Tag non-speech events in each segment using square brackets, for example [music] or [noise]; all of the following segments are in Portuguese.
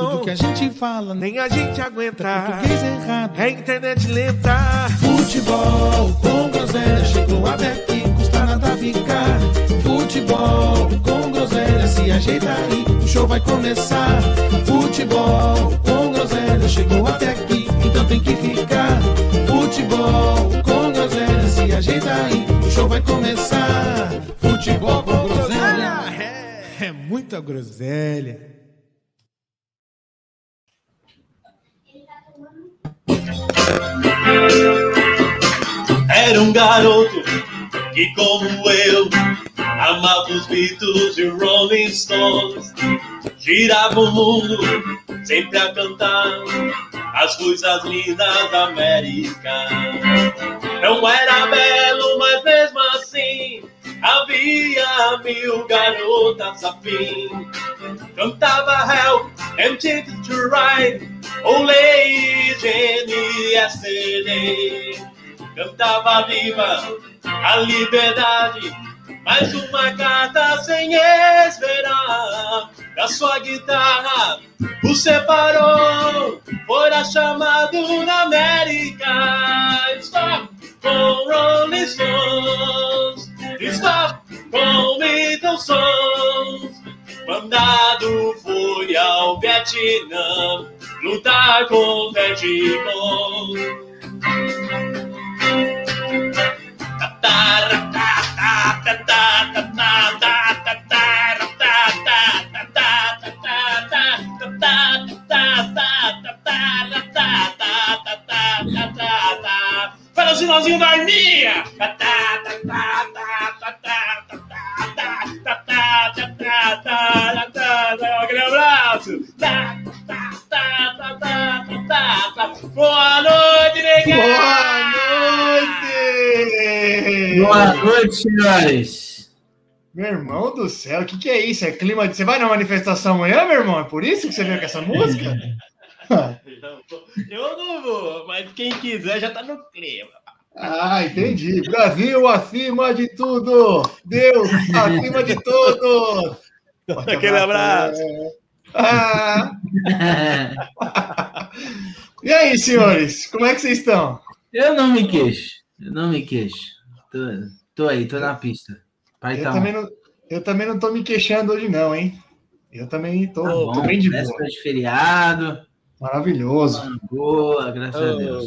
não. Tudo que a gente fala, Nem a gente aguenta. português errado. É internet lenta. Futebol com groselha chegou até aqui, custa nada ficar. Futebol com groselha, se ajeita aí, o show vai começar. Futebol com groselha chegou até aqui, então tem que ficar. Futebol com groselha, se ajeita aí, o show vai começar. Futebol com groselha. É muita groselha. Era um garoto que, como eu, amava os Beatles e Rolling Stones. Girava o mundo sempre a cantar as coisas lindas da América. Não era belo, mas mesmo assim havia mil garotas afim. Cantava Help and Ticket to Ride, Oh Lady Yesterday. Cantava viva a liberdade, mais uma carta sem esperar. Da sua guitarra o separou, fora chamado na América. Stop com Rolling Stones, stop com Songs. Mandado foi ao Vietnã lutar com Vietcong. Para o sinalzinho da arminha! Aquele abraço! Boa noite, negão! Boa noite! Boa noite, senhores. Meu irmão do céu, o que, que é isso? É clima de. Você vai na manifestação amanhã, meu irmão? É por isso que você veio com essa música? Eu não vou, mas quem quiser já tá no clima. Ah, entendi. Brasil acima de tudo! Deus acima de tudo! [laughs] Aquele abraço. Ah. [laughs] E aí, senhores? Como é que vocês estão? Eu não me queixo. Eu não me queixo. Tô, tô aí, tô na pista. Pai Eu tá também, não, eu também não tô me queixando hoje, não, hein? Eu também tô, Tá tô bom, bem de boa. de feriado. Maravilhoso. Boa, graças a Oh, Deus.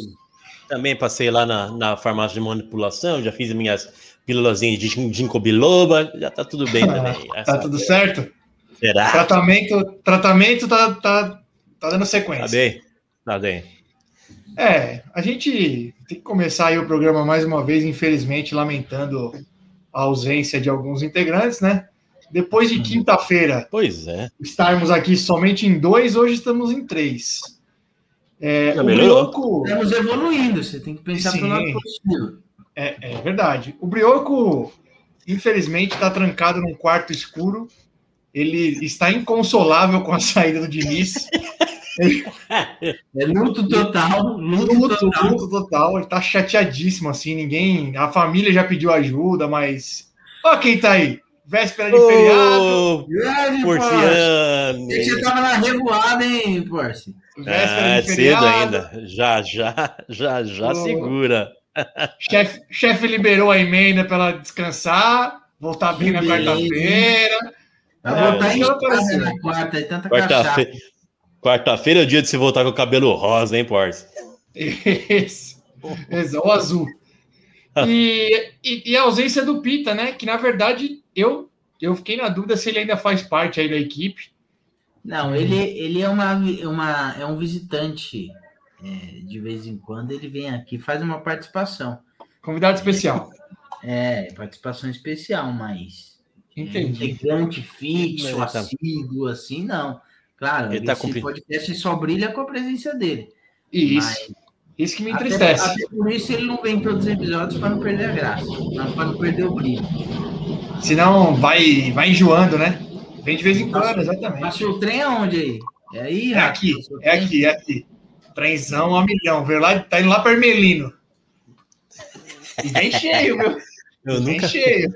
Também passei lá na, na farmácia de manipulação, já fiz minhas pílulazinhas de gin- ginkgo biloba, já tá tudo bem também. Tá tudo certo? Será? Tratamento, tratamento tá, tá, tá dando sequência. Tá bem, tá bem. É, a gente tem que começar aí o programa mais uma vez, infelizmente, lamentando a ausência de alguns integrantes, né? Depois de quinta-feira Pois é. estarmos aqui somente em dois, hoje estamos em três. É, Já o melhorou? Brioco, Estamos evoluindo, você tem que pensar Sim. pelo lado positivo. é, é verdade. O Brioco, infelizmente, está trancado num quarto escuro. Ele está inconsolável com a saída do Diniz. [laughs] É luto total, luto, Luto, total. luto total. Ele tá chateadíssimo, assim. Ninguém. A família já pediu ajuda, mas. Ó, quem tá aí? Véspera de feriado. Ô, Grande. Porciane! Você tava na revoada, hein, Porce? Véspera Ah, é de cedo feriado. ainda. Já, já, já, já Ô. segura. Chefe, chefe liberou a emenda para ela descansar, voltar bem Que na quarta-feira. Vai É, voltar em ela apareceu. casa na quarta, é tanta cachaça. Quarta-feira quarta-feira é o dia de se voltar com o cabelo rosa, hein, Porce? Esse. Esse, o azul. E, e, e a ausência do Pita, né? Que na verdade eu, eu fiquei na dúvida se ele ainda faz parte aí da equipe. Não, ele, ele é, uma, uma, é um visitante. é, de vez em quando ele vem aqui e faz uma participação. Convidado especial. É, participação especial, mas Entendi. integrante fixo, tá- assíduo, assim, não. Claro, Ele tá esse cumprindo. podcast só brilha com a presença dele. Isso. Mas Isso que me até, entristece. até por isso ele não vem em todos os episódios para não perder a graça, para não perder o brilho. Senão vai, vai enjoando, né? Vem de vez em quando, exatamente. Passou o trem aonde aí? É aí, É aqui, o é aqui, é aqui. Trenzão a milhão. Veio lá, tá indo lá para Ermelino. E vem cheio, viu? [laughs] Eu Vem nunca, cheio.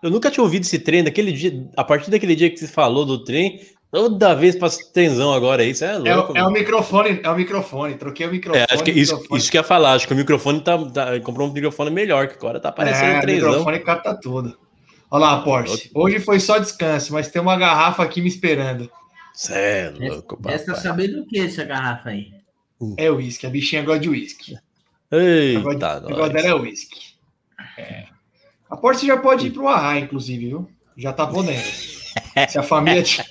eu nunca tinha ouvido esse trem daquele dia. A partir daquele dia que você falou do trem, Toda vez pra tensão agora, isso é É, louco. o- é o microfone, é o microfone. Troquei o microfone. É, acho que isso, microfone. isso que eu ia falar. Acho que o microfone tá, tá- comprou um microfone melhor, que agora tá aparecendo é, o trêsão. microfone capta tudo. Olha lá, Porsche. Hoje foi só descanso, mas tem uma garrafa aqui me esperando. Cê é louco, Resta papai. saber do que essa garrafa aí. É uísque, a bichinha gosta de uísque. O Eita, negócio nós. dela é uísque. É. A Porsche já pode ir pro Arra, inclusive, viu? Já tá podendo. [laughs] Se a família, se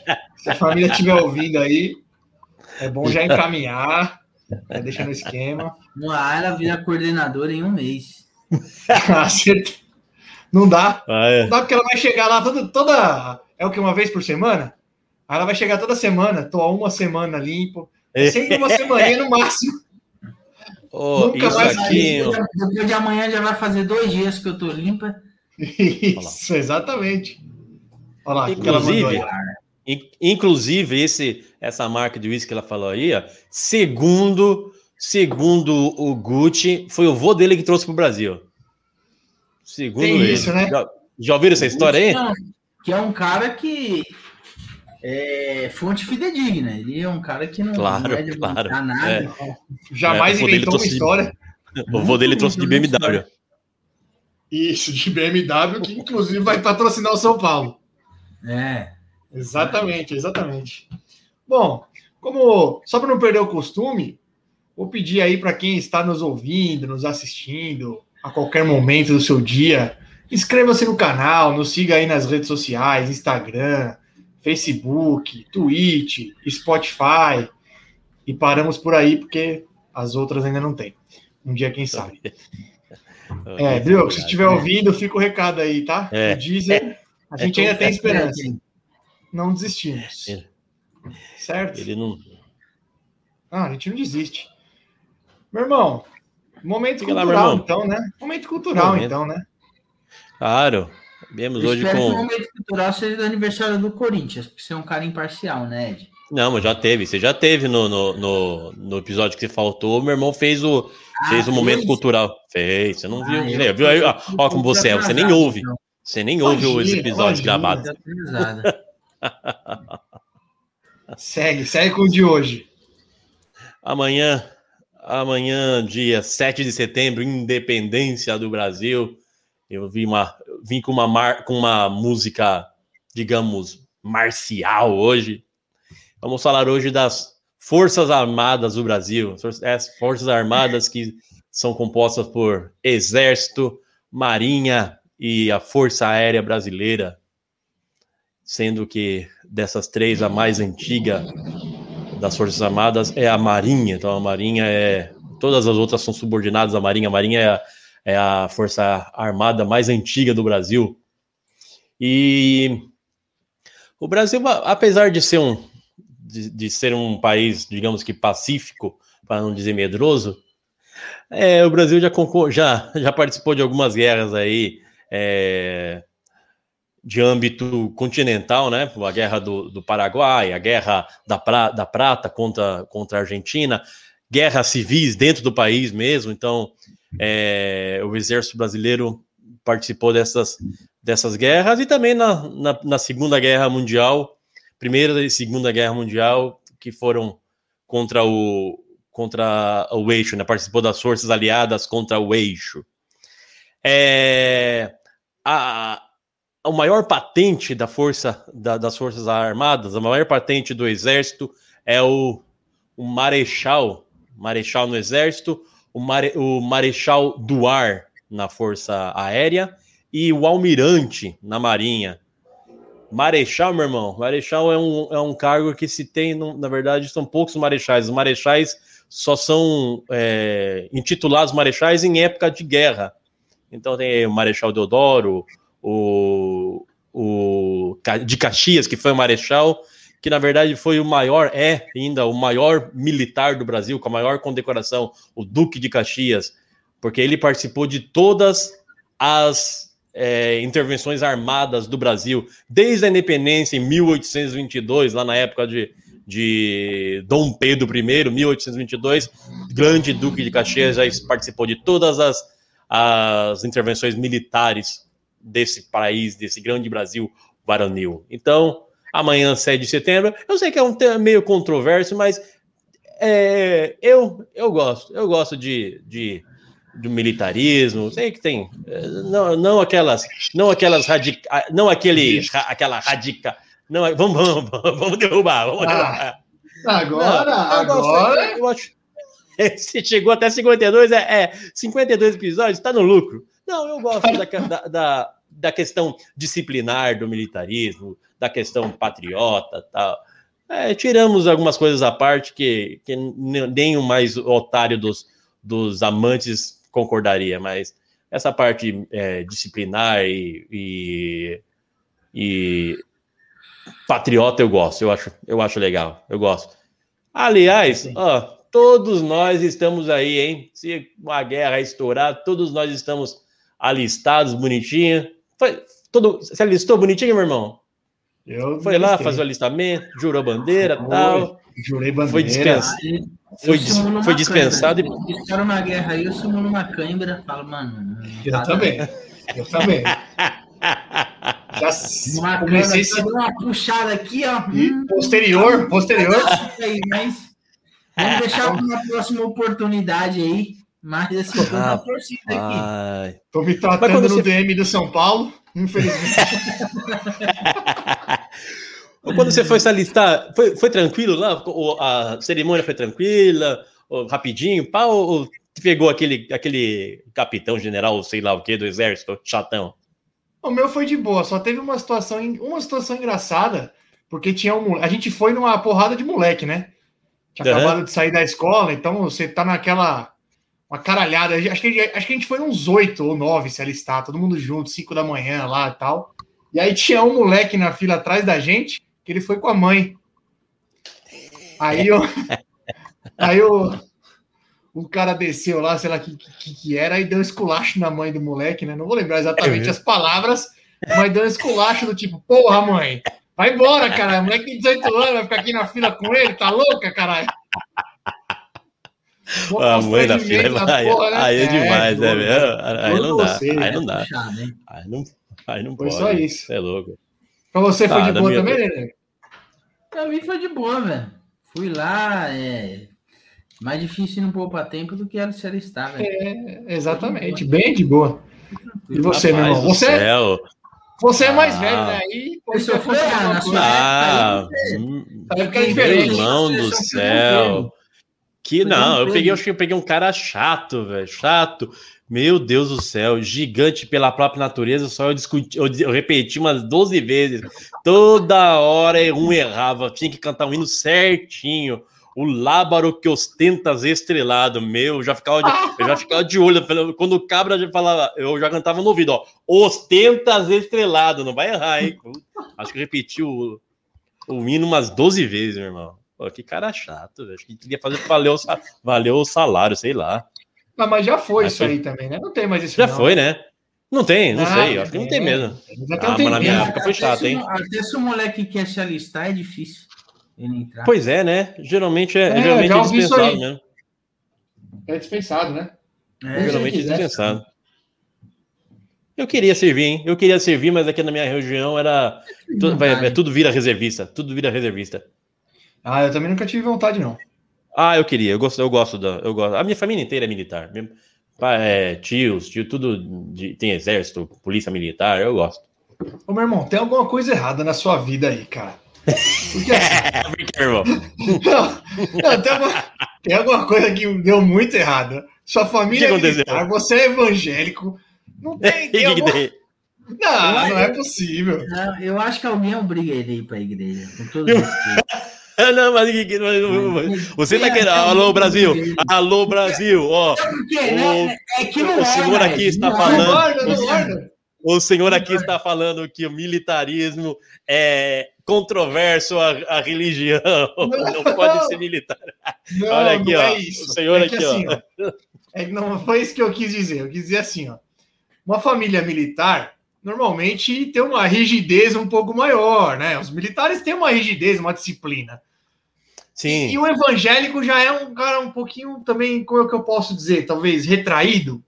a família estiver ouvindo aí, é bom já encaminhar, já deixa no esquema. No ar, ela vira coordenadora em um mês. [laughs] Acerta. Não dá. Ah, é. Não dá porque ela vai chegar lá toda. toda é o que? Uma vez por semana? Aí ela vai chegar toda semana, tô há uma semana limpo. É sempre uma semaninha no máximo. [laughs] Ô, Nunca isso mais aqui, Depois de amanhã já vai fazer dois dias que eu tô limpa. Isso, exatamente. Olha lá, o Inclusive, inclusive esse, essa marca de uísque que ela falou aí, ó, segundo, segundo o Gucci, foi o vô dele que trouxe pro Brasil. Segundo Tem ele. isso, né? Já, já ouviram essa história aí? Que é um cara que é fonte fidedigna. Ele é um cara que não Claro, não é de claro. nada. É. Jamais É, inventou uma história. [laughs] O vô dele trouxe de BMW. Isso, de BMW, que inclusive vai patrocinar o São Paulo. É. Exatamente, exatamente. Bom, como só para não perder o costume, vou pedir aí para quem está nos ouvindo, nos assistindo a qualquer momento do seu dia, inscreva-se no canal, nos siga aí nas redes sociais, Instagram, Facebook, Twitch, Spotify. E paramos por aí porque as outras ainda não tem. Um dia quem sabe. [laughs] É, viu? Se estiver ouvindo, fica o recado aí, tá? É. Deezer, a gente ainda tem esperança. É, Não desistimos. É. Certo? Ele não. Ah, a gente não desiste. Meu irmão, momento Fica lá, cultural, irmão. então, né? Momento cultural, Momento. então, né? Claro. Viemos Eu hoje espero que o com. momento cultural seja do aniversário do Corinthians, porque você é um cara imparcial, né, Ed? Não, mas já teve. Você já teve no, no, no, no episódio que você faltou. Meu irmão fez o, fez Ah, o momento fez? cultural. Fez. Você não Ah, viu? eu Você viu aí? Ó, ó como você é. Você nem ouve. Então, Você nem ouve os episódios gravados. [laughs] Segue, segue com o de hoje. Amanhã, amanhã, dia 7 de setembro, independência do Brasil. Eu vim, uma, vim com, uma mar, com uma música, digamos, marcial hoje. Vamos falar hoje das Forças Armadas do Brasil. As Forças Armadas que são compostas por Exército, Marinha e a Força Aérea Brasileira. Sendo que dessas três, a mais antiga das Forças Armadas é a Marinha. Então a Marinha é. Todas as outras são subordinadas à Marinha. A Marinha é a, é a Força Armada mais antiga do Brasil. E o Brasil, apesar de ser um, de, de ser um país, digamos que pacífico, para não dizer medroso, é, o Brasil já, já, já participou de algumas guerras aí. é, de âmbito continental, né? A guerra do, do Paraguai, a guerra da, pra, da Prata contra, contra a Argentina, guerras civis dentro do país mesmo. Então, é, o exército brasileiro participou dessas, dessas guerras e também na, na, na Segunda Guerra Mundial, Primeira e Segunda Guerra Mundial, que foram contra o contra o eixo, né? Participou das forças aliadas contra o eixo. É, a, a maior patente da força da- das forças armadas, a maior patente do exército é o, o marechal, marechal no exército, o, mare, o marechal do ar na força aérea e o almirante na marinha. Marechal, meu irmão, marechal é um, é um cargo que se tem, na verdade, são poucos marechais. Os marechais só são é, intitulados marechais em época de guerra. Então tem o Marechal Deodoro, o, o de Caxias, que foi o Marechal, que na verdade foi o maior, é ainda o maior militar do Brasil, com a maior condecoração, o Duque de Caxias, porque ele participou de todas as é, intervenções armadas do Brasil, desde a independência em 1822, lá na época de, de Dom Pedro I, 1822, grande Duque de Caxias já participou de todas as, as intervenções militares desse país, desse grande Brasil varonil. Então, amanhã, 7 de setembro. Eu sei que é um tema meio controverso, mas é, eu, eu gosto. Eu gosto de, de, do militarismo. Sei que tem. é, Não, não aquelas. Não aquelas radica, Não aquele. ra- aquela radica. Não, vamos, vamos, vamos derrubar. Vamos Ah, derrubar. Agora, Não, eu gosto, agora. eu acho. [laughs] Se chegou até 52, é, é 52 episódios, está no lucro. Não, eu gosto da, da, da, da questão disciplinar do militarismo, da questão patriota tal. É, tiramos algumas coisas à parte que, que ne- nem o mais otário dos, dos amantes concordaria, mas essa parte é, disciplinar e, e, e patriota eu gosto, eu acho, eu acho legal, eu gosto. Aliás, ó, todos nós estamos aí, hein? Se uma guerra estourar, todos nós estamos alistados, bonitinho. Foi, todo, você alistou bonitinho, meu irmão? Eu Foi lá fazer o alistamento, jurou bandeira Foi. tal. Jurei bandeira. Foi dispensado. Foi, dis- foi dispensado e. e. Caras na guerra aí, eu sumo numa câimbra, falo, mano. Eu tá também. Eu também. [laughs] Já Uma comecei esse... uma puxada aqui, ó. e Hum, posterior, posterior. aí, mas vamos deixar para uma próxima oportunidade aí. Mas assim, eu tô na Ah, torcida aqui. Ai. Tô me tratando no você- DM do São Paulo, infelizmente. [laughs] Quando você foi se alistar, foi, foi tranquilo lá? O- A cerimônia foi tranquila? Ou rapidinho? Pá, ou, ou pegou aquele, aquele capitão general, sei lá o que, do exército, chatão? O meu foi de boa, só teve uma situação, uma situação engraçada, porque tinha um A gente foi numa porrada de moleque, né? Tinha Aham. acabado de sair da escola, então você tá naquela. Uma caralhada. Acho que, acho que a gente foi uns oito ou nove se alistar, todo mundo junto, cinco da manhã lá e tal. E aí tinha um moleque na fila atrás da gente, que ele foi com a mãe. Aí eu. [laughs] aí eu. O cara desceu lá, sei lá o que, que, que era, e deu um esculacho na mãe do moleque, né? Não vou lembrar exatamente É as palavras, mas deu um esculacho do tipo, porra, mãe, vai embora, cara. O moleque tem 18 anos, vai ficar aqui na fila com ele, tá louca, caralho? A mãe da filha, aí, porra, né? aí é demais, né, doido. velho? Aí não dá, você, aí né? não dá, hein? aí não, aí não Foi pode. só isso. É louco. Pra você foi Ah, de boa minha- também, né? Pra mim foi de boa, velho. Fui lá, é. Mais difícil não poupar tempo do que ela se alistar, velho. É, exatamente, bem de boa. E você, meu Rapaz irmão? do Você, céu. você é mais Ah. velho, né? Isso foi, ah, alguma na sua- Ah, época, hum, Aí fica Meu diferente. irmão do céu. Que não, eu peguei, acho que eu peguei um cara chato, velho, chato. Meu Deus do céu, gigante pela própria natureza, só eu discuti, eu, eu repeti umas 12 vezes. Toda hora um errava, tinha que cantar um hino certinho. O lábaro que ostenta as estrelado, meu, eu já ficava de, eu já ficava de olho. Quando o cabra já falava, eu já cantava no ouvido, ó. Ostenta as estrelado, não vai errar, hein? Acho que eu repeti o, o hino umas 12 vezes, meu irmão. Pô, que cara chato, velho. Acho que queria fazer valeu, valeu o salário, sei lá. Ah, mas já foi Mas isso foi- aí também, né? Não tem mais isso. Já não. foi, né? Não tem, não Ah, sei. Acho que não tem é. mesmo. Já tem Ah, um mas na minha época foi Até chato, se o- hein? Até se o moleque quer se alistar, é difícil ele entrar. Pois é, né? Geralmente é, É, geralmente é dispensado mesmo. É dispensado, né? É, geralmente é dispensado. Eu queria servir, hein? Eu queria servir, mas aqui na minha região era. tu- vai- vontade. é, tudo vira reservista. Tudo vira reservista. Ah, eu também nunca tive vontade, não. Ah, eu queria, eu gosto, eu gosto da. Eu gosto. A minha família inteira é militar. Pai, é, tios, tio, tudo de- tem exército, polícia militar, eu gosto. Ô, meu irmão, tem alguma coisa errada na sua vida aí, cara. Porque assim, [laughs] que, irmão? não, não, tem, alguma, tem alguma coisa que deu muito errada. Sua família é militar, você é evangélico. Não tem. [laughs] Tem alguma-? Não, não é possível. Não, eu acho que alguém obriga ele a ir pra igreja. Com todo respeito. Ah, não, mas, mas- você tá querendo. Alô, Brasil! Alô, Brasil! Ó, né? É não o senhor aqui está falando- o senhor aqui está falando que o militarismo é controverso à, à religião. Não pode ser militar. Olha aqui, ó, é o senhor é aqui, ó. assim. É não foi isso que eu quis dizer. Eu quis dizer assim, ó. Uma família militar normalmente tem uma rigidez um pouco maior, né? Os militares têm uma rigidez, uma disciplina. Sim. E o evangélico já é um cara um pouquinho também, como é que eu posso dizer? Talvez retraído.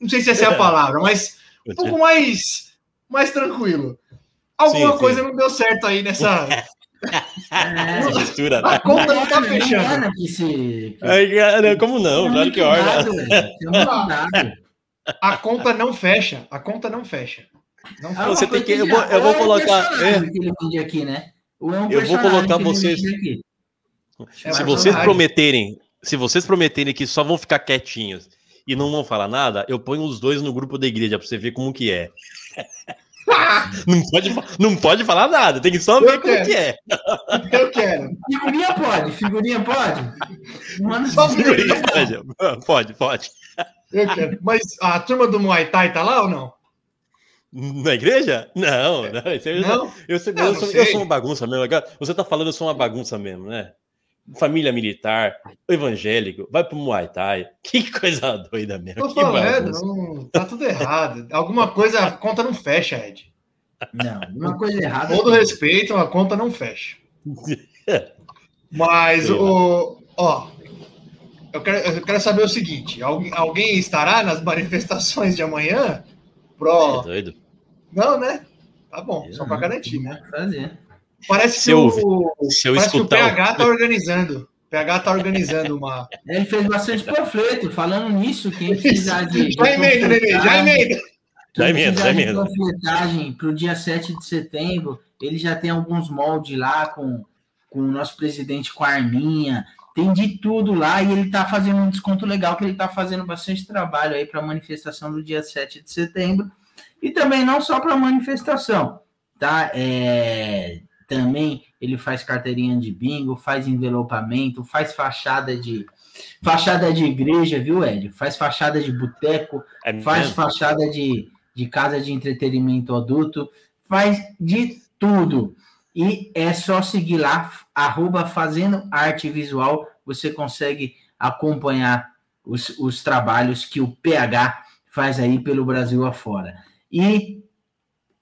Não sei se essa é a palavra, mas um pouco mais, mais tranquilo. Alguma Sim, coisa sim. não deu certo aí nessa. É, [laughs] Essa mistura. A conta não tá Não fechando. Ai, cara, como não? Claro que orna. A conta não fecha. A conta não fecha. Não Ah, fecha. Você uma tem que- eu vou- eu vou é um colocar- vende aqui, né? É Eu vou colocar vocês-. É Se vocês prometerem, se vocês prometerem que só vão ficar quietinhos e não vão falar nada, eu ponho os dois no grupo da igreja pra você ver como que é. [laughs] Não pode, não pode falar nada, tem que só ver como quero. que é. Eu quero. Figurinha pode, figurinha pode. [laughs] Manda Só figurinha. Pode, pode. Quero. Mas a turma do Muay Thai tá lá ou não? Na igreja? Não, eu, Não? eu, sou, Não, eu, não sou, sei. eu sou uma bagunça mesmo. Agora, Você tá falando, eu sou uma bagunça mesmo, né? Família militar, evangélico, vai pro Muay Thai. [laughs] Que coisa doida mesmo. Tô que falando, bagunça. não, tá tudo errado. Alguma coisa, a conta não fecha, Ed. Não, uma coisa errada. Todo respeito, a conta não fecha. [laughs] Mas o. Ó, eu quero, eu quero saber o seguinte: alguém, alguém estará nas manifestações de amanhã? É Pro. doido. Não, né? Tá bom, só para garantir, né? Fazer. Parece Se que, eu o, se eu parece que o escutar o- PH tá organizando. O PH tá organizando uma. [laughs] Ele fez bastante panfleto. Falando nisso, quem precisar de. de [laughs] Já emenda, Nenê, já panfletagem- emenda. Já emenda, já emenda. panfletagem para o dia 7 de setembro, ele já tem alguns moldes lá com, com o nosso presidente com a arminha. Tem de tudo lá e ele está fazendo um desconto legal, que ele está fazendo bastante trabalho aí para a manifestação do dia 7 de setembro. E também não só para a manifestação, tá? É, também ele faz carteirinha de bingo, faz envelopamento, faz fachada de fachada de igreja, viu, Hélio? Faz fachada de boteco, É faz mesmo? fachada de, de casa de entretenimento adulto, faz de tudo. E é só seguir lá, arroba Fazendo Arte Visual, você consegue acompanhar os, os trabalhos que o PH faz aí pelo Brasil afora. E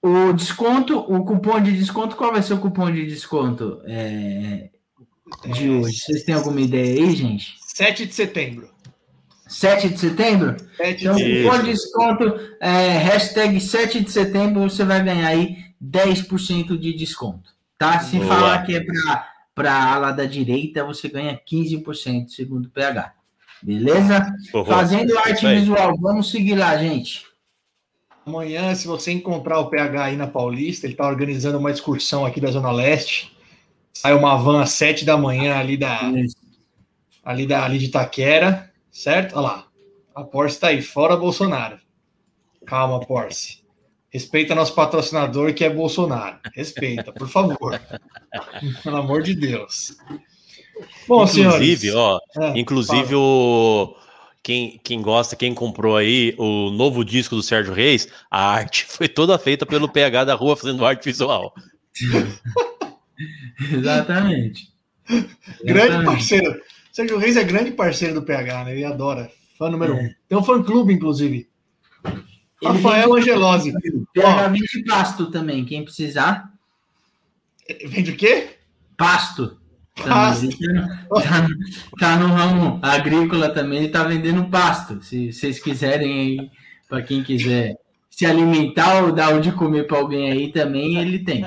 o desconto, o cupom de desconto, qual vai ser o cupom de desconto é, de hoje? Vocês têm alguma ideia aí, gente? 7 de setembro. 7 de setembro? 7 de Então, Isso. com desconto, é, hashtag 7 de setembro, você vai ganhar aí 10% de desconto. Tá? Se Boa. falar que é para a ala da direita, você ganha 15%, segundo o PH. Beleza? Porra, Fazendo arte isso aí. visual, vamos seguir lá, gente. Amanhã, se você encontrar o PH aí na Paulista, ele está organizando uma excursão aqui da Zona Leste. Sai uma van às 7 da manhã ali da, ali da ali de Itaquera, certo? Olha lá. A Porsche está aí, fora Bolsonaro. Calma, Porsche. Respeita nosso patrocinador que é Bolsonaro. Respeita, por favor. Pelo amor de Deus. Bom, Inclusive, senhores. ó, É, inclusive o quem, quem gosta, quem comprou aí o novo disco do Sérgio Reis, a arte foi toda feita pelo PH da rua fazendo arte visual. [laughs] Exatamente. Grande Exatamente. parceiro. Sérgio Reis é grande parceiro do PH, né? Ele adora. Fã número um. Tem um fã clube, inclusive. Rafael Angelosi. PH vende pasto também, quem precisar. Vende o quê? Pasto. Pasto. Também. Tá, tá no ramo agrícola também, ele tá vendendo pasto. Se vocês quiserem aí, para quem quiser se alimentar ou dar o de comer para alguém aí também, ele tem.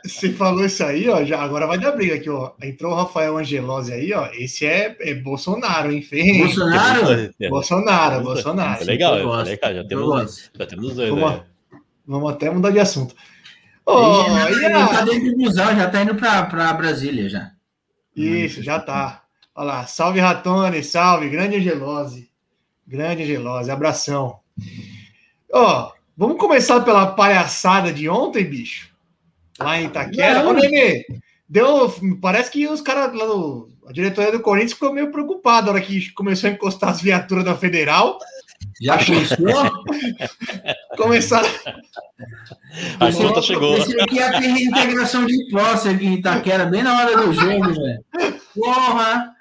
[laughs] Você falou isso aí, ó. Já, agora vai dar briga aqui, ó. Entrou o Rafael Angelosi aí, ó. Esse é, é Bolsonaro, hein? Bolsonaro? É, Bolsonaro, é Bolsonaro. legal, Eu é legal, já temos, já temos os dois. Vamos, né? vamos até mudar de assunto. Ó, ele, ele tá dentro do busão, já tá indo para Brasília já. Isso, já tá. Olha lá, salve Ratone, salve, grande Angelose. Grande Angelose, abração. Ó, vamos começar pela palhaçada de ontem, bicho. Lá em Itaquera. Não. Ô, Nenê, deu, parece que os caras lá do. A diretoria do Corinthians ficou meio preocupada na hora que começou a encostar as viaturas da Federal. Já pensou? Começaram. [laughs] A conta chegou. Esse aqui é a reintegração de posse aqui em Itaquera, bem na hora do jogo, velho. Porra!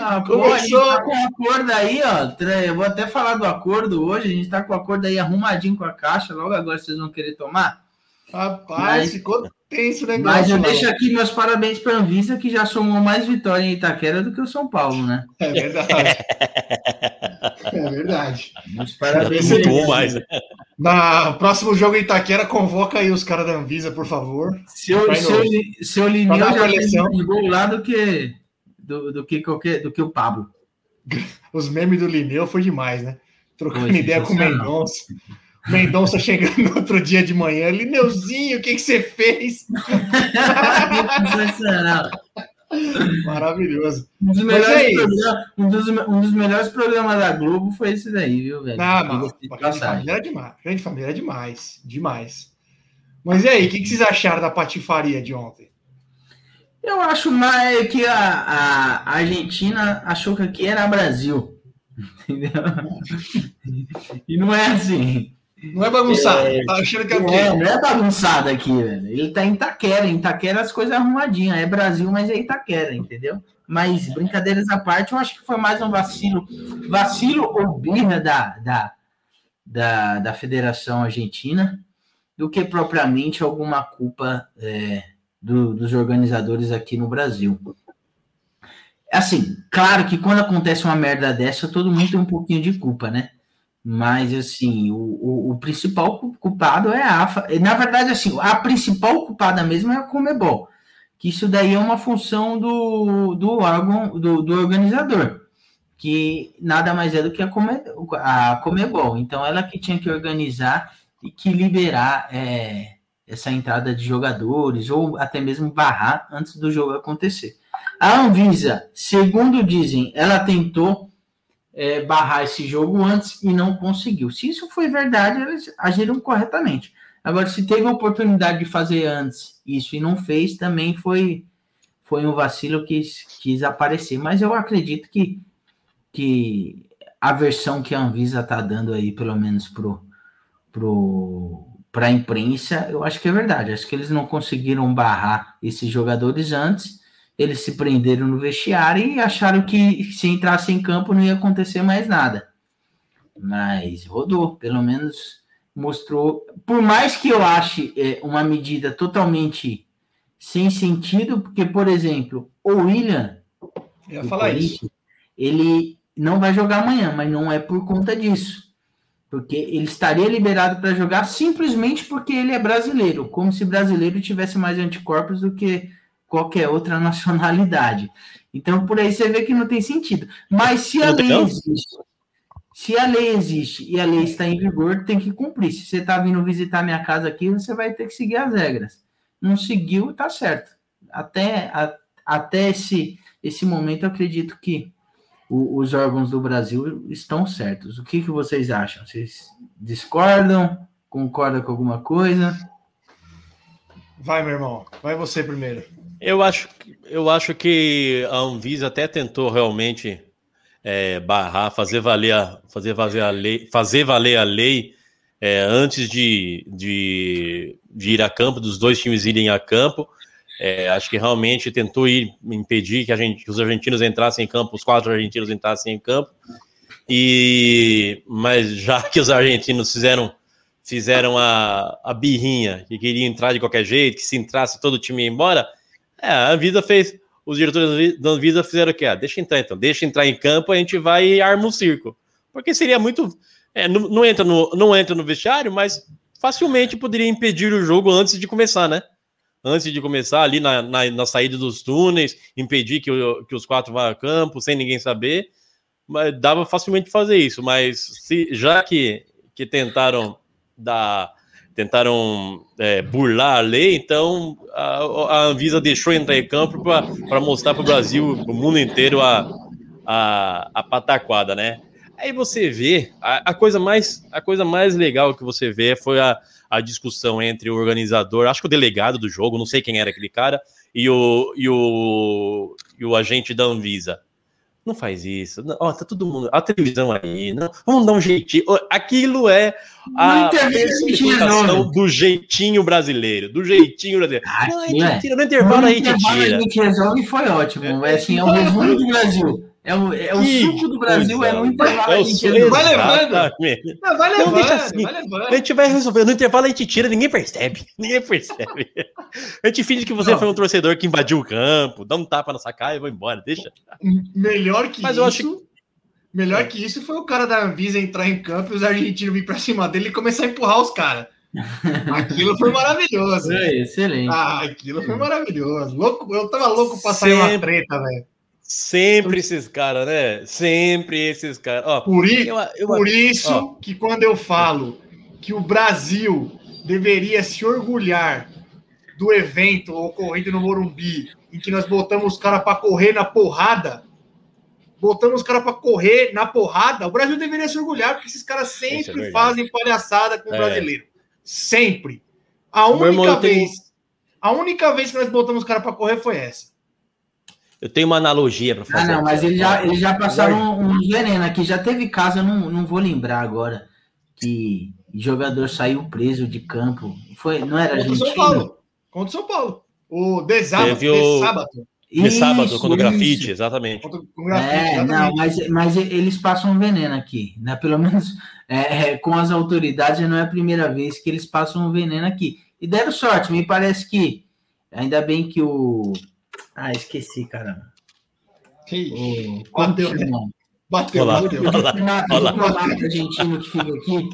Ah, porra, a gente Começou. tá com o acordo aí, ó. Eu vou até falar do acordo hoje. A gente tá com o acordo aí arrumadinho com a caixa. Logo agora vocês vão querer tomar. Rapaz, Mas- ficou tenso o negócio. Mas eu deixo aqui meus parabéns para a Anvisa, que já somou mais vitória em Itaquera do que o São Paulo, né? É verdade. É verdade. Meus parabéns. Muito bom mais. né? Na próximo jogo em Itaquera, convoca aí os caras da Anvisa, por favor. Seu, seu, seu Lineu já gol lá do que, do, do, que qualquer, do que o Pablo. Os memes do Lineu foi demais, né? Trocando Foi ideia com o. Mendonça. Mendonça chegando no [laughs] outro dia de manhã. Lineuzinho, o que, que você fez? Sensacional. [laughs] Maravilhoso. Um dos, é melhores isso. programas, um, dos, um dos melhores programas da Globo foi esse daí, viu, velho? Ah, mas, de grande família é demais. Grande família é demais. Demais. Mas e aí, o que, que vocês acharam da patifaria de ontem? Eu acho mais que a, a Argentina achou que aqui era Brasil. [laughs] Entendeu? E não é assim. Não é bagunçado. Tá achando que é o Não quê? é, não é bagunçado aqui, velho. Ele tá em Itaquera. Em Itaquera as coisas arrumadinhas. É Brasil, mas é Itaquera, entendeu? Mas, brincadeiras à parte, eu acho que foi mais um vacilo. Vacilo ou birra da, da, da, da Federação Argentina do que propriamente alguma culpa é, do- dos organizadores aqui no Brasil. Assim, claro que quando acontece uma merda dessa, todo mundo tem um pouquinho de culpa, né? Mas, assim, o, o, o principal cu- culpado é a AFA. Na verdade, assim, a principal culpada mesmo é a Comebol. Que isso daí é uma função do, do órgão, do, do organizador. Que nada mais é do que a, Come, a Comebol. Então, ela que tinha que organizar e que liberar é, essa entrada de jogadores, ou até mesmo barrar antes do jogo acontecer. A Anvisa, segundo dizem, ela tentou é, barrar esse jogo antes e não conseguiu. Se isso foi verdade, eles agiram corretamente. Agora, se teve a oportunidade de fazer antes isso e não fez, também foi, foi um vacilo que quis, aparecer. Mas eu acredito que, que a versão que a Anvisa está dando aí, pelo menos pro, pro, para a imprensa, eu acho que é verdade. Acho que eles não conseguiram barrar esses jogadores antes eles se prenderam no vestiário e acharam que se entrasse em campo não ia acontecer mais nada. Mas rodou, pelo menos mostrou. Por mais que eu ache é, uma medida totalmente sem sentido, porque, por exemplo, o William, Eu ia falar isso. Ele não vai jogar amanhã, mas não é por conta disso. Porque ele estaria liberado para jogar simplesmente porque ele é brasileiro, como se brasileiro tivesse mais anticorpos do que qualquer outra nacionalidade. Então, por aí você vê que não tem sentido. Mas se a lei existe, se a lei existe e a lei está em vigor, tem que cumprir. Se você está vindo visitar minha casa aqui, você vai ter que seguir as regras. Não seguiu, tá certo. Até, a- até esse, esse momento, eu acredito que o- os órgãos do Brasil estão certos. O que, que vocês acham? Vocês discordam? Concordam com alguma coisa? Vai, meu irmão. Vai você primeiro. Eu acho, eu acho que a Anvisa até tentou realmente é, barrar, fazer valer a, fazer valer a lei, fazer valer a lei é, antes de, de, de ir a campo, dos dois times irem a campo. É, acho que realmente tentou ir impedir que, a gente, que os argentinos entrassem em campo, os quatro argentinos entrassem em campo. E mas já [laughs] que os argentinos fizeram fizeram a, a birrinha que queria entrar de qualquer jeito, que se entrasse todo o time ia embora, é, a Anvisa fez, os diretores da Anvisa fizeram o quê? Ah, deixa entrar então, deixa entrar em campo, a gente vai e arma o circo. Porque seria muito. é, não, não entra no, não entra no vestiário, mas facilmente poderia impedir o jogo antes de começar, né? Antes de começar, ali na, na, na saída dos túneis, impedir que, o- que os quatro vá a campo sem ninguém saber. Mas dava facilmente fazer isso, mas se, já que, que tentaram dar tentaram é, burlar a lei, então a, a Anvisa deixou entrar em campo para mostrar para o Brasil, para o mundo inteiro, a, a, a pataquada, né? Aí você vê, a, a coisa mais, a coisa mais legal que você vê foi a, a discussão entre o organizador, acho que o delegado do jogo, não sei quem era aquele cara, e o, e o, e o agente da Anvisa. Não faz isso. Não, ó, tá todo mundo. A televisão aí. Não, vamos dar um jeitinho. Aquilo é a personificação do jeitinho brasileiro. Do jeitinho brasileiro. Não, a gente é. tira, no intervalo a gente intervalo tira. a gente resolve e foi ótimo. É, assim, é o resumo do Brasil. É o, é o Que suco do Brasil, é no intervalo É o. Vai levando. Não, vai levando, deixa assim. vai levando. A gente vai resolver. No intervalo a gente tira, ninguém percebe. [laughs] Ninguém percebe. A gente finge que você Não. foi um torcedor que invadiu o campo, dá um tapa na sua cara e vai embora, deixa. Melhor que Mas isso. eu acho Melhor que isso foi o cara da Anvisa entrar em campo e os argentinos vir pra cima dele e começar a empurrar os caras. Aquilo foi maravilhoso. É, [laughs] excelente. Ah, aquilo foi maravilhoso. Louco, eu tava louco pra sair uma treta, velho. Sempre esses caras, né? Sempre esses caras. Por, i- eu, eu, por isso ó. que quando eu falo que o Brasil deveria se orgulhar do evento ocorrido no Morumbi, em que nós botamos os caras pra correr na porrada, botamos os caras pra correr na porrada, o Brasil deveria se orgulhar, porque esses caras é sempre verdade. fazem palhaçada com o É. brasileiro. Sempre. A única vez. A única vez que nós botamos os caras pra correr foi essa. Eu tenho uma analogia para Ah, fazer. não, mas eles já, eles já passaram uns veneno aqui. Já teve caso, eu não, não vou lembrar agora, que jogador saiu preso de campo. Foi, não era Contra o São? Paulo. Contra o São Paulo. O de sábado. Teve o- De sábado. De sábado, Isso, quando o grafite, exatamente. Contra grafite, É, exatamente. não, mas, mas eles passam veneno aqui, né? Pelo menos [laughs] é, é, com as autoridades não é a primeira vez que eles passam veneno aqui. E deram sorte, me parece que ainda bem que o. Ah, esqueci, caramba. Bateu, que né? chama? Bateu, lá. bateu. O diplomata, olha lá. o diplomata argentino que fica aqui.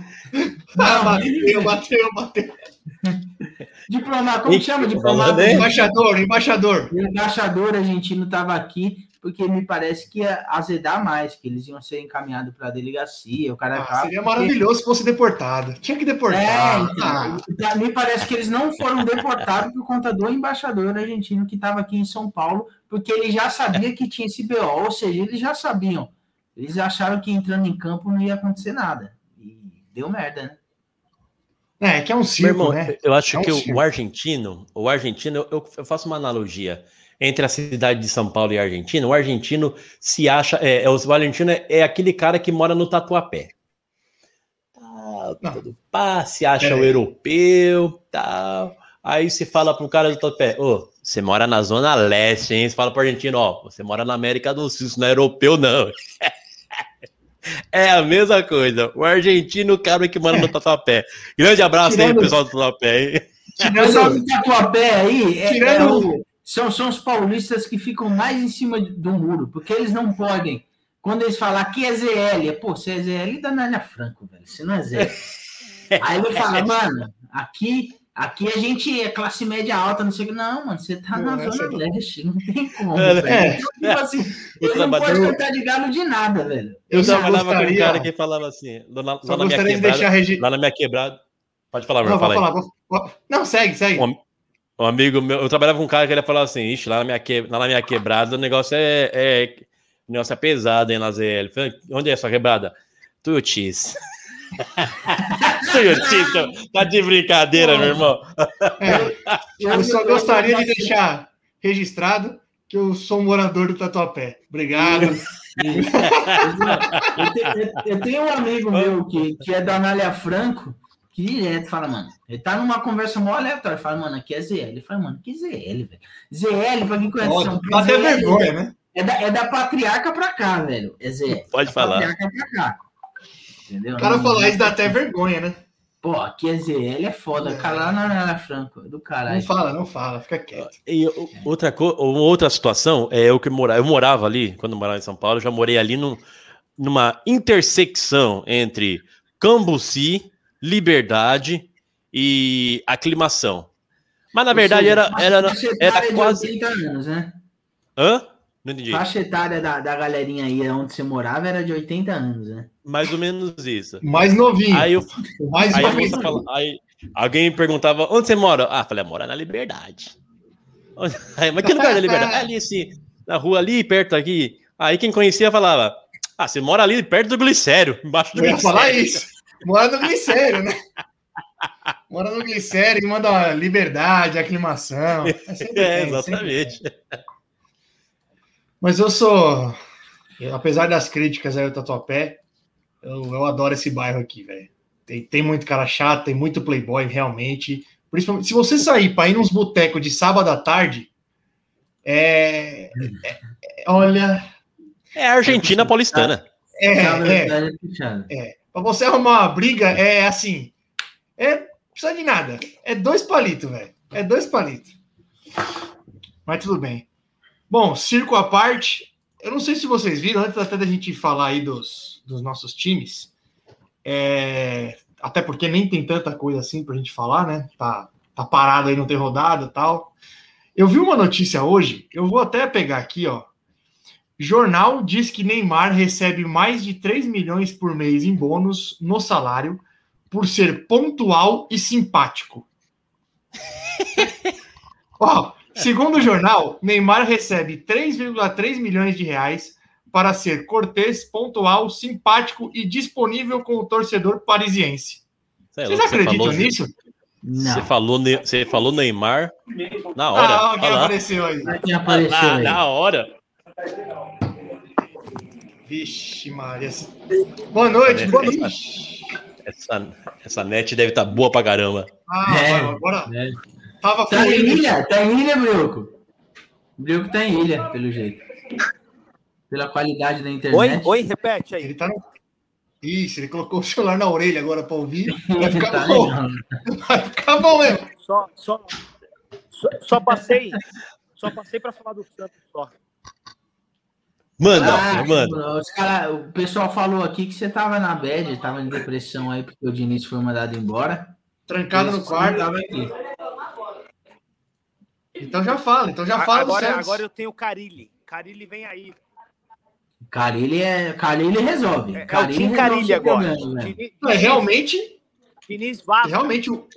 Ah, Não, bateu, bateu, bateu. [laughs] diplomata, como que chama? Diplomata. Embaixador, embaixador. O embaixador argentino estava aqui porque me parece que ia azedar mais, que eles iam ser encaminhados para a delegacia. O cara Ah, acaba- seria maravilhoso se fosse deportado. Tinha que deportar. É, Ah, então, me parece que eles não foram deportados por conta do embaixador argentino que estava aqui em São Paulo, porque ele já sabia que tinha esse BO, ou seja, eles já sabiam. Eles acharam que entrando em campo não ia acontecer nada. E deu merda, né? é, que é um Meu circo, irmão, né? eu acho É um que o- circo. o argentino, o argentino, eu, eu faço uma analogia entre a cidade de São Paulo e a Argentina. O argentino se acha, é, é, o argentino é, é aquele cara que mora no Tatuapé. Tá, todo pá, se acha Pera o aí. europeu, tal. Aí você fala pro cara do Tatuapé, ô, você mora na zona leste, hein? Você fala pro argentino, ó, você mora na América do Sul, isso não é europeu não. [laughs] É a mesma coisa. O argentino, o cara que mora no Tatuapé. Grande abraço aí, Tirando- pessoal do Tatuapé, hein? O pessoal Tirando, do Tatuapé aí é- Tirando- é o- são, são os paulistas que ficam mais em cima do muro, porque eles não podem. Quando eles falam aqui é ZL, é, pô, você é ZL da Nália Franco, velho. Você não é ZL. [laughs] Aí ele fala, mano, aqui, aqui a gente é classe média alta, não sei o que. Não, mano, você tá na Não, Zona essa- Leste, não tem como. É, velho. [laughs] é. Então, tipo assim, não podem cortar de galo de nada, velho. Eu Eu só trabalhava com um gostaria- cara que falava assim, lá, lá só na minha gostaria de quebrada, deixar regi... lá na minha quebrada. Pode falar, Não, meu, vou fala aí. falar. Não, segue, segue. Um, um amigo meu, eu trabalhava com um cara que ele falava assim, ixi, lá na minha, que, lá na minha quebrada o negócio é, é- o negócio é pesado, hein. Falei, Onde é a sua quebrada? Tuiutis. [laughs] Tuiutis, tá- tá de brincadeira, meu irmão. É, eu só gostaria de deixar registrado que eu sou um morador do Tatuapé. Obrigado. [laughs] Eu tenho, eu tenho um amigo meu que, que é da Anália Franco, que direto fala, mano, ele tá numa conversa mó aleatória, fala, mano, aqui é ZL. Ele fala, mano, que ZL, velho? ZL, pra quem conhece São Dá Paulo, até ZL vergonha, né? É da, é da patriarca pra cá, velho. É ZL. Pode Da falar. Patriarca pra cá. Entendeu? O cara Não- falar isso dá até vergonha, né? Pô, aqui é ZL, é foda. É. Cara, lá na Anália Franco, do Não caralho. fala, não fala, fica quieto. E outra, co- outra situação é eu que morava, eu morava ali, quando eu morava em São Paulo, eu já morei ali num- numa intersecção entre Cambuci, Liberdade e Aclimação. Mas na Ou verdade seja, era, era, faixa era etária de quase. 80 anos, né? Hã? Não entendi. Faixa etária da, da galerinha aí onde você morava era de 80 anos, né? Mais ou menos isso. Mais novinho. Aí, eu, mais aí, novinho. fala, aí alguém me perguntava, onde você mora? Ah, falei, mora na Liberdade. [laughs] Aí, mas que lugar da Liberdade? ali, assim, na rua ali, perto aqui. Aí quem conhecia falava, ah, você mora ali perto do Glicério, embaixo do Eu ia Glicério. falar isso. Mora no glicério, né? Mora no glicério e manda liberdade, aclimação. É, sempre É, exatamente. Mas eu sou. apesar das críticas aí ao Tatuapé, eu, eu adoro esse bairro aqui, velho. Tem, tem muito cara chato, tem muito playboy, realmente. Principalmente, se você sair para ir nos botecos de sábado à tarde, é, é- é- olha, É a Argentina paulistana. é, Puxado, é, verdade, é puxado. Para você arrumar uma briga, é assim, é precisa de nada, é dois palitos, velho, é dois palitos. Mas tudo bem. Bom, circo à parte, eu não sei se vocês viram, antes até da gente falar aí dos, dos nossos times, é, até porque nem tem tanta coisa assim pra gente falar, né? Tá, tá parado aí, não tem rodada tal. Eu vi uma notícia hoje, eu vou até pegar aqui, ó. Jornal diz que Neymar recebe mais de 3 milhões por mês em bônus no salário por ser pontual e simpático. [laughs] Ó, segundo o jornal, Neymar recebe 3,3 milhões de reais para ser cortês, pontual, simpático e disponível com o torcedor parisiense. Cê é Vocês louco, você acreditam falou- nisso? Você falou, você falou Neymar na hora. Ah, ó, quem apareceu aí. Quem apareceu Na, aí. na hora. Vixe, Maria. Boa noite. Boa noite. Essa, essa net deve estar boa pra caramba. Ah, É. agora É. tava Tá em ilha? Tá em ilha, Brioco? Brioco tá em ilha, pelo jeito. Pela qualidade da Oi, internet. oi, repete aí. Ele tá no... Isso, ele colocou o celular na orelha agora para ouvir. [laughs] Vai ficar Tá bom. legal. Vai ficar bom mesmo. Só, só, só, só passei, só passei para falar do Santos só. Manda, Ah, manda. os cara, o pessoal falou aqui que você tava na bad, tava em depressão aí, porque o Diniz foi mandado embora. Trancado no quarto. Tava aqui. Então já fala, então já fala do agora, Santos. agora eu tenho o Carilli. Carilli vem aí. Carilli, é, Carilli resolve. É, é o Carilli Carilli agora. Diniz, é realmente, Diniz Vasco. realmente, o,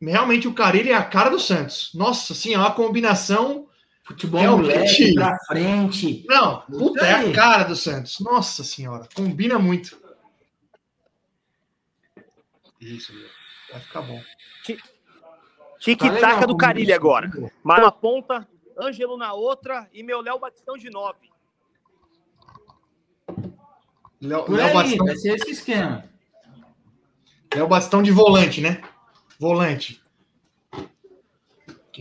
realmente o Carilli é a cara do Santos. Nossa, assim, é uma combinação. Futebol Realmente. moleque, pra frente. Não, puta, é a cara do Santos. Nossa senhora, combina muito. Isso, vai ficar bom. Tá legal, Tic-tac do Carilli isso. agora. Mas na ponta, Ângelo na outra e meu Léo Batistão de nove. Léo Léo aí, Bastão, vai ser esse esquema. Léo Bastão de volante, né? Volante.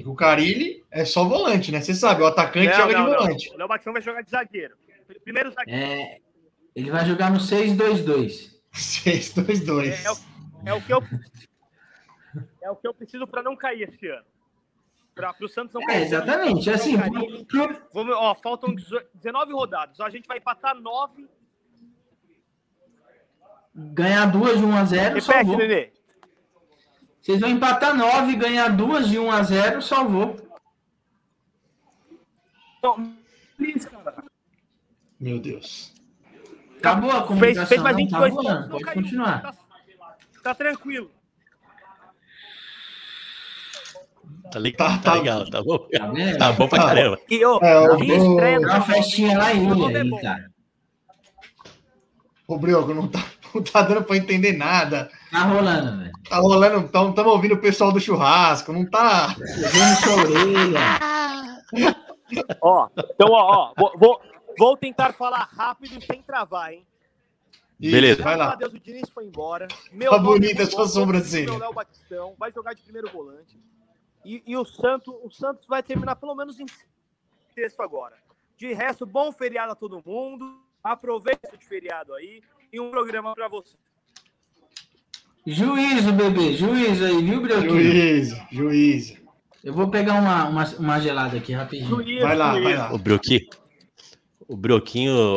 Que o Carilli é só volante, né? Você sabe, o atacante Não, joga não, de não. volante. O Léo Batistão vai jogar de zagueiro. Primeiro zagueiro. É, ele vai jogar no 6-2-2. 6-2-2. [laughs] É, o, é o que eu é o que eu preciso para não cair esse ano. Para o Santos não É, cair. exatamente. Assim, Vamos, ó, faltam 18 19 rodadas. A gente vai empatar 9. ganhar duas de 1 a 0 Repete, salvou. Nenê. Vocês vão empatar 9, ganhar duas de 1 a 0 salvou. Então. Meu Deus. Acabou a Fez, comunicação. fez mais não? 22 tá voando, pode caiu. continuar. Tá, tá tranquilo. Tá, legal, Tá, tá, tá. legal, tá bom? Tá vendo? Tá bom pra Tá. caramba. E, ô, É, o- e estreia Dá uma festinha lá em ilha é cara. Ô, Brioco, não tá, [laughs] não tá dando pra entender nada. Tá rolando, velho. Tá rolando, estamos ouvindo o pessoal do churrasco, não tá. Pegando sua orelha. [laughs] Ó, então, ó, ó vou, vou, vou tentar falar rápido sem travar, hein? Isso, Beleza. Vai lá. Deus, o Diniz foi embora. Meu Tá nome bonita é a sua sobrancelha. Meu Léo Batistão vai jogar de primeiro volante. E, e o, Santos, o Santos vai terminar pelo menos em sexto agora. De resto, bom feriado a todo mundo. Aproveita de feriado aí. E um programa para você. Juízo, bebê. Juízo aí, viu, Brioquinho? Juízo, juízo. Eu vou pegar uma, uma, uma gelada aqui rapidinho. Juiz, Vai lá, juiz. vai lá. O Broquinho. O Broquinho.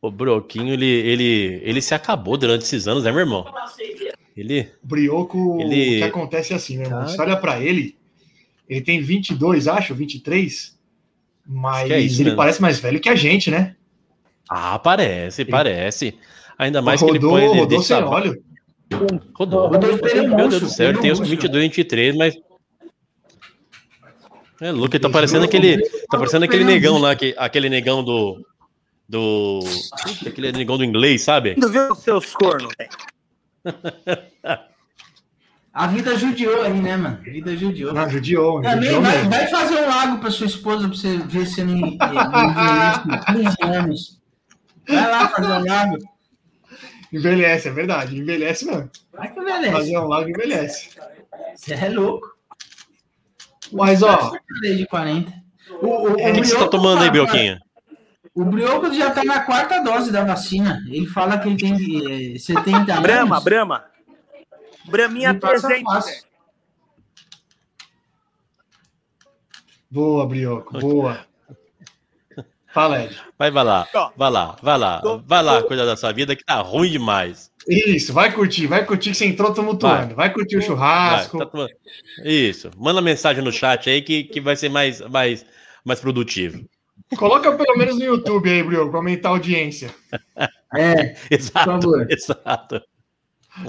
O Broquinho, ele, ele, ele se acabou durante esses anos, né, meu irmão? Ele. O Brioco, Ele- o que acontece é assim, meu irmão. Cara. Você olha pra ele, ele tem 22, acho, 23, mas que é isso ele mesmo. parece mais velho que a gente, né? Ah, parece, parece. Ainda mais que ele rodou, põe ele rodou deixa- sem óleo. Rodou. Rodou espelho Meu Deus do céu, ele tem uns espelho 22, 23, mas. É louco, ele tá parecendo aquele. Tá parecendo aquele negão lá, que, aquele negão do. Do. Aquele negão do inglês, sabe? Lindo, viu, seus cornos? A vida judiou aí, né, mano? A vida judiou. Não, judiou, Também judiou vai, vai fazer um lago pra sua esposa pra você ver se não não envelhece com 15 anos. Vai lá fazer um lago. Envelhece, é verdade, envelhece mesmo. Vai que envelhece. Fazer um lago envelhece. Você é louco. Mas, ó, Desde 40. O, o, O que, que você tá tomando aí, Bioquinha? O Brioco já tá na quarta dose da vacina. Ele fala que ele tem eh, 70 Brama, anos. Brama. Braminha Ele passa 300. fácil. boa, Brioco, boa. Fala, Ed. Vai, vai lá, vai lá, vai lá, vai lá, cuidar da sua vida que tá ruim demais. Isso, vai curtir, vai curtir que você entrou tumultuando. Vai, curtir o Vai, churrasco. tá tomando- Isso, manda mensagem no chat aí que, que vai ser mais, mais, mais produtivo. Coloca pelo menos no YouTube aí, Brioco, pra aumentar a audiência. É, [laughs] Exato, favor. exato.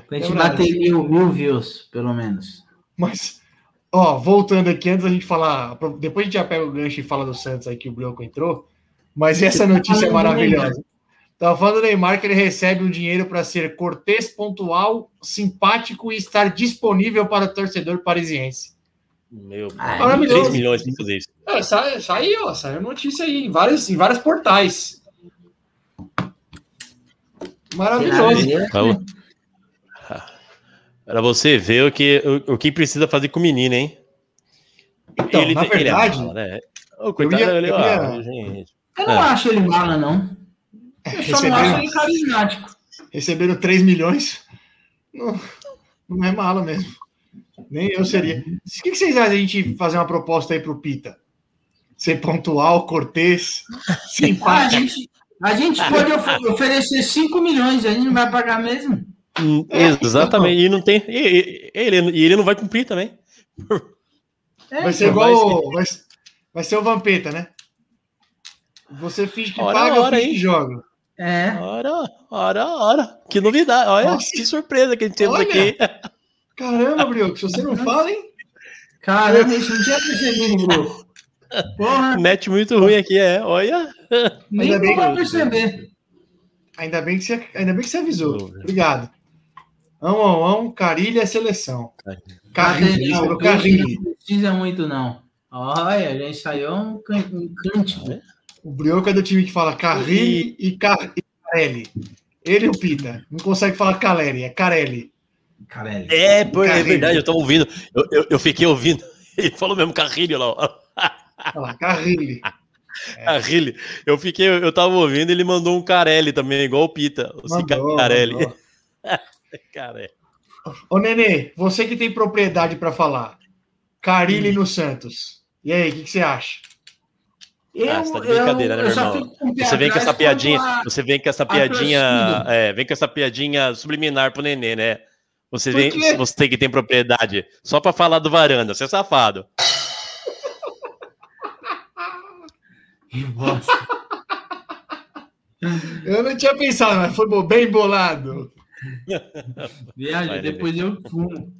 pra gente É verdade. bater mil, mil views, pelo menos. Mas, ó, voltando aqui, antes da gente falar. Depois a gente já pega o gancho e fala do Santos aí que o Brioco entrou. Mas essa notícia é maravilhosa. Tava falando do Neymar que ele recebe um dinheiro para ser cortês, pontual, simpático e estar disponível para o torcedor parisiense. Meu, Ah, é 3 maravilhoso. milhões pra fazer isso. É, sa- saiu, ó, saiu notícia aí em vários, em vários portais. Maravilhoso. Tem nada a ver, Vamos. Pra você ver o que, o, o que precisa fazer com o menino, hein? Então, na tem- verdade, mala, né? Ô, coitado, eu ia- ele, eu ia- gente. Eu não É. acho ele mala, não. Eu só não acho receberam, ele carismático. receberam 3 milhões. Não, não é malo mesmo. Nem eu seria. O que, vocês acham de a gente fazer uma proposta aí pro Pita? Ser pontual, cortês, [laughs] Ah, a, simpático. gente, a gente pode of- oferecer 5 milhões, a gente não vai pagar mesmo. Hum, É, Exatamente, e não tem. E, e- ele, e ele não vai cumprir também. É, Vai ser então, vai igual. Vai, vai ser o Vampeta, né? Você finge que Ora, paga, ora, eu finge hein? que joga. é. Ora, ora, ora. Que novidade. Olha Nossa. que surpresa que a gente temos Olha. aqui. Caramba, Brioco, se você não fala, hein? Caramba, isso não tinha percebido, Bruno. Porra, Net muito ruim aqui, é. Olha. nem Ainda bem que- perceber. Ainda bem que você, ainda bem que você avisou. Obrigado. Ão, ão, ão, Carilha é seleção. Peixe Carrilho. não precisa muito, não. Olha, já ensaiou um, can- um cântico. O Brioco é do time que fala Carrilho e, Car... e Carelli. Ele e o Pita. Não consegue falar Caleri, é Carelli. Carelli. É, pô, é verdade, eu tava ouvindo. Eu, eu, eu fiquei ouvindo. [laughs] Ele falou mesmo carrilho lá. Fala, Carrilho. [laughs] Carrilho. Eu fiquei, eu tava ouvindo, ele mandou um Carelli também, igual o Pita. O Mandou, Cicarelli. mandou. [laughs] Cara, Ô, Nenê, você que tem propriedade para falar. Carilli no Santos. E aí, o que, que você acha? Eu, Ah, você tá de brincadeira, né, eu meu só irmão? Você vem com essa piadinha, quando a- você vem com essa piadinha, é, vem com essa piadinha subliminar pro nenê, né? Você vem, você tem que ter propriedade só pra falar do varanda, você é safado. [laughs] Que bosta. Eu não tinha pensado, mas foi bem bolado. Viagem, depois eu fumo.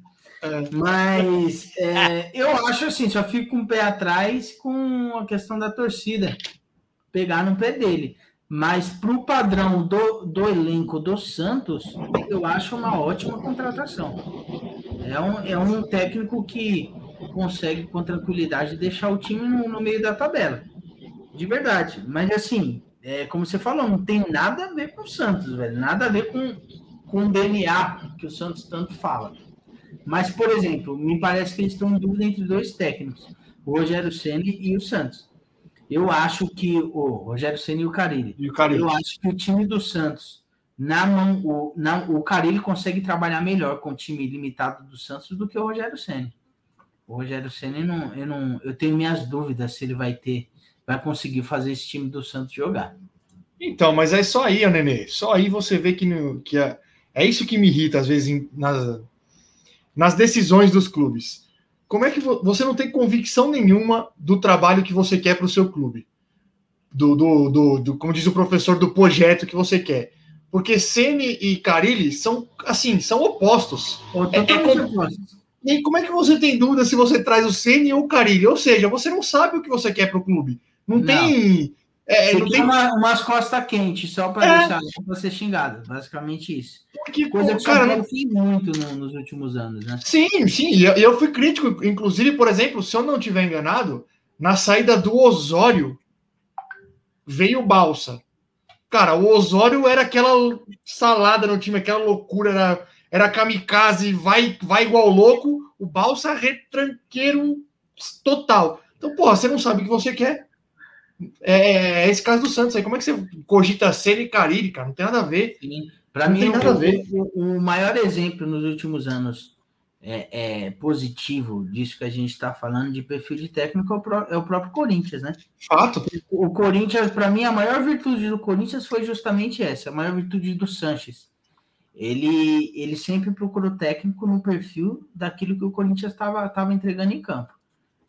Mas [laughs] é, eu acho assim, só fico com o pé atrás com a questão da torcida. Pegar no pé dele. Mas pro padrão do, do elenco do Santos, eu acho uma ótima contratação. É um, é um técnico que consegue com tranquilidade deixar o time no, no meio da tabela. De verdade. Mas assim, é, como você falou, não tem nada a ver com o Santos, velho. Nada a ver com, com o DNA que o Santos tanto fala. Mas, por exemplo, me parece que eles estão em dúvida entre dois técnicos, o Rogério Ceni e o Santos. Eu acho que o Rogério Ceni e o Carilli. E o. Eu acho que o time do Santos, na mão, o, na, o Carilli consegue trabalhar melhor com o time limitado do Santos do que o Rogério Ceni. O Rogério Ceni, não, eu, não, eu tenho minhas dúvidas se ele vai ter, vai conseguir fazer esse time do Santos jogar. Então, mas é só aí, Nenê. Só aí você vê que, no- que é, é isso que me irrita, às vezes, nas, nas decisões dos clubes. Como é que vo- você não tem convicção nenhuma do trabalho que você quer para o seu clube? Do, do, do, do- como diz o professor, do projeto que você quer. Porque Ceni e Carilli são, assim, são opostos. É- é como-. E como é que você tem dúvida se você traz o Ceni ou o Carilli? Ou seja, você não sabe o que você quer para o clube. Não, Não. tem. É, Você não tem uma, umas costas quentes só para É. deixar ser xingado, basicamente isso. porque, Coisa que cara, não fez muito no- nos últimos anos, né? Sim, sim, e eu, eu fui crítico, inclusive, por exemplo, se eu não tiver enganado, na saída do Osório veio o Balsa. Cara, o Osório era aquela salada no time, aquela loucura, era, era kamikaze, vai, vai igual louco, o Balsa retranqueiro total. Então, porra, você não sabe o que você quer. É, é esse caso do Santos aí. Como é que você cogita Ceni e Carilli, cara? Não tem nada a ver. Para mim, tem nada a o, ver. o- o maior exemplo nos últimos anos é, é, positivo disso que a gente está falando de perfil de técnico é o, pró- é o próprio Corinthians, né? Fato. O Corinthians, para mim, a maior virtude do Corinthians foi justamente essa, a maior virtude do Sanches. Ele, ele sempre procurou técnico no perfil daquilo que o Corinthians estava tava entregando em campo.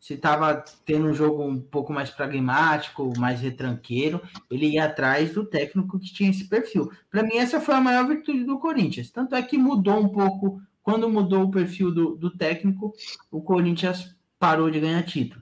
Se estava tendo um jogo um pouco mais pragmático, mais retranqueiro, ele ia atrás do técnico que tinha esse perfil. Para mim, essa foi a maior virtude do Corinthians. Tanto é que mudou um pouco, quando mudou o perfil do, do técnico, o Corinthians parou de ganhar título.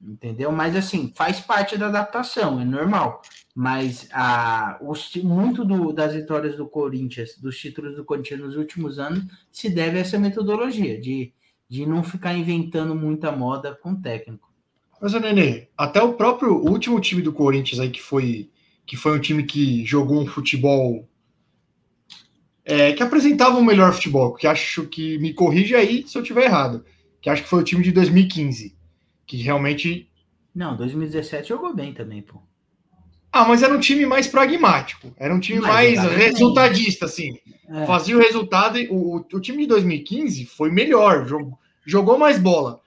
Entendeu? Mas assim, faz parte da adaptação, é normal. Mas a, muito do- das vitórias do Corinthians, dos títulos do Corinthians nos últimos anos, se deve a essa metodologia de, de não ficar inventando muita moda com o técnico. Mas, Nenê, até o próprio último time do Corinthians aí, que foi, que foi um time que jogou um futebol é, que apresentava um melhor futebol, que acho que me corrija aí se eu estiver errado, que acho que foi o time de 2015, que realmente. Não, 2017 jogou bem também, pô. Ah, mas era um time mais pragmático, era um time mais bem. resultadista, assim. É, Fazia o resultado. O, o, time de 2015 foi melhor, jogou, jogou mais bola.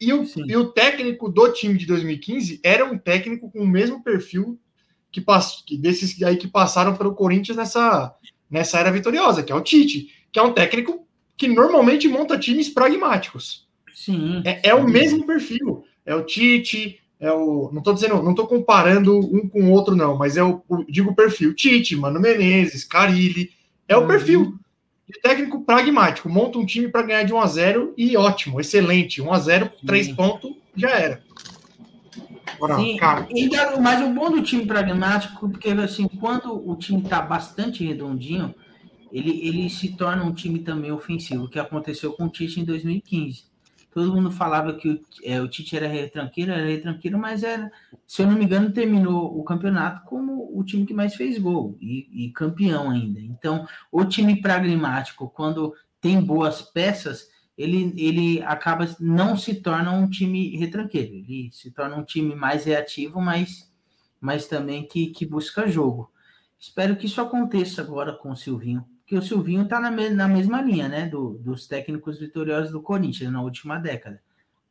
E o, Sim. e o técnico do time de 2015 era um técnico com o mesmo perfil que, pass, que desses aí que passaram pelo Corinthians nessa, nessa era vitoriosa, que é o Tite, que é um técnico que normalmente monta times pragmáticos. sim. É, é o mesmo perfil. É o Tite, é o. Não tô dizendo, não tô comparando um com o outro, não, mas é o, digo o perfil. Tite, Mano Menezes, Carilli. É o Uhum. perfil de técnico pragmático. Monta um time para ganhar de 1 a 0 e ótimo, excelente. 1 a 0 3 Sim. pontos, já era. Agora, Sim, cara, ainda- mas o bom do time pragmático, porque assim, quando o time está bastante redondinho, ele, ele se torna um time também ofensivo, o que aconteceu com o Tite em 2015. Todo mundo falava que o, é, o Tite era retranqueiro, era retranqueiro, mas era, se eu não me engano, terminou o campeonato como o time que mais fez gol e, e campeão ainda. Então, o time pragmático, quando tem boas peças, ele, ele acaba não se torna um time retranqueiro, ele se torna um time mais reativo, mas, mas também que, que busca jogo. Espero que isso aconteça agora com o Silvinho, porque o Silvinho está na, me- na mesma linha, né, do, dos técnicos vitoriosos do Corinthians na última década.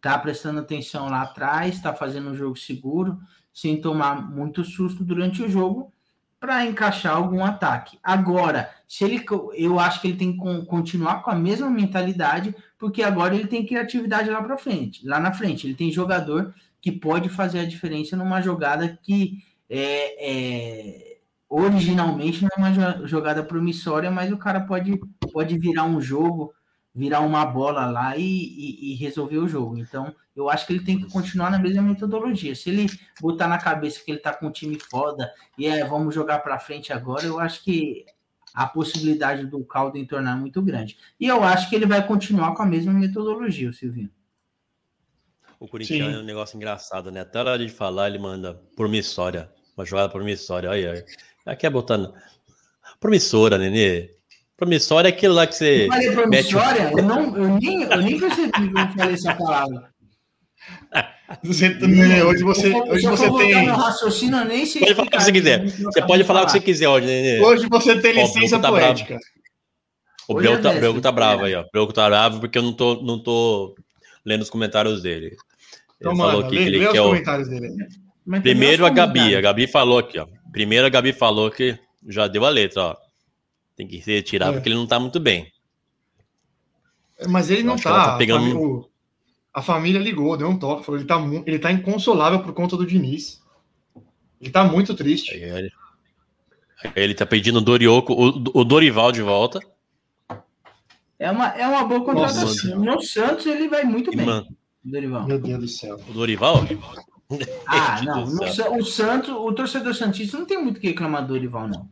Tá prestando atenção lá atrás, está fazendo um jogo seguro, sem tomar muito susto durante o jogo, para encaixar algum ataque. Agora, se ele, eu acho que ele tem que con- continuar com a mesma mentalidade, porque agora ele tem criatividade lá para frente, lá na frente. Ele tem jogador que pode fazer a diferença numa jogada que é, é, originalmente não é uma jo- jogada promissória, mas o cara pode, pode virar um jogo, virar uma bola lá e, e- e resolver o jogo. Então, eu acho que ele tem que continuar na mesma metodologia. Se ele botar na cabeça que ele tá com um time foda e é, vamos jogar para frente agora, eu acho que a possibilidade do caldo entornar é muito grande. E eu acho que ele vai continuar com a mesma metodologia, o Silvinho. O Corinthians Sim. é um negócio engraçado, né? Até a hora de falar, ele manda promissória. Uma jogada promissória. Olha aí. Aqui é botando. Promissora, Nenê. Promissória é aquilo lá que você. Eu falei mete o- promissória, eu, não, eu, nem, eu nem percebi que eu falei essa palavra. [laughs] você, Nenê, hoje você, hoje você tem. no raciocínio, eu nem sei Pode falar o que você quiser. Você pode falar o que você quiser hoje, Nenê. Hoje você tem Ó, o licença Bruno tá poética. O é Breu tá, Breu tá bravo né? aí, ó. O Breu tá bravo porque eu não tô, não tô lendo os comentários dele. Ele Então, falou mano, aqui lê, que ele lê os quer o. comentários dele. Mas Primeiro a Gabi. A. Gabi falou aqui, ó. Primeiro a Gabi falou que já deu a letra, ó. Tem que retirar É. porque ele não tá muito bem. Mas ele Eu não tá. tá pegando- a, família, a família ligou, deu um toque, falou ele tá, ele tá inconsolável por conta do Diniz. Ele tá muito triste. Aí ele, aí ele tá pedindo o Dorioco, o, o Dorival de volta. É uma, é uma boa contratação. Nossa. No Santos ele vai muito E, bem, mano, Dorival. Meu Deus do céu. o Dorival? [laughs] Ah, não. no o Santos, o torcedor Santista não tem muito o que reclamar do Dorival, não.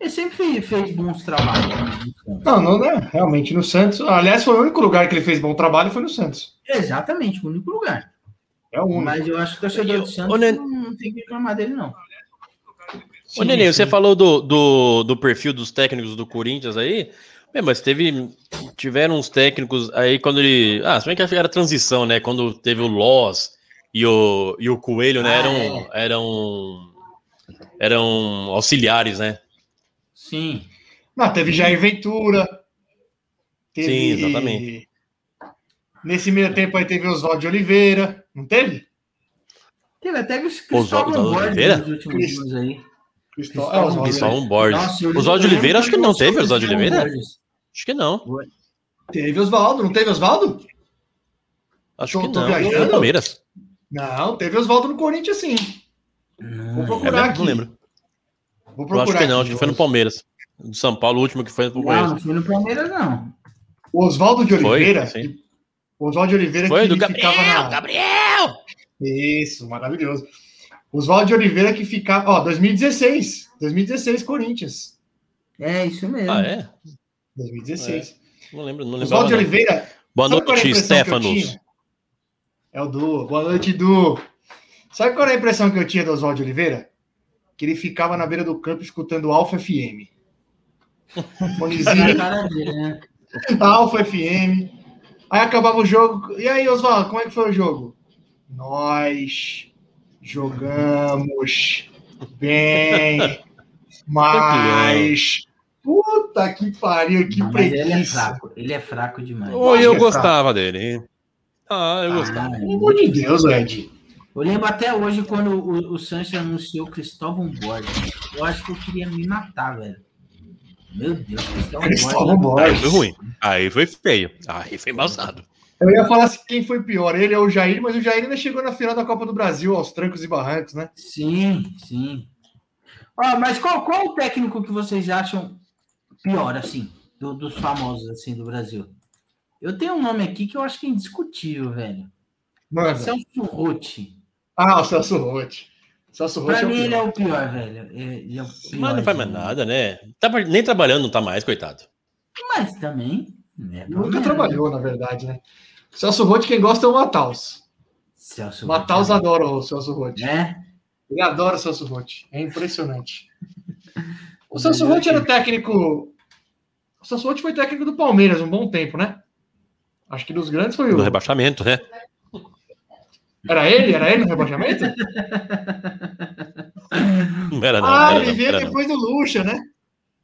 Ele sempre fez, fez bons trabalhos. né, Santos. Não, não é. Realmente, no Santos. Aliás, foi o único lugar que ele fez bom trabalho foi no Santos. Exatamente, o único lugar. É o único. Mas eu acho que o torcedor do Santos não, não tem que reclamar dele, não. Ô, Nenê, você falou do, do, do perfil dos técnicos do Corinthians aí. Mas teve. Tiveram uns técnicos aí quando ele. Ah, se bem que era transição, né? Quando teve o Loss e o, e o Coelho, né? Ah, Eram, eram. Eram auxiliares, né? Sim. Não, teve Jair Ventura. Teve, Sim, exatamente. Nesse meio tempo aí teve Oswaldo de Oliveira, não teve? Teve até Oswaldo Cristóvão Borges Oliveira? nos últimos Cris- anos aí. Cristóvão, é, Borges. Oswaldo de Oliveira, acho que não teve, Oswaldo de Oliveira? Acho que não. Teve Oswaldo, não teve Oswaldo? Acho Tô- que tô não. viajando? Palmeiras. Não, teve Oswaldo no Corinthians sim. Vou Não, É procurar mesmo? aqui. Não lembro. Vou Eu procurar acho que não, acho que foi no Palmeiras. Do São Paulo, o último que foi não, Palmeiras. não foi no Palmeiras, não. O Oswaldo de Foi, Oliveira. sim. que- O Oswaldo de Oliveira Foi que do Gabriel, ficava na. Gabriel! Isso, maravilhoso. Oswaldo de Oliveira que ficava. Ó, 2016. 2016, Corinthians. É isso mesmo. Ah, é? 2016. Não lembro, não lembro. Oswaldo de Oliveira. Boa a noite, eu Stefanos. É o Du. Boa noite, Du. Sabe qual era a impressão que eu tinha do Oswaldo de Oliveira? Que ele ficava na beira do campo escutando Alfa FM. [laughs] Fonezinho, né? Alfa FM. Aí acabava o jogo. E aí, Oswaldo, como é que foi o jogo? Nós jogamos bem, mas. Puta que pariu, que Não, mas ele é preguiça. fraco. Ele é fraco demais. Oi, acho eu é gostava dele. Ah, eu Ah, gostava. Pelo amor de Deus, Ed. Eu lembro até hoje quando o, o Sanches anunciou Cristóvão Borges. Eu acho que eu queria me matar, velho. Meu Deus, Cristóvão, Cristóvão Borges. Aí foi Borges. ruim. Aí foi feio. Aí foi embaçado. Eu ia falar assim, quem foi pior, ele ou o Jair, mas o Jair ainda chegou na final da Copa do Brasil, aos trancos e barrancos, né? Sim, sim. Ó, mas qual, qual o técnico que vocês acham pior, assim, do- dos famosos, assim, do Brasil? Eu tenho um nome aqui que eu acho que é indiscutível, velho. Manda. Celso Rotti. Ah, o Celso Rotti. Celso Rotti Pra é o mim, ele é pior. o pior, velho. É- Ele é o pior, Mas não faz mais nada, né? Tá, nem trabalhando não tá mais, coitado. Mas também. né, Nunca problema. trabalhou, na verdade, né? Celso Rotti, quem gosta é o Mataus. Celso Mataus Rotti. adora o Celso Rotti. É? Ele adora o Celso Rotti. É impressionante. [laughs] O Celso Rotti era técnico. O Celso Rotti foi técnico do Palmeiras um bom tempo, né? Acho que dos grandes foi o. rebaixamento, né? Era ele? Era ele no rebaixamento? [laughs] Não era não. ah, não era, ele não, veio era não. depois do Lucha, né?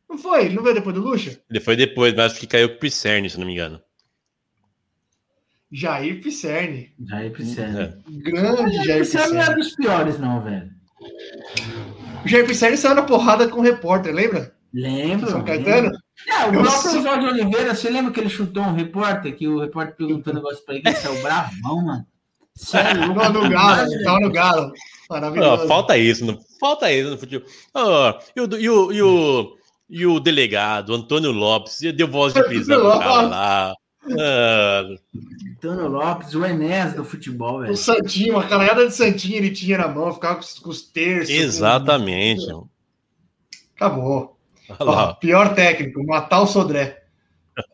Não foi? Ele não veio depois do Lucha? Ele foi depois, mas acho que caiu com o Pisserni, se não me engano. Jair Pisserni. Jair Pisserni. É. Grande Jair Pisserni não é dos piores, não, velho. O Jair Pisserni saiu na porrada com o repórter, lembra? Lembro. São Caetano? É, o Eu próprio sou- Jorge Oliveira, você lembra que ele chutou um repórter, que o repórter perguntou um negócio pra ele, que saiu bravão, mano. Cê é no Galo, ele tava no Galo. Maravilhoso. falta isso, não, falta isso no futebol. E, o, e, o, e, o, e o delegado, Antônio Lopes, deu voz de prisão pro cara lá. Ah, Antônio Lopes, o Enéas do futebol, O velho. Santinho, uma canaiada de Santinho ele tinha na mão, ficava com os, com os terços. exatamente. com- Acabou. Olha lá. Ó, pior técnico, matar o Sodré.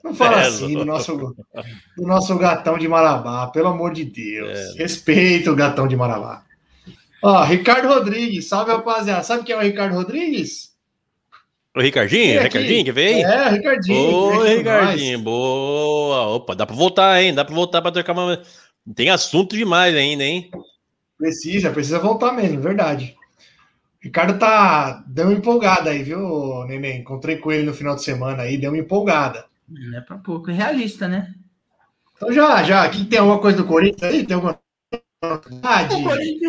Não fala É, assim do nosso, do nosso gatão de Marabá, pelo amor de Deus. É. Respeita o gatão de Marabá. Ó, Ricardo Rodrigues, salve rapaziada. Sabe quem é o Ricardo Rodrigues? O Ricardinho. Ricardinho, que veio? É, Ricardinho. Ô, Ricardinho, boa. Opa, dá pra voltar, hein? Dá pra voltar pra trocar uma. Tem assunto demais ainda, hein? Precisa, precisa voltar mesmo, verdade. Ricardo tá deu uma empolgada aí, viu, Neném? Encontrei com ele no final de semana aí, deu uma empolgada. Não é pra pouco, é realista, né? Então já, já, aqui tem alguma coisa do Corinthians aí? Tem alguma novidade?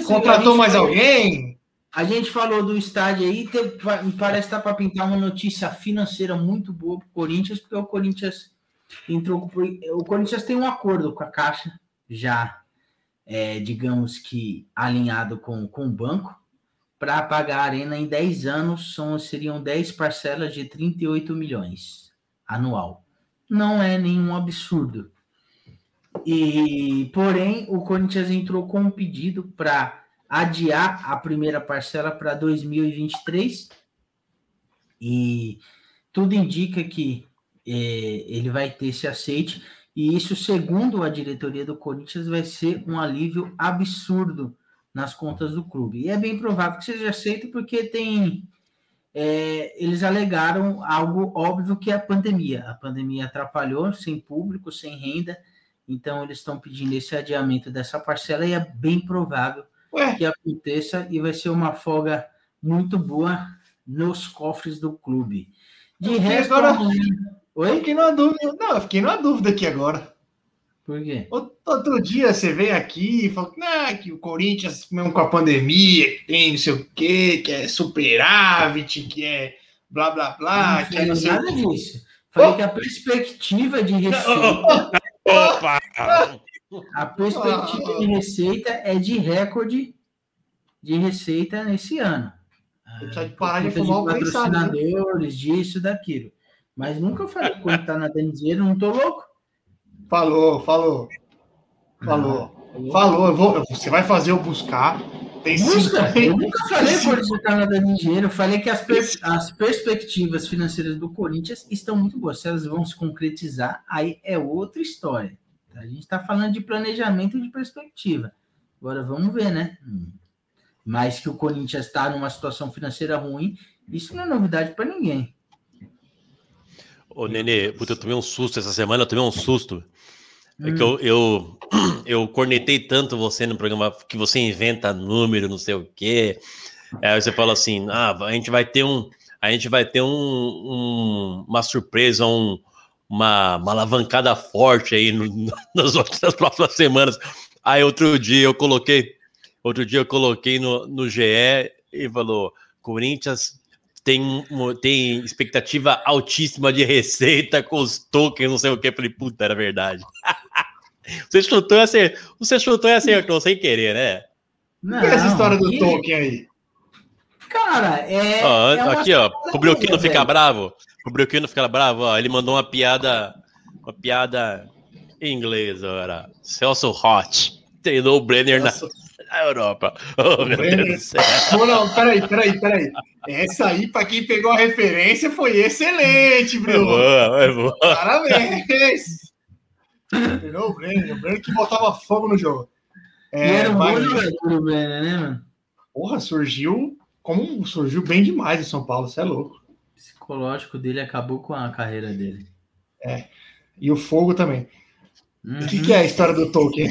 Contratou mais falou- alguém? A gente falou do estádio aí, tem- me parece que tá para pintar uma notícia financeira muito boa pro Corinthians, porque o Corinthians entrou o Corinthians tem um acordo com a Caixa já, é, digamos que alinhado com, com o banco para pagar a arena em 10 anos, são, seriam 10 parcelas de 38 milhões anual. Não é nenhum absurdo. E porém, o Corinthians entrou com um pedido para adiar a primeira parcela para 2023 e tudo indica que eh, ele vai ter esse aceite e isso, segundo a diretoria do Corinthians, vai ser um alívio absurdo nas contas do clube. E é bem provável que seja aceito porque tem eh, eles alegaram algo óbvio que é a pandemia. A pandemia atrapalhou, sem público, sem renda, então eles estão pedindo esse adiamento dessa parcela e é bem provável Ué, que aconteça e vai ser uma folga muito boa nos cofres do clube. De Eu resto, agora- amanhã- eu Oi? fiquei numa dúvida. Não, fiquei numa dúvida aqui agora. Por quê? Outro dia você vem aqui e fala ah, que o Corinthians, mesmo com a pandemia, que tem não sei o quê, que é superávit, que é blá blá blá, não que é não falei sei nada disso. Falei que a perspectiva de [laughs] receita, Opa! a perspectiva de receita é de recorde de receita nesse ano. Precisa de parar de fumar o né? patrocinadores, disso, daquilo. Mas nunca falei que [laughs] quando tá nadando dinheiro, não tô louco. Falou, falou. Falou. Falou. Falou, eu vou, você vai fazer eu buscar. Tem Busca, cinco- eu nunca falei o tá nadando dinheiro. Eu falei que as, pers- as perspectivas financeiras do Corinthians estão muito boas. Se elas vão se concretizar, aí é outra história. A gente está falando de planejamento e de perspectiva. Agora vamos ver, né? Mas que o Corinthians está numa situação financeira ruim, isso não é novidade para ninguém. Ô, Nenê, puta, eu tomei um susto essa semana, eu tomei um susto. É Hum. que eu, eu, [clears throat] eu cornetei tanto você no programa que você inventa número, não sei o quê. Aí você fala assim: ah, a gente vai ter um. A gente vai ter um, um- uma surpresa, um- uma, uma alavancada forte aí no- [laughs] nas, outras- nas próximas semanas. Aí outro dia eu coloquei, outro dia eu coloquei no, no GE e falou: Corinthians tem, tem expectativa altíssima de receita com os tokens, não sei o que. Falei, puta, era verdade. [laughs] Você chutou e acertou, você chutou e acertou sem querer, né? Não, E essa história do e- Tolkien aí? Cara, é. Ó, é aqui, ó, pro Brioquino velho. bravo, pro Brioquino ficar bravo, ó, ele mandou uma piada, uma piada em inglês, ora. Celso Hot, treinou o Brenner na, na Europa. [laughs] Oh, meu Brenner. Deus do céu. Não, não, peraí, peraí, peraí. Essa aí, pra quem pegou a referência, foi excelente, É Bruno. boa, é boa. Parabéns! Pegou o Brenner, o Brenner que botava fogo no jogo. E É, era um bom jogador, o Brenner, né, mano? porra, surgiu como surgiu bem demais em São Paulo, você é louco. O psicológico dele acabou com a carreira dele. E o fogo também. Uhum. O que, que é a história do Tolkien?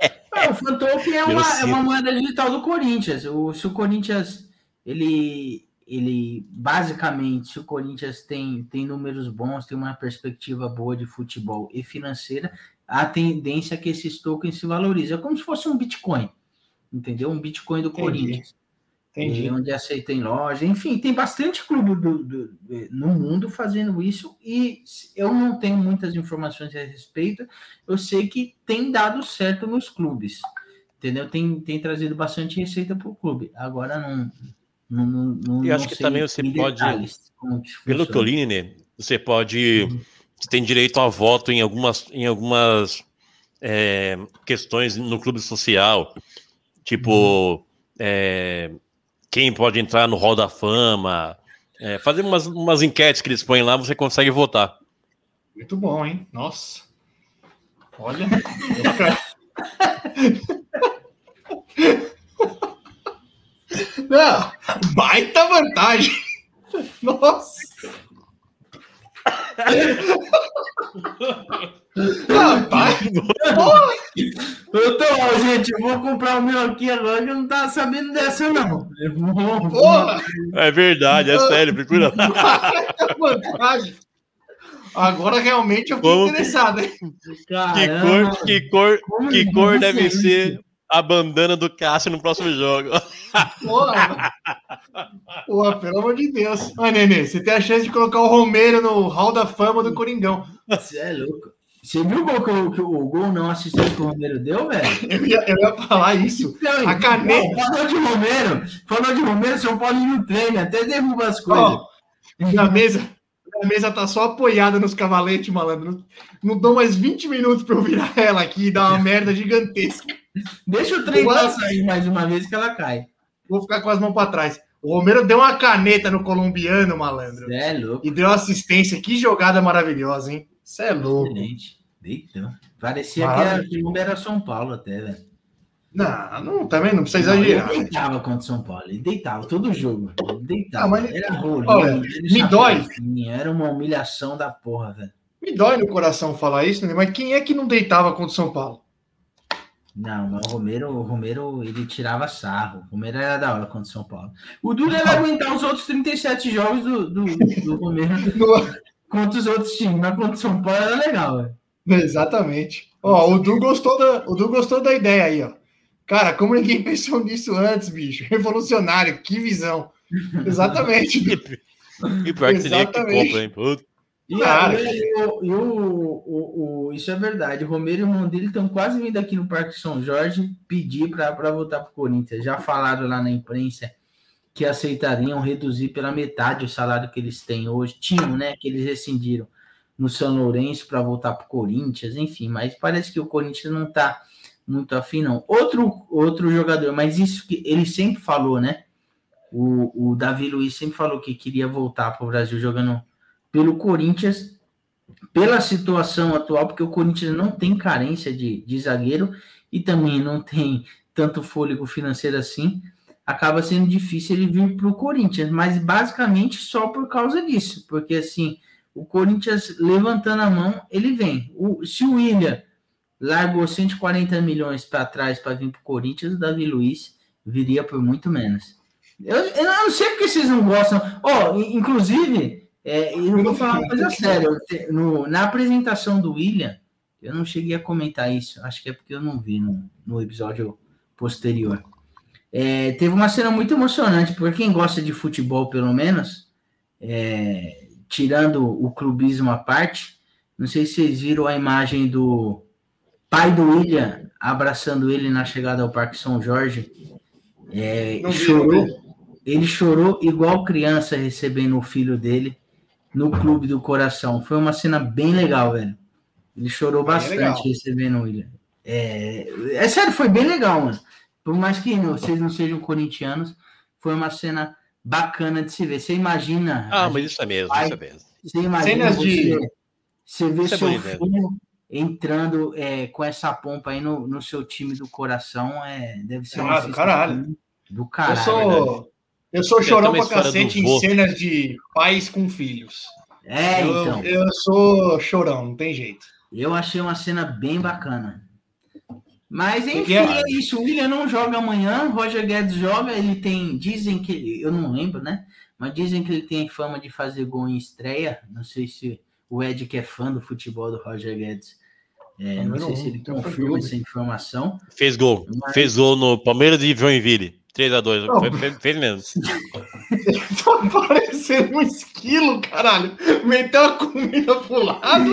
É, o Fantope é uma, é uma moeda digital do Corinthians. O, se o Corinthians, ele, ele basicamente, se o Corinthians tem, tem números bons, tem uma perspectiva boa de futebol e financeira, a tendência é que esses tokens se valorizem. É como se fosse um Bitcoin, entendeu? Um Bitcoin do Entendi. Corinthians. Entendi. E onde aceita em loja, enfim, tem bastante clube do- do- do- no mundo fazendo isso e eu não tenho muitas informações a respeito. Eu sei que tem dado certo nos clubes, entendeu? Tem, tem trazido bastante receita para o clube. Agora não. Não, não, não E acho não que sei também você pode- Pelo que eu li, você pode. Você tem direito a voto em algumas, em algumas é, questões no clube social. Tipo, é, quem pode entrar no Hall da Fama. é, fazer umas, umas enquetes que eles põem lá, você consegue votar. Muito bom, hein? Nossa. Olha. [laughs] vou ficar- Não, baita vantagem. Nossa. Rapaz, Eu tô, ó, gente, eu vou comprar o meu aqui agora que eu não tava sabendo dessa, não. Vou- porra, É verdade, é sério, procura. baita vantagem. Agora realmente eu fiquei Vamos- interessado, hein? Que Caramba, cor, que cor, como que não cor deve ser a bandana do Cássio no próximo jogo? Porra. Porra, pelo amor de Deus. Ai, Nenê, você tem a chance de colocar o Romero no Hall da Fama do Coringão. Você é louco. Você viu o gol que o, que o gol não assistente que o Romero deu, velho? [laughs] Eu ia, eu ia falar isso. Não, A caneta. Falou de Romero, falou de Romero, São Paulo não treina, até derruba as coisas. Ó, minha mesa, minha mesa tá só apoiada nos cavaletes, malandro. Não, não dou mais 20 minutos pra eu virar ela aqui e dar uma [laughs] merda gigantesca. Deixa o trem sair mais uma vez que ela cai. Vou ficar com as mãos pra trás. O Romero deu uma caneta no colombiano, malandro. Você é louco. E deu assistência. Que jogada maravilhosa, hein? Você é louco. Excelente. Deitão. Parecia que a Colômbia era São Paulo até, velho. Não, não, também não precisa Não, exagerar. Ele deitava contra o São Paulo, ele deitava todo jogo. Ele deitava. Ah, mas- era rolinho, Olha, me dói. chapéuzinho, Era uma humilhação da porra, velho. Me dói no coração falar isso, né? mas quem é que não deitava contra o São Paulo? Não, mas o Romero, o Romero, ele tirava sarro. O Romero era da hora contra o São Paulo. O Duro ia aguentar os outros 37 jogos do, do, do Romero [laughs] contra os outros times, mas contra o São Paulo era legal, velho. Exatamente. Ó, o Du gostou da, o Du gostou da ideia aí, ó. Cara, como ninguém [laughs] pensou nisso antes, bicho? Revolucionário, que visão. Exatamente. [laughs] E pior que seria que compra, hein? Puta. E, Cara. e o- e o- o- o- isso é verdade. O Romero e o irmão dele estão quase vindo aqui no Parque São Jorge pedir para voltar para o Corinthians. Já falaram lá na imprensa que aceitariam reduzir pela metade o salário que eles têm hoje. Tinham, né? Que eles rescindiram no São Lourenço para voltar para o Corinthians, enfim. Mas parece que o Corinthians não está muito afim, não. Outro, outro jogador, mas isso que ele sempre falou, né? O, o Davi Luiz sempre falou que queria voltar para o Brasil jogando pelo Corinthians, pela situação atual, porque o Corinthians não tem carência de, de zagueiro e também não tem tanto fôlego financeiro assim, acaba sendo difícil ele vir para o Corinthians, mas basicamente só por causa disso, porque assim, o Corinthians levantando a mão, ele vem. O, se o William largou 140 milhões para trás para vir para o Corinthians, o Davi Luiz viria por muito menos. Eu, eu não sei porque vocês não gostam. In- inclusive, é, eu vou falar uma coisa séria. No- na apresentação do William, eu não cheguei a comentar isso. Acho que é porque eu não vi no, no episódio posterior. É, teve uma cena muito emocionante, porque quem gosta de futebol, pelo menos, é, tirando o clubismo à parte, não sei se vocês viram a imagem do pai do William abraçando ele na chegada ao Parque São Jorge. É, vi, chorou, vi. ele chorou igual criança recebendo o filho dele no clube do coração. Foi uma cena bem legal, velho. Ele chorou Bem bastante legal. recebendo o William. É, é sério, foi bem legal, mano. Por mais que não- vocês não sejam corintianos, foi uma cena bacana de se ver. Você imagina. Ah, mas gente- isso é mesmo, Vai. isso é mesmo. você imagina Cenas de- você, vê Isso é seu né? filho entrando é, com essa pompa aí no, no seu time do coração, é, deve ser Ah, do sensação caralho. Do Eu caralho. sou, eu sou chorão pra cacete em cenas de pais com filhos. É, eu, então. eu sou chorão, não tem jeito. Eu achei uma cena bem bacana. Mas enfim, é? isso. O William não joga amanhã, Roger Guedes joga. Ele tem. Dizem que. Eu não lembro, né? Mas dizem que ele tem fama de fazer gol em estreia. Não sei se o Ed, que é fã do futebol do Roger Guedes, é, não sei se ele confirma essa informação. Fez gol. Mas- Fez gol no Palmeiras de Joinville. 3x2. Não. Foi- Fez, mesmo. [laughs] Tá parecendo um esquilo, caralho. Meteu a comida pro lado.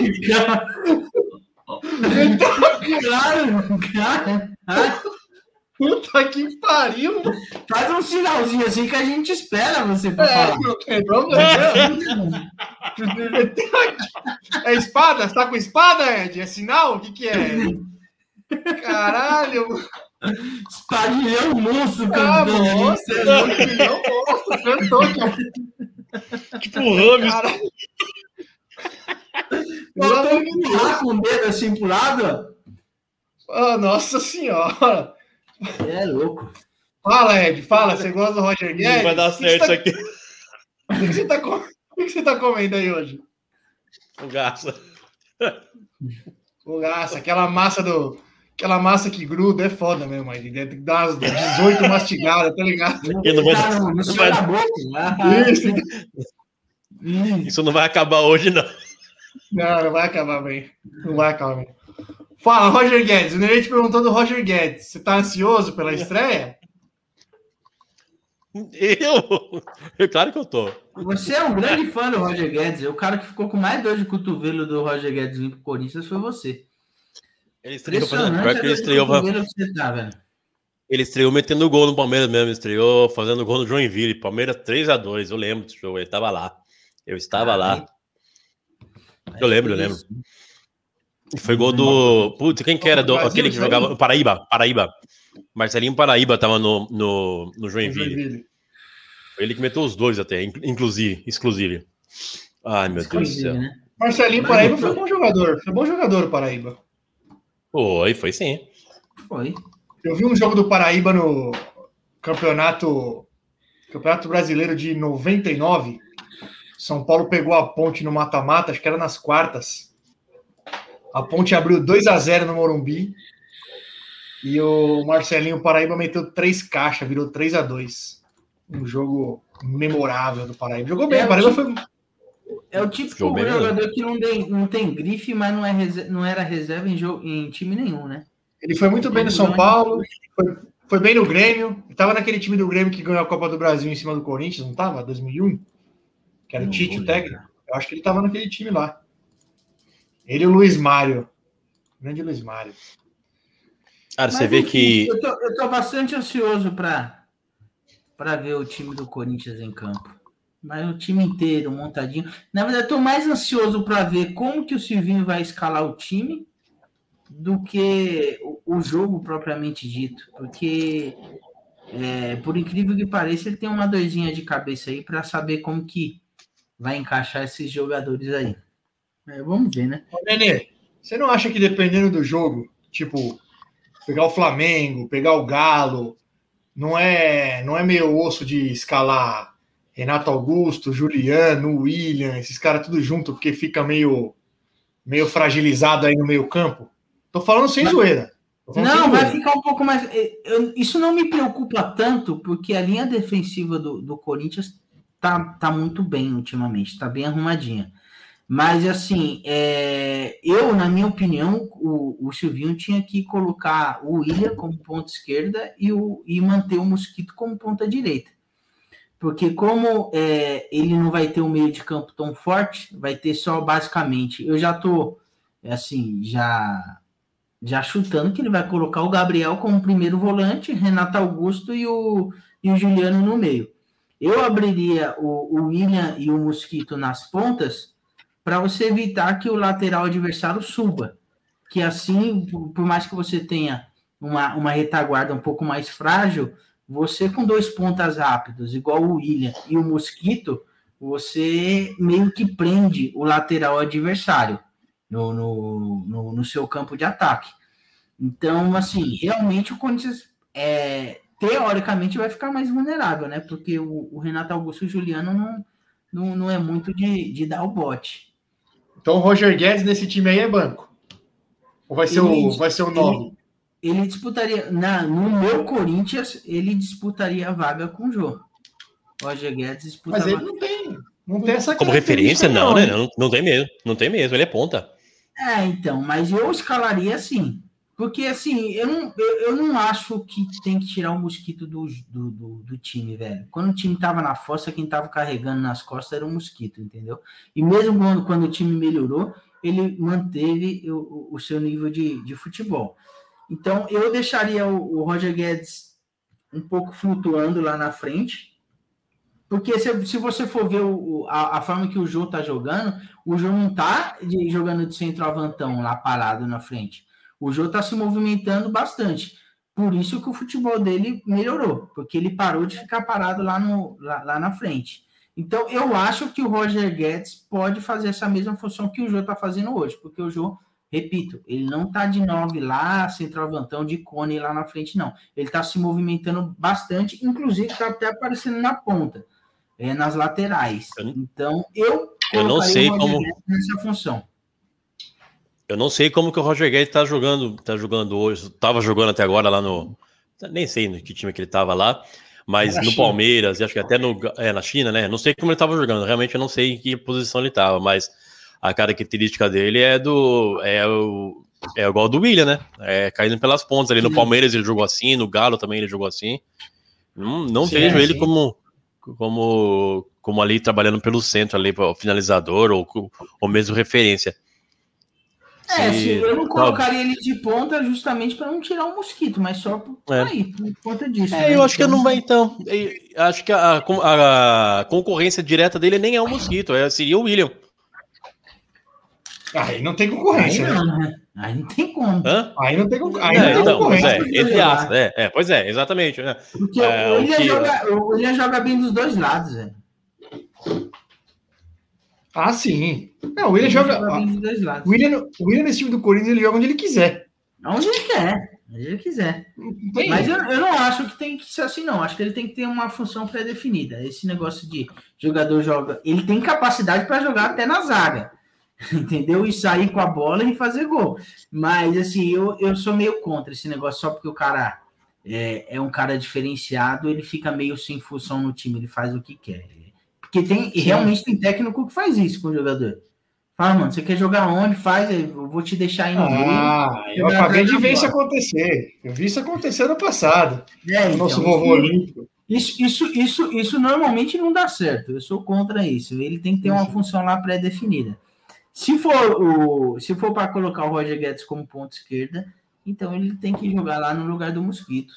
Claro, [laughs] cara. Ah, [laughs] Puta que pariu. Faz um sinalzinho assim que a gente espera você pra É, falar. não tem problema. É espada? Você tá com espada, Ed? É sinal? O que que é? Caralho. Espadilhão monstro Ah, cantando. ali, nossa. cê é louco. Não, nossa, cantou, cara. Tipo o Rames. Caralho. Botou um pular com o dedo assim pro lado. Ah, nossa senhora. É louco. Fala, Ed, fala. Você gosta do Roger Guedes? Não vai dar O certo isso você aqui. tá- O que você tá com- o que você tá comendo aí hoje? O Garça. Ô, Graça, aquela massa do. Aquela massa que gruda é foda mesmo, mas tem que dar umas 18 mastigadas, tá ligado? [laughs] Ele não vai- não céu vai- boca. Ah, Isso. hum. Isso não vai acabar hoje, não. Não, não vai acabar bem. Não vai acabar bem. Fala, Roger Guedes. O Nenê te perguntou do Roger Guedes. Você tá ansioso pela estreia? Eu? Eu- Claro que eu tô. Você é um grande fã do Roger Guedes. O cara que ficou com mais dor de cotovelo do Roger Guedes vir pro Corinthians foi você. Ele estreou, fazendo, pior a que ele estreou, cotovelo que você tá, velho. ele estreou metendo gol no Palmeiras mesmo. Estreou fazendo gol no Joinville. Palmeiras 3x2. Eu lembro desse jogo. Ele tava lá. Eu estava lá. Eu lembro, eu lembro. E foi gol do. Putz, quem que era? Do, aquele que jogava. Paraíba. Paraíba. Marcelinho Paraíba tava no, no, no Joinville. Foi ele que meteu os dois até, in- inclusive. Exclusive. Ai, meu Deus do céu. né? Marcelinho Paraíba foi bom jogador. Foi bom jogador o Paraíba. Foi, foi sim. Foi. Eu vi um jogo do Paraíba no campeonato Campeonato Brasileiro de 99. São Paulo pegou a ponte no mata-mata, acho que era nas quartas. A ponte abriu 2 a 0 no Morumbi. E o Marcelinho Paraíba meteu três caixas, virou 3 a 2 Um jogo memorável do Paraíba. Jogou bem, É, o Paraíba foi. É o típico jogador que não tem, não tem grife, mas não, é rese- não era reserva em, jogo, em time nenhum, né? Ele foi muito bem no São Paulo, foi, foi bem no Grêmio. Estava naquele time do Grêmio que ganhou a Copa do Brasil em cima do Corinthians, não estava? 2001? Que era o Tite, o técnico. Eu acho que ele estava naquele time lá. Ele e o Luiz Mário. Grande Luiz Mário. Cara, você Mas, vê enfim, que. Eu tô, eu tô bastante ansioso para ver o time do Corinthians em campo. Mas o time inteiro montadinho. Na verdade, eu tô mais ansioso para ver como que o Silvinho vai escalar o time do que o, o jogo propriamente dito. Porque, é, por incrível que pareça, ele tem uma dorzinha de cabeça aí para saber como que vai encaixar esses jogadores aí. É, vamos ver, né? Ô, Nenê, você não acha que dependendo do jogo, tipo, pegar o Flamengo, pegar o Galo, não é, não é meio osso de escalar Renato Augusto, Juliano, William, esses caras tudo junto, porque fica meio, meio fragilizado aí no meio campo? Tô falando sem Mas- zoeira. Sem Não, vai zoeira. ficar um pouco mais. eu- isso não me preocupa tanto, porque a linha defensiva do, do Corinthians tá, tá muito bem ultimamente, tá bem arrumadinha. Mas, assim, é, eu, na minha opinião, o, o Silvinho tinha que colocar o William como ponta esquerda e, o, e manter o Mosquito como ponta direita. Porque como é, ele não vai ter um meio de campo tão forte, vai ter só basicamente. Eu já tô assim, já já chutando que ele vai colocar o Gabriel como primeiro volante, Renato Augusto e o, e o Juliano no meio. Eu abriria o, o William e o Mosquito nas pontas para você evitar que o lateral adversário suba. Que assim, por, por mais que você tenha uma, uma retaguarda um pouco mais frágil, você com dois pontas rápidos, igual o William e o Mosquito, você meio que prende o lateral adversário no, no, no, no seu campo de ataque. Então, assim, realmente o Corinthians, é, teoricamente, vai ficar mais vulnerável, né? Porque o, o Renato Augusto e o Juliano não, não, não é muito de, de dar o bote. Então o Roger Guedes nesse time aí é banco. Ou vai ser, Ele- o, vai ser o 9? Ele disputaria, na, no meu Corinthians, ele disputaria a vaga com o Jô. Roger Guedes disputa Mas a ele vaga. não tem. Não tem essa Como referência, não, né? Não, não tem mesmo. Não tem mesmo. Ele é ponta. É, então, mas eu escalaria assim. Porque, assim, eu não, eu, eu não acho que tem que tirar o mosquito do, do, do, do time, velho. Quando o time tava na fossa, quem tava carregando nas costas era o mosquito, entendeu? E mesmo quando, quando o time melhorou, ele manteve o, o- o seu nível de, de futebol. Então, eu deixaria o, o Roger Guedes um pouco flutuando lá na frente. Porque se, se você for ver o, a, a forma que o Jô tá jogando, o Jô não tá de- jogando de centroavantão lá parado na frente. O Jô tá se movimentando bastante. Por isso que o futebol dele melhorou, porque ele parou de ficar parado lá, no, lá, lá na frente. Então, eu acho que o Roger Guedes pode fazer essa mesma função que o Jô tá fazendo hoje, porque o Jô, repito, ele não tá de nove lá, centroavantão de cone lá na frente, não. Ele tá se movimentando bastante, inclusive tá até aparecendo na ponta, é, nas laterais. Então, eu Eu não sei como- nessa função. Eu não sei como que o Roger Guedes tá jogando, tá jogando hoje. Tava jogando até agora lá no. Nem sei no que time que ele tava lá, mas Na no China. Palmeiras, e acho que até no, é, na China, né? Não sei como ele tava jogando, realmente eu não sei em que posição ele tava, mas a característica dele é do. É, o, é igual do William, né? É caindo pelas pontas. Ali no. Palmeiras ele jogou assim, no Galo também ele jogou assim. Não, não Sim, vejo é, ele sim. como. Como, como ali trabalhando pelo centro, ali, o finalizador, ou, ou mesmo referência. É, Se- se eu não Sabe? colocaria ele de ponta justamente para não tirar o mosquito, mas só por É. aí, por conta disso. É, né? eu acho que Então, não vai, então. Eu acho que a, a- a concorrência direta dele nem é o Mosquito, é, seria o William. Aí não tem Aí concorrência, né? não, né? Aí não tem como. Hã? Aí não tem, aí É, não tem então, pois concorrência. é, entre aspas, é, é, pois é, exatamente. né? Porque É, o, William que- joga, o William joga bem dos dois lados, velho. Ah, sim. Não, o William joga. bem dos dois lados. O William, o William nesse time do Corinthians ele joga onde ele quiser. Onde ele quer, onde ele quiser. Tem- Mas eu, eu não acho que tem que ser assim, não. Acho que ele tem que ter uma função pré-definida. Esse negócio de jogador joga. Ele tem capacidade para jogar até na zaga. [laughs] Entendeu? E sair com a bola e fazer gol. Mas, assim, eu, eu sou meio contra esse negócio só porque o cara é, é um cara diferenciado, ele fica meio sem função no time, ele faz o que quer. Porque tem, realmente tem técnico que faz isso com o jogador. Fala, mano, você quer jogar onde? Faz, eu vou te deixar aí no Ah, eu Jogar acabei de ver isso acontecer. Eu vi isso acontecer no passado. É, O nosso então, vovô olímpico. Isso, isso, isso, isso normalmente não dá certo. Eu sou contra isso. Ele tem que ter uma função lá pré-definida. Se for o, se for para colocar o Roger Guedes como ponta esquerda, então ele tem que jogar lá no lugar do Mosquito,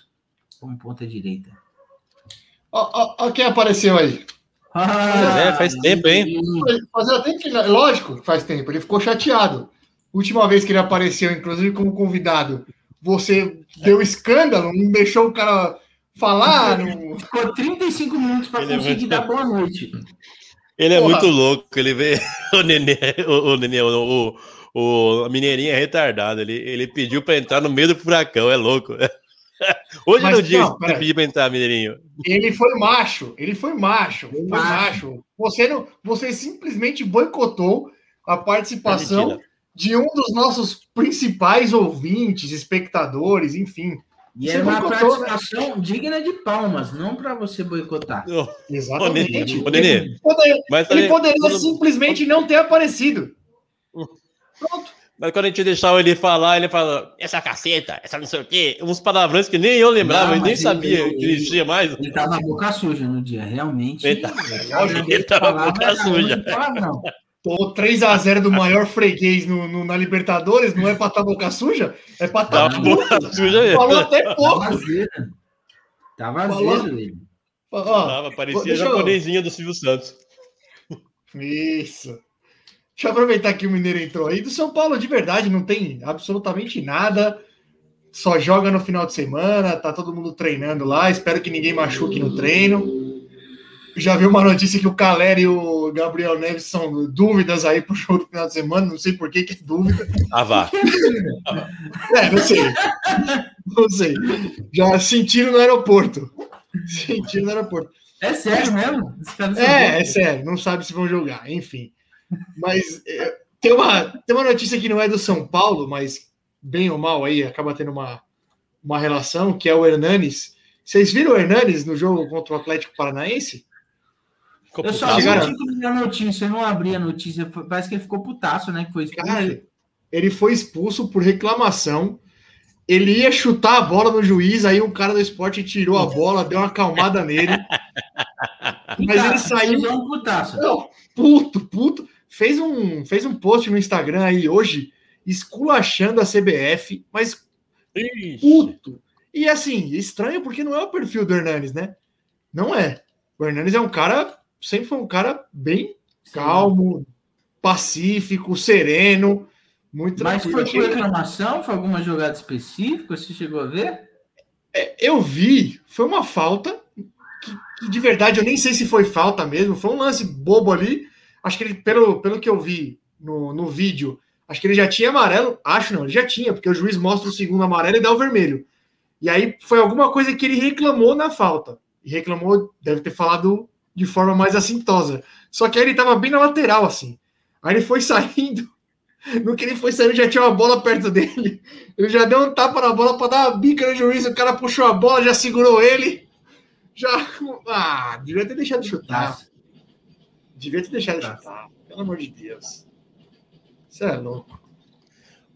como ponta direita. Ó, ó, ó quem apareceu aí. é, faz tempo, hein? Fazia tempo que. Lógico que faz tempo, ele ficou chateado. Última vez que ele apareceu, inclusive como convidado, você deu escândalo, não deixou o cara falar. Não... Ficou 35 minutos para conseguir dar boa noite. Ele é Porra. muito louco. Ele vê [laughs] o Nenê, o, o, Nenê, o, o, o Mineirinho é retardado. Ele, ele pediu para entrar no meio do furacão. É louco. [laughs] Hoje Mas no dia não, que você pediu para entrar, Mineirinho. Ele foi macho, ele foi macho, foi Macho. macho. Você, não, você simplesmente boicotou a participação Mentira. de um dos nossos principais ouvintes, espectadores, enfim. E Você é uma boicotou, né? participação digna de palmas, não para você boicotar. Ô, Exatamente. Ô, Nenê, Ele poderia, Mas, ele poderia quando, simplesmente não ter aparecido. mas quando a gente deixava ele falar, ele fala: essa caceta, essa não sei o quê. Uns palavrões que nem eu lembrava, Não, eu nem mas sabia ele- que existia mais. Ele tava boca suja no dia, realmente. Ele tá- tava [laughs] falava boca suja. Muito palavrão. Tô 3x0 do maior freguês no, no- na Libertadores, não é pra estar boca suja? É pra estar. Tava boca suja. Falou até pouco. azedo. Tava azedo Tava, parecia eu- japonesinha do Silvio Santos. Isso. Deixa eu aproveitar que o Mineiro entrou aí. Do São Paulo, de verdade, não tem absolutamente nada. Só joga no final de semana, tá todo mundo treinando lá. Espero que ninguém machuque no treino. Já vi uma notícia que o Caleri e o Gabriel Neves são dúvidas aí pro show do final de semana. Não sei por que que é dúvida. Ah, vá. [laughs] É, não sei. Não sei. Já sentiram no aeroporto. Sentiram no aeroporto. É sério mesmo? É, é sério, não sabe se vão jogar, enfim. Mas é, tem, uma, tem uma notícia que não é do São Paulo, mas bem ou mal aí, acaba tendo uma, uma relação, que é o Hernanes. Vocês viram o Hernanes no jogo contra o Atlético Paranaense? Ficou Eu só vi o Chegaram- título da notícia, eu não abri a notícia. Parece que ele ficou putaço, né? Que foi expulso. Cara, ele foi expulso por reclamação. Ele ia chutar a bola no juiz, aí um cara do esporte tirou a bola, deu uma acalmada nele. [laughs] Mas ele saiu. Um putaço. Não, puto, puto. Fez um, fez um post no Instagram aí hoje, esculachando a CBF, mas Ixi. puto. E assim, estranho porque não é o perfil do Hernanes, né? Não é. O Hernanes é um cara, sempre foi um cara bem calmo, pacífico, sereno, muito Mas foi por reclamação? Foi alguma jogada específica? Você chegou a ver? Eu vi, foi uma falta, que, que de verdade eu nem sei se foi falta mesmo, foi um lance bobo ali. Acho que ele, pelo, pelo que eu vi no, no vídeo, acho que ele já tinha amarelo. Acho não, ele já tinha, porque o juiz mostra o segundo amarelo e dá o vermelho. E aí foi alguma coisa que ele reclamou na falta. E reclamou, deve ter falado de forma mais assintosa. Só que aí ele tava bem na lateral, assim. Aí ele foi [laughs] saindo. No que ele foi saindo, já tinha uma bola perto dele. Ele já deu um tapa na bola para dar uma bica no juiz. O cara puxou a bola, já segurou ele. Já. [laughs] Ah, devia ter deixado de chutar. Devia ter deixado de chutar. Pelo amor de Deus. Isso é louco.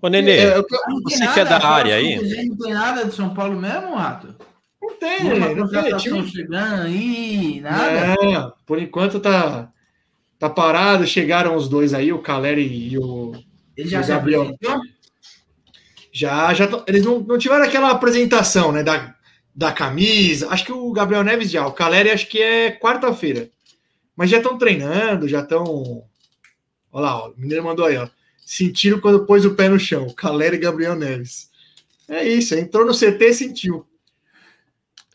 Ô, Nenê, É, eu- Não tem Você que é da área aí? que Não tem nada de São Paulo mesmo, Rato? Não tem, Nenhuma não tem. Time, chegando aí, nada. Não, por enquanto tá, tá parado. Chegaram os dois aí, o Caleri e o. Ele já o Gabriel. Já, já eles não, não tiveram aquela apresentação, né? Da, da camisa. Acho que o Gabriel Neves já. O Caleri acho que é quarta-feira. Mas já estão treinando, já estão. Olha lá, ó, o Mineiro mandou aí, ó. Sentiram quando pôs o pé no chão. Caleri e Gabriel Neves. É isso, entrou no CT e sentiu.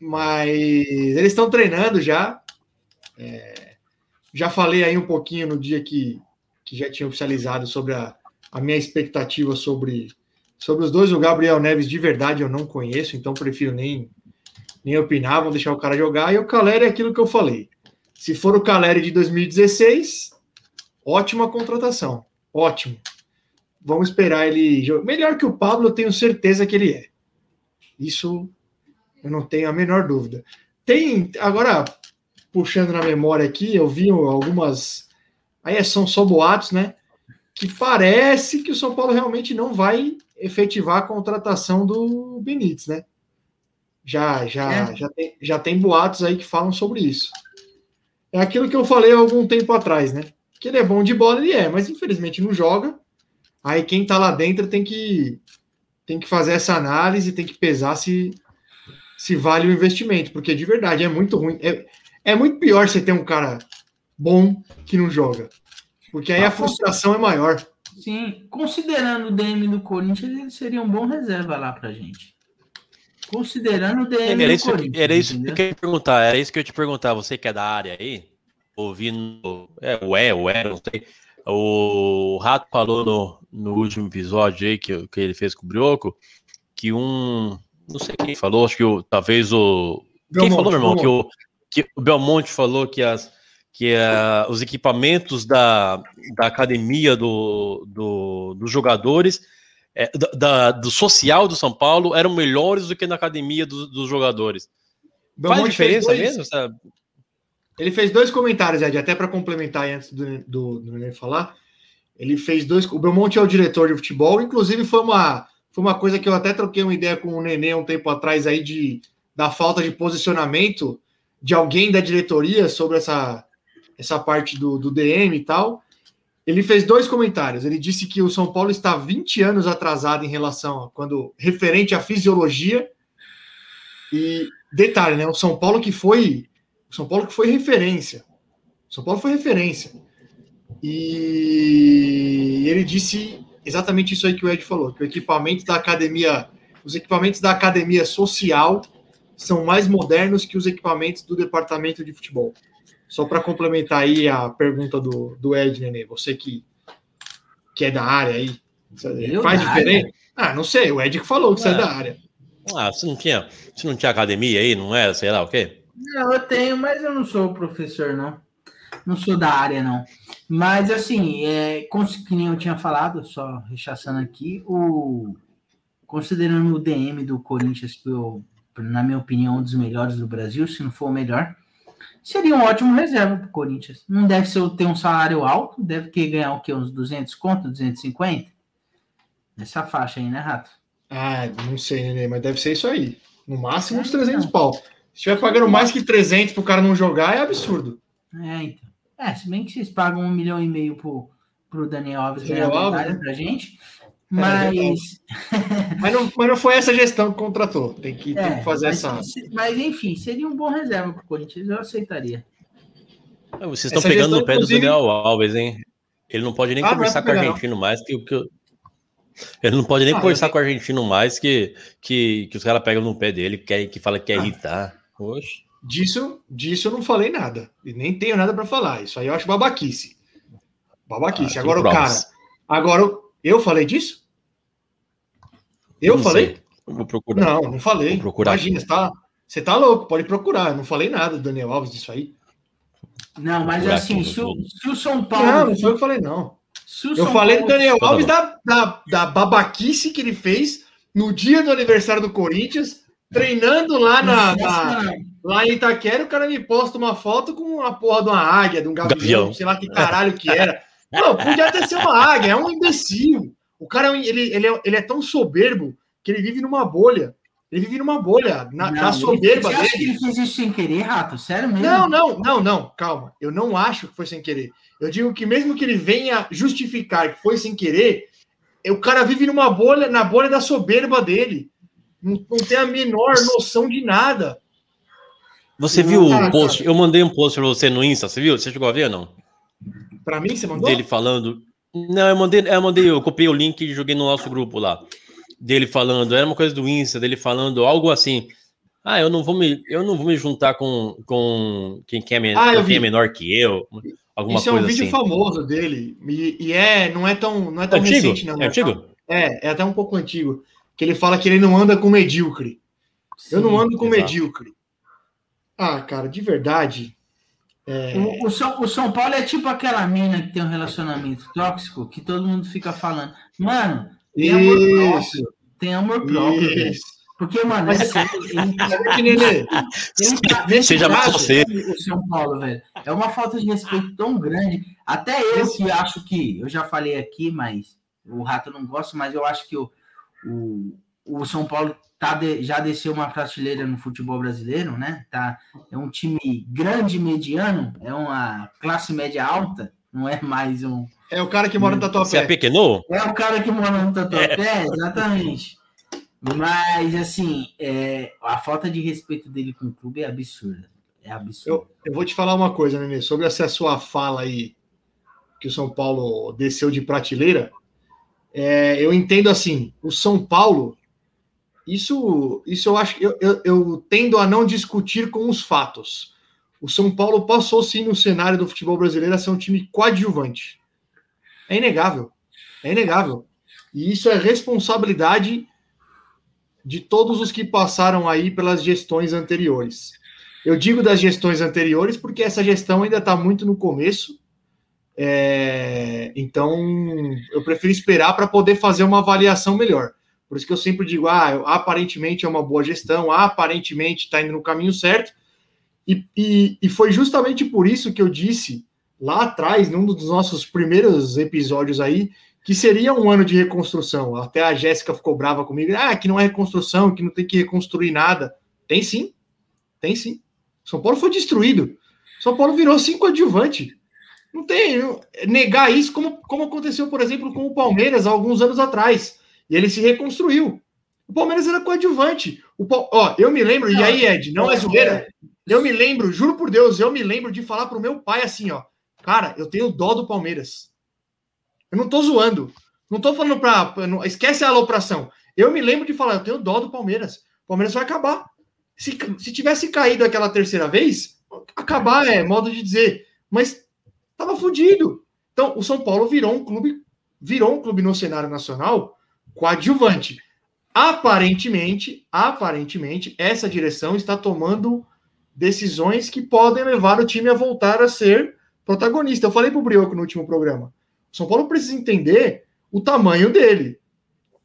Mas eles estão treinando já. É, já falei aí um pouquinho no dia que, que já tinha oficializado sobre a, a minha expectativa sobre, sobre os dois. O Gabriel Neves, de verdade, eu não conheço, então prefiro nem, nem opinar, vamos deixar o cara jogar. E o Caleri é aquilo que eu falei. Se for o Caleri de 2016, ótima contratação. Ótimo. Vamos esperar ele. Melhor que o Pablo, eu tenho certeza que ele é. Isso eu não tenho a menor dúvida. Tem. Agora, puxando na memória aqui, eu vi algumas. Aí são só boatos, né? Que parece que o São Paulo realmente não vai efetivar a contratação do Benítez, né? Já, já, é. já, tem, já tem boatos aí que falam sobre isso. É aquilo que eu falei há algum tempo atrás, né? Que ele é bom de bola, ele é, mas infelizmente não joga. Aí quem tá lá dentro tem que tem que fazer essa análise, tem que pesar se se vale o investimento, porque de verdade é muito ruim. É, é muito pior você ter um cara bom que não joga. Porque aí a frustração é maior. Sim, considerando o DM do Corinthians, ele seria um bom reserva lá pra gente. Considerando o DM era do isso, Corinthians. Era isso entendeu? que eu ia te perguntar, era isso que eu ia te perguntar. Você que é da área aí, ouvindo. É, o é, o é, não sei. O Rato falou no, no último episódio aí que, que ele fez com o Brioco que um. Não sei quem falou, acho que o, talvez o. Belmonte, quem falou, meu irmão? Que o, que o Belmonte falou que, as, que uh, os equipamentos da, da academia do, do, dos jogadores, é, da, do social do São Paulo, eram melhores do que na academia do, dos jogadores. Belmonte Faz diferença mesmo? Sabe? Ele fez dois comentários, Ed, até para complementar antes do, do, do falar. Ele fez dois. O Belmonte é o diretor de futebol, inclusive foi uma, foi uma coisa que eu até troquei uma ideia com o Nenê um tempo atrás aí de, da falta de posicionamento de alguém da diretoria sobre essa, essa parte do, do DM e tal. Ele fez dois comentários. Ele disse que o São Paulo está 20 anos atrasado em relação a quando referente à fisiologia. E detalhe, né? O São Paulo que foi o São Paulo que foi referência. O São Paulo foi referência. E ele disse exatamente isso aí que o Ed falou, que o equipamento da academia, os equipamentos da academia social são mais modernos que os equipamentos do departamento de futebol. Só para complementar aí a pergunta do, do Ed, Nenê, você que, que é da área aí, Eu faz diferença? Ah, não sei, o Ed que falou que você é da área. Ah, você não tinha, você não tinha academia aí, não era, sei lá o quê? Não, eu tenho, mas eu não sou professor, não. Não sou da área, não. Mas, assim, é, que nem eu tinha falado, só rechaçando aqui, o, considerando o DM do Corinthians, que eu, na minha opinião, um dos melhores do Brasil, se não for o melhor, seria um ótimo reserva para o Corinthians. Não deve ser ter um salário alto, deve que ganhar o quê? Uns 200 conto, 250? Nessa faixa aí, né, Rato? Ah, não sei, né, mas deve ser isso aí. No máximo uns 300 pau. Se estiver pagando mais que 300 para o cara não jogar, é absurdo. É, então. É, se bem que vocês pagam um milhão e meio pro, pro Daniel Alves ganhar a né? pra gente. É, mas... É, [laughs] mas, não, mas não foi essa gestão que contratou. Tem que, é, tem que fazer mas, essa. Mas enfim, seria um bom reserva pro Corinthians, eu aceitaria. Vocês estão pegando no pé inclusive... do Daniel Alves, hein? Ele não pode nem ah, conversar é com o argentino mais que o que. Ele não pode nem ah, conversar com o argentino mais que, que, que os caras pegam no pé dele, que, que fala que quer irritar. Oxe. Disso, disso eu não falei nada. E nem tenho nada para falar. Isso aí eu acho babaquice. Babaquice. Ah, agora o cara. Agora, eu falei disso? Eu não falei? Vou procurar. Não, não falei. Vou procurar Imagina, você tá, você tá louco, pode procurar. Eu não falei nada do Daniel Alves disso aí. Não, mas assim, se o, se o, São Paulo. Não, não foi o que eu falei, não. eu São falei Paulo... do Daniel Alves da, da, da babaquice que ele fez no dia do aniversário do Corinthians, treinando lá na, na, Lá em Itaquera, o cara me posta uma foto com uma porra de uma águia, de um gavião, gavião. sei lá que caralho que era. Não, podia até ser uma águia, é um imbecil. O cara, ele, ele, é, ele é tão soberbo que ele vive numa bolha. Ele vive numa bolha, na, não, na soberba ele, dele. que ele fez isso sem querer, Rato? Sério mesmo? Não, não, não, não, calma. Eu não acho que foi sem querer. Eu digo que mesmo que ele venha justificar que foi sem querer, o cara vive numa bolha, na bolha da soberba dele. Não, não tem a menor noção de nada. Você viu o post? Eu mandei um post pra você no Insta, você viu? Você chegou a ver ou não? Pra mim, você mandou? Dele falando. Não, eu mandei, eu mandei, eu copiei o link e joguei no nosso grupo lá. Dele falando, era uma coisa do Insta, dele falando algo assim. Ah, eu não vou me, eu não vou me juntar com, com quem, quer é, ah, quem é menor que eu. Alguma Isso coisa é um vídeo assim. famoso dele. E, e, é, não é tão, não é tão antigo? recente, não. É antigo? É, é até um pouco antigo. Que ele fala que ele não anda com medíocre. Sim, eu não ando com exato. medíocre. Ah, cara, de verdade. É... O, o, São, o São Paulo é tipo aquela mina que tem um relacionamento tóxico que todo mundo fica falando. Mano, tem amor próprio. Tem amor próprio. Porque, mano, é sério, [laughs] Nesse Seja mais você. o São Paulo, velho. É uma falta de respeito tão grande. Até eu que acho que, eu já falei aqui, mas o Rato não gosta, mas eu acho que o, o, o São Paulo tá de- já desceu uma prateleira no futebol brasileiro, né? Tá, é um time grande, mediano, é uma classe média alta, não é mais um. É o cara que mora no Você Tatuapé. apequenou? É o cara que mora no Tatuapé, exatamente. Mas, assim, é, a falta de respeito dele com o clube é absurda. É absurdo. Eu vou te falar uma coisa, Nenê, sobre essa sua fala aí, que o São Paulo desceu de prateleira. É, eu entendo assim, o São Paulo, isso, isso eu acho que eu, eu, eu tendo a não discutir com os fatos. O São Paulo passou sim no cenário do futebol brasileiro a ser um time coadjuvante. É inegável. É inegável. E isso é responsabilidade de todos os que passaram aí pelas gestões anteriores. Eu digo das gestões anteriores porque essa gestão ainda está muito no começo. É, então, eu prefiro esperar para poder fazer uma avaliação melhor. Por isso que eu sempre digo: ah, aparentemente é uma boa gestão, aparentemente está indo no caminho certo. E, e, e foi justamente por isso que eu disse lá atrás, num dos nossos primeiros episódios aí, que seria um ano de reconstrução. Até a Jéssica ficou brava comigo: ah, que não é reconstrução, que não tem que reconstruir nada. Tem sim, tem sim. São Paulo foi destruído. São Paulo virou cinco adjuvante. Não tem negar isso, como, como aconteceu, por exemplo, com o Palmeiras há alguns anos atrás. E ele se reconstruiu. O Palmeiras era coadjuvante. O, ó, eu me lembro, e aí, Ed, não é zoeira. Eu me lembro, juro por Deus, eu me lembro de falar pro meu pai assim, ó. Cara, eu tenho dó do Palmeiras. Eu não tô zoando. Não tô falando pra. Não, esquece a alopração. Eu me lembro de falar, eu tenho dó do Palmeiras. O Palmeiras vai acabar. Se, se tivesse caído aquela terceira vez, acabar é modo de dizer. Mas tava fodido. Então, o São Paulo virou um clube, virou um clube no cenário nacional coadjuvante. Aparentemente, aparentemente, essa direção está tomando decisões que podem levar o time a voltar a ser protagonista. Eu falei para o Brioco no último programa. O São Paulo precisa entender o tamanho dele.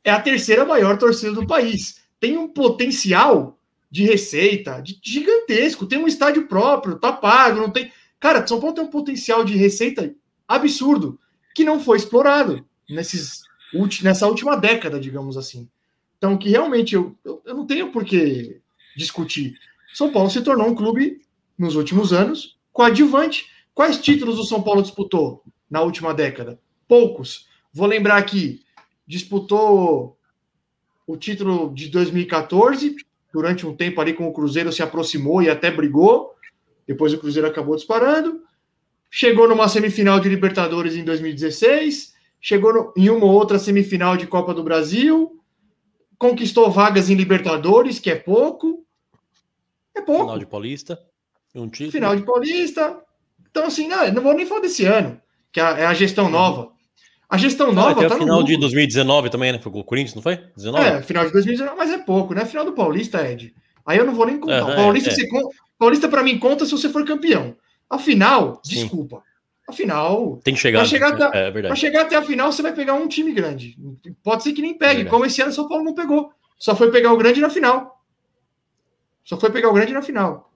É a terceira maior torcida do país. Tem um potencial de receita de gigantesco. Tem um estádio próprio, tá pago, não tem. Cara, São Paulo tem um potencial de receita absurdo que não foi explorado nesses, nessa última década, digamos assim. Então, que realmente eu, eu, eu não tenho por que discutir. São Paulo se tornou um clube, nos últimos anos, coadjuvante. Quais títulos o São Paulo disputou na última década? Poucos. Vou lembrar aqui: disputou o título de 2014, durante um tempo ali com o Cruzeiro se aproximou e até brigou. Depois o Cruzeiro acabou disparando. Chegou numa semifinal de Libertadores em 2016. Chegou no, em uma ou outra semifinal de Copa do Brasil. Conquistou vagas em Libertadores, que é pouco. É pouco. Final de Paulista. Um título. Final de Paulista. Então, assim, não, não vou nem falar desse ano, que é a gestão nova. A gestão nova. Até tá o final de 2019 também, né? Foi com o Corinthians, não foi? 19? É, final de 2019, mas é pouco, né? Final do Paulista, Ed. Aí eu não vou nem contar. É, o Paulista, é, você conta, Paulista para mim, conta se você for campeão. Afinal, Sim. desculpa. Afinal, Tem que chegar. Pra chegar até- É para verdade. chegar até a final, você vai pegar um time grande. Pode ser que nem pegue, verdade. como esse ano o São Paulo não pegou. Só foi pegar o grande na final. Só foi pegar o grande na final.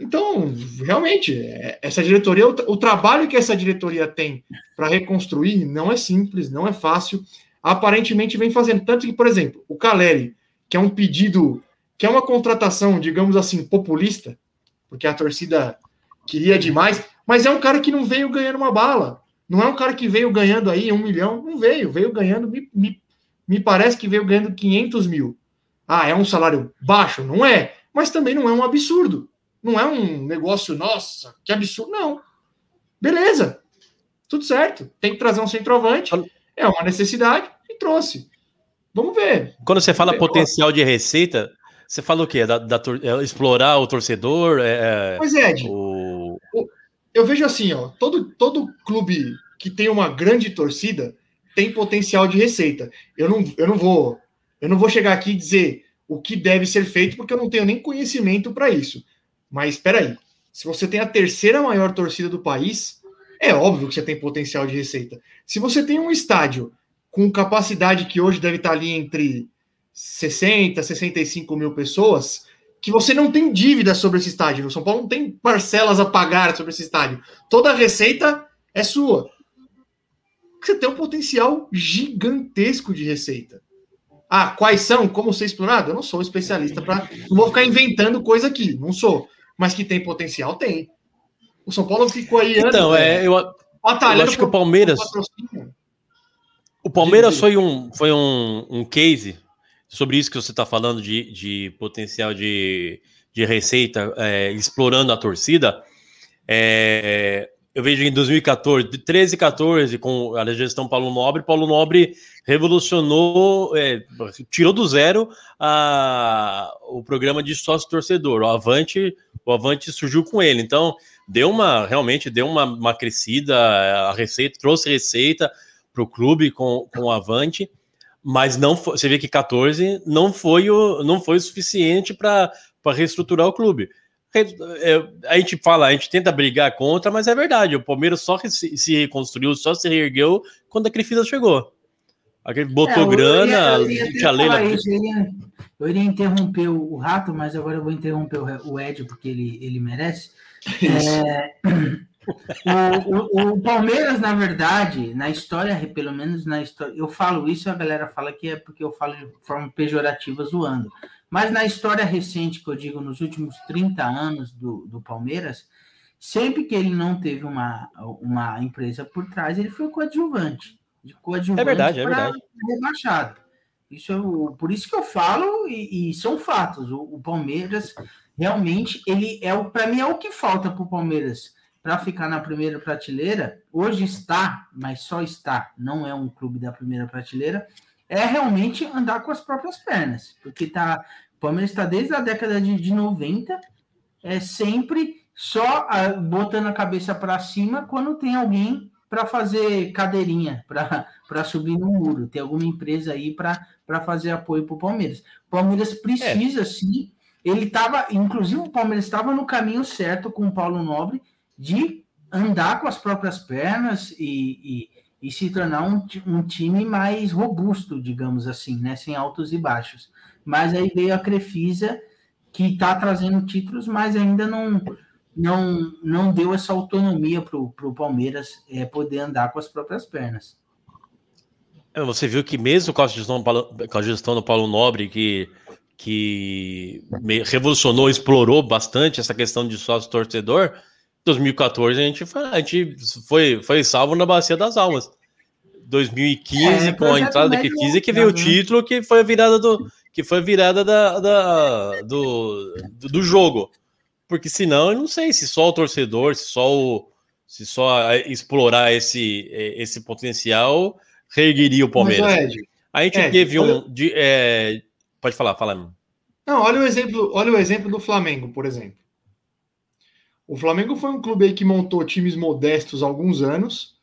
Então, realmente, é- essa diretoria, o trabalho que essa diretoria tem para reconstruir não é simples, não é fácil. Aparentemente vem fazendo. Tanto que, por exemplo, o Caleri, que é um pedido, que é uma contratação, digamos assim, populista, porque a torcida queria demais, mas é um cara que não veio ganhando uma bala. Não é um cara que veio ganhando aí um milhão, não veio, veio ganhando, me, me, me parece que veio ganhando 500 mil. Ah, é um salário baixo? Não é, mas também não é um absurdo. Não é um negócio, nossa, que absurdo. Não. Beleza. Tudo certo. Tem que trazer um centroavante. É uma necessidade e trouxe. Vamos ver. Quando você fala potencial de receita, você fala o quê? Da, da é explorar o torcedor? É, Pois é, Ed, o... eu vejo assim, ó, todo, todo clube que tem uma grande torcida tem potencial de receita. Eu não, eu não vou, eu não vou chegar aqui e dizer o que deve ser feito porque eu não tenho nem conhecimento para isso. Mas espera aí, se você tem a terceira maior torcida do país, é óbvio que você tem potencial de receita. Se você tem um estádio com capacidade que hoje deve estar ali entre 60, 65 mil pessoas, que você não tem dívida sobre esse estádio. O São Paulo não tem parcelas a pagar sobre esse estádio. Toda a receita é sua. Você tem um potencial gigantesco de receita. Ah, quais são? Como ser explorado? Eu não sou especialista para. Não vou ficar inventando coisa aqui, não sou. Mas que tem potencial, tem. O São Paulo ficou aí. Então, anos, é, eu, eu acho que o Palmeiras. O Palmeiras foi um, foi um, um case sobre isso que você está falando de, de potencial de, de receita, é, explorando a torcida. É, eu vejo em 2014, 13 e 14, com a gestão Paulo Nobre, Paulo Nobre revolucionou, é, tirou do zero a, o programa de sócio-torcedor. O Avante, o Avante surgiu com ele. Então, deu uma, realmente deu uma, uma crescida, a receita, trouxe receita para o clube com, com o Avante mas não foi, você vê que 14 não foi o, não foi o suficiente para reestruturar o clube. É, a gente fala, a gente tenta brigar contra, mas é verdade. O Palmeiras só se reconstruiu, só se reergueu quando a Crefisa chegou. Aquele botou é, grana, eu ia, eu ia Leila. Isso, eu, ia, eu iria interromper o, Rato, mas agora eu vou interromper o, o Ed, porque ele, ele merece. [laughs] É, o, o, o, Palmeiras, na verdade, na história, pelo menos na história, eu falo isso e a galera fala que é porque eu falo de forma pejorativa zoando. Mas na história recente, que eu digo, nos últimos 30 anos do, do Palmeiras, sempre que ele não teve uma, uma empresa por trás, ele foi coadjuvante. De coadjuvante é verdade, é verdade. Rebaixado. Isso é por isso que eu falo, e, e são fatos. O, o, Palmeiras realmente ele é o para mim é o que falta para o Palmeiras para ficar na primeira prateleira, hoje está, mas só está, não é um clube da primeira prateleira, é realmente andar com as próprias pernas, porque tá, o Palmeiras está desde a década de, de 90, é sempre só a, botando a cabeça para cima quando tem alguém para fazer cadeirinha, para subir no muro, tem alguma empresa aí para fazer apoio para o Palmeiras. O Palmeiras precisa é. sim, ele estava, inclusive o Palmeiras estava no caminho certo com o Paulo Nobre, de andar com as próprias pernas e, e, e se tornar um, um, time mais robusto, digamos assim, né? sem altos e baixos. Mas aí veio a Crefisa, que está trazendo títulos, mas ainda não, não, não deu essa autonomia para o Palmeiras é, poder andar com as próprias pernas. É, você viu que mesmo com a gestão, do Paulo Nobre, que, que revolucionou, explorou bastante essa questão de sócio-torcedor, 2014 a gente, foi, a gente foi, foi salvo na Bacia das Almas. 2015, é, com a entrada da Crefisa, que veio o título, que foi a virada do, que foi a virada da, da do, do, jogo. Porque senão, eu não sei se só o torcedor, se só o, se só explorar esse, esse potencial reergueria o Palmeiras. Mas, Ed, a gente Ed, teve olha... um. De, é... Pode falar, fala. Não, olha o exemplo, olha o exemplo do Flamengo, por exemplo. O Flamengo foi um clube aí que montou times modestos há alguns anos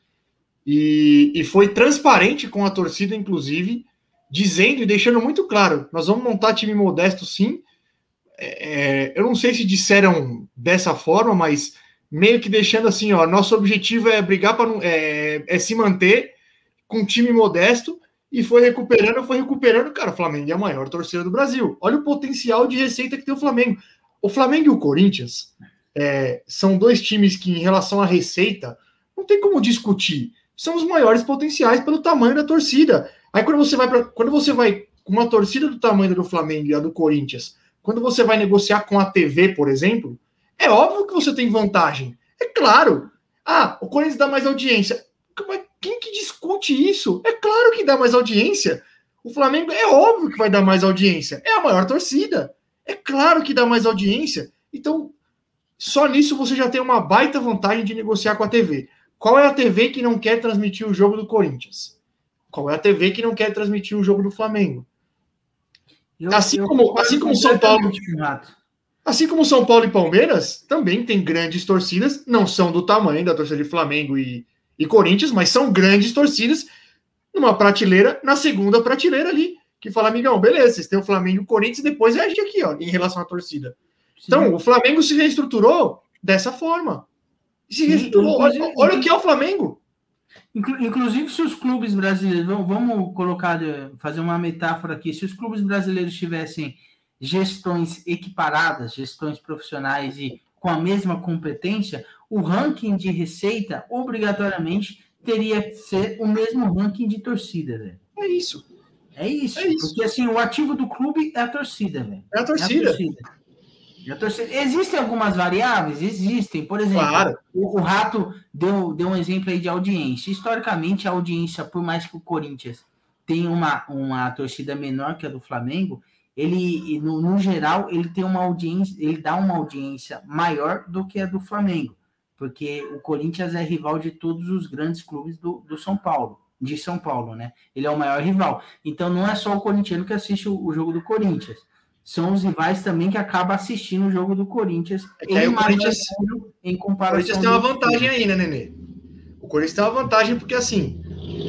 e, e foi transparente com a torcida, inclusive, dizendo e deixando muito claro: nós vamos montar time modesto sim. É, é, eu não sei se disseram dessa forma, mas meio que deixando assim: ó, nosso objetivo é brigar para é, é se manter com time modesto e foi recuperando, foi recuperando. Cara, o Flamengo é a maior torcida do Brasil. Olha o potencial de receita que tem o Flamengo. O Flamengo e o Corinthians é, são dois times que, em relação à receita, não tem como discutir. São os maiores potenciais pelo tamanho da torcida. Aí quando você vai para quando você vai com uma torcida do tamanho do Flamengo e a do Corinthians, quando você vai negociar com a TV, por exemplo, é óbvio que você tem vantagem. É claro. Ah, o Corinthians dá mais audiência. Mas quem que discute isso? É claro que dá mais audiência. O Flamengo é óbvio que vai dar mais audiência. É a maior torcida. É claro que dá mais audiência. Então, só nisso você já tem uma baita vantagem de negociar com a TV. Qual é a TV que não quer transmitir o jogo do Corinthians? Qual é a TV que não quer transmitir o jogo do Flamengo? Eu, assim, eu como, assim como São Paulo. Assim como São Paulo e Palmeiras, também tem grandes torcidas, não são do tamanho da torcida de Flamengo e, e Corinthians, mas são grandes torcidas numa prateleira, na segunda prateleira ali, que fala, amigão, beleza, vocês têm o Flamengo e o Corinthians, depois é a gente aqui, ó, em relação à torcida. Então, o Flamengo se reestruturou dessa forma. Se reestruturou. Olha, olha, o que é o Flamengo. Inclu- Inclusive, se os clubes brasileiros, vamos, colocar, eh, fazer uma metáfora aqui, se os clubes brasileiros tivessem gestões equiparadas, gestões profissionais e com a mesma competência, o ranking de receita obrigatoriamente teria que ser o mesmo ranking de torcida, velho. É isso. É isso, É isso. porque assim, o ativo do clube é a torcida, velho. É a É a torcida. Torcida. Existem algumas variáveis? Existem. Por exemplo, Claro. o, o Rato deu, deu um exemplo aí de audiência. Historicamente, a audiência, por mais que o Corinthians tenha uma, uma torcida menor que a do Flamengo, ele, no, no geral, ele tem uma audiência, ele dá uma audiência maior do que a do Flamengo. Porque o Corinthians é rival de todos os grandes clubes do, do São Paulo, de São Paulo, né? Ele é o maior rival. Então não é só o corintiano que assiste o, o jogo do Corinthians. São os rivais também que acabam assistindo o jogo do Corinthians É aí o Corinthians- em O comparação. Corinthians tem uma vantagem aí, né, Nenê? O Corinthians tem uma vantagem porque, assim,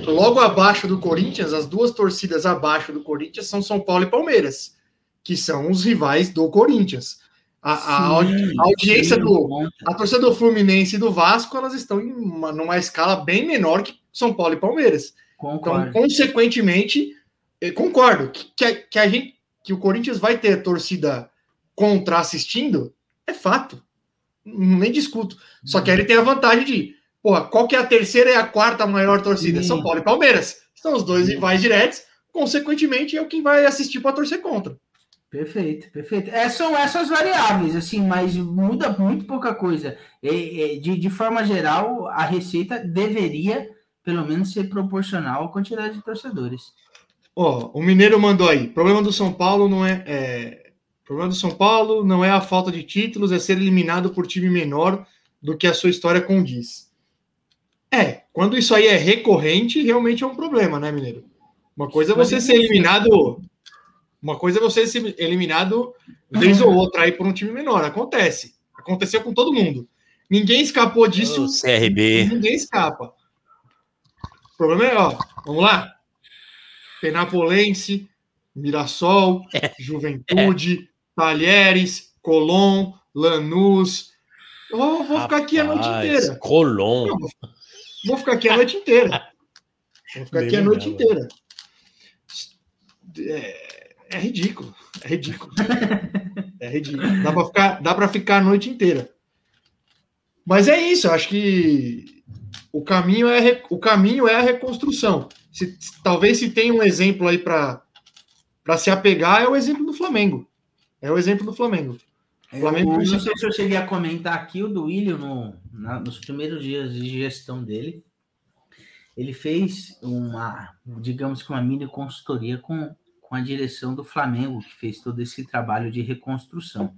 logo abaixo do Corinthians, as duas torcidas abaixo do Corinthians são São Paulo e Palmeiras, que são os rivais do Corinthians. A, a Sim, a audiência sim, do, conta. a torcida do Fluminense e do Vasco, elas estão em uma, numa escala bem menor que São Paulo e Palmeiras. Então, Concordo. consequentemente, eu concordo que, que, a, que a gente que o Corinthians vai ter torcida contra assistindo, é fato. Nem discuto. Só que aí ele tem a vantagem de, porra, qual que é a terceira e a quarta maior torcida? Sim. São Paulo e Palmeiras. São os dois rivais diretos, consequentemente é o que vai assistir para torcer contra. Perfeito, perfeito. É, são essas variáveis, assim, mas muda muito pouca coisa. De, de forma geral, a receita deveria, pelo menos, ser proporcional à quantidade de torcedores. Ó, o Mineiro mandou aí. Problema do São Paulo não é, é. Problema do São Paulo não é a falta de títulos, é ser eliminado por time menor do que a sua história condiz. É, quando isso aí é recorrente, realmente é um problema, né, Mineiro? Uma coisa é você ser eliminado. Uma coisa é você ser eliminado vez ou outra aí por um time menor. Acontece. Aconteceu com todo mundo. Ninguém escapou disso. O CRB. Ninguém escapa. O problema é, ó, vamos lá. Penapolense, Mirassol, Juventude, Talheres, Colom, Lanús. Eu vou, vou ficar aqui a noite inteira. Colom. Vou ficar aqui a noite inteira. Vou ficar aqui a Bem noite lembrado. inteira. É, é ridículo. É ridículo. É ridículo. Dá para ficar, dá ficar a noite inteira. Mas é isso. Acho que o caminho é o caminho é a reconstrução. Se, talvez se tem um exemplo aí para se apegar é o exemplo do Flamengo. É o exemplo do Flamengo. Eu, Flamengo não sei se eu cheguei a comentar aqui, o do William, no, na- nos primeiros dias de gestão dele, ele fez uma, digamos que uma mini consultoria com, com a direção do Flamengo, que fez todo esse trabalho de reconstrução.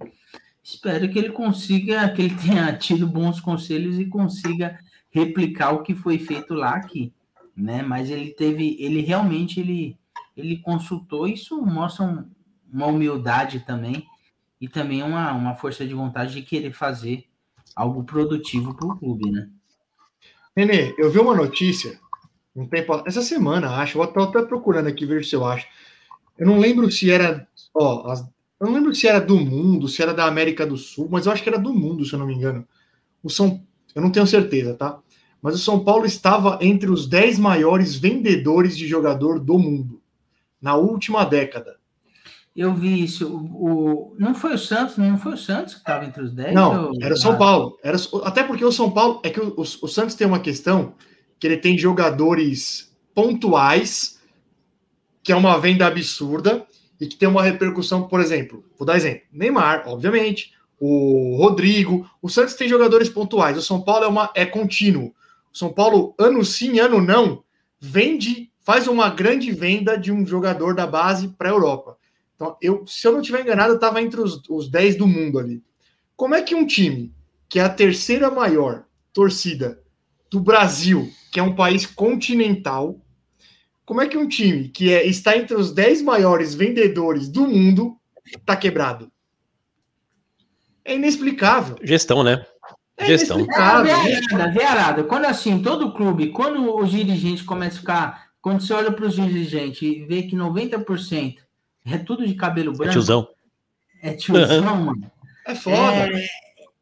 Espero que ele consiga, que ele tenha tido bons conselhos e consiga replicar o que foi feito lá aqui, né? Mas ele teve, ele realmente ele, ele consultou, isso mostra um- uma humildade também e também uma, uma força de vontade de querer fazer algo produtivo para o clube, né? Nenê, eu vi uma notícia um tempo essa semana, acho, vou estar até procurando aqui ver se eu acho. Eu não lembro se era, ó, as- eu não lembro se era do mundo, se era da América do Sul, mas eu acho que era do mundo, se eu não me engano. O São, eu não tenho certeza, tá? Mas o São Paulo estava entre os 10 maiores vendedores de jogador do mundo na última década. Eu vi isso. O, o- não foi o Santos, não foi o Santos que estava entre os 10? Não, ou- era o São Ah, Paulo. Era, até porque o São Paulo. É que o, o- o Santos tem uma questão que ele tem jogadores pontuais, que é uma venda absurda, e que tem uma repercussão, por exemplo, vou dar exemplo: Neymar, obviamente, o Rodrigo. O Santos tem jogadores pontuais, o São Paulo é, uma, é contínuo. São Paulo, ano sim, ano não, vende, faz uma grande venda de um jogador da base para a Europa. Então, eu, se eu não estiver enganado, eu estava entre os, os 10 do mundo ali. Como é que um time que é a terceira maior torcida do Brasil, que é um país continental, como é que um time que é, está entre os 10 maiores vendedores do mundo está quebrado? É inexplicável. Gestão, né? É Gestão. É, arada, vê arada. Quando assim, todo clube, quando os dirigentes começam a ficar. Quando você olha para os dirigentes e vê que 90% é tudo de cabelo É branco, tiozão. é tiozão, mano. É foda. É,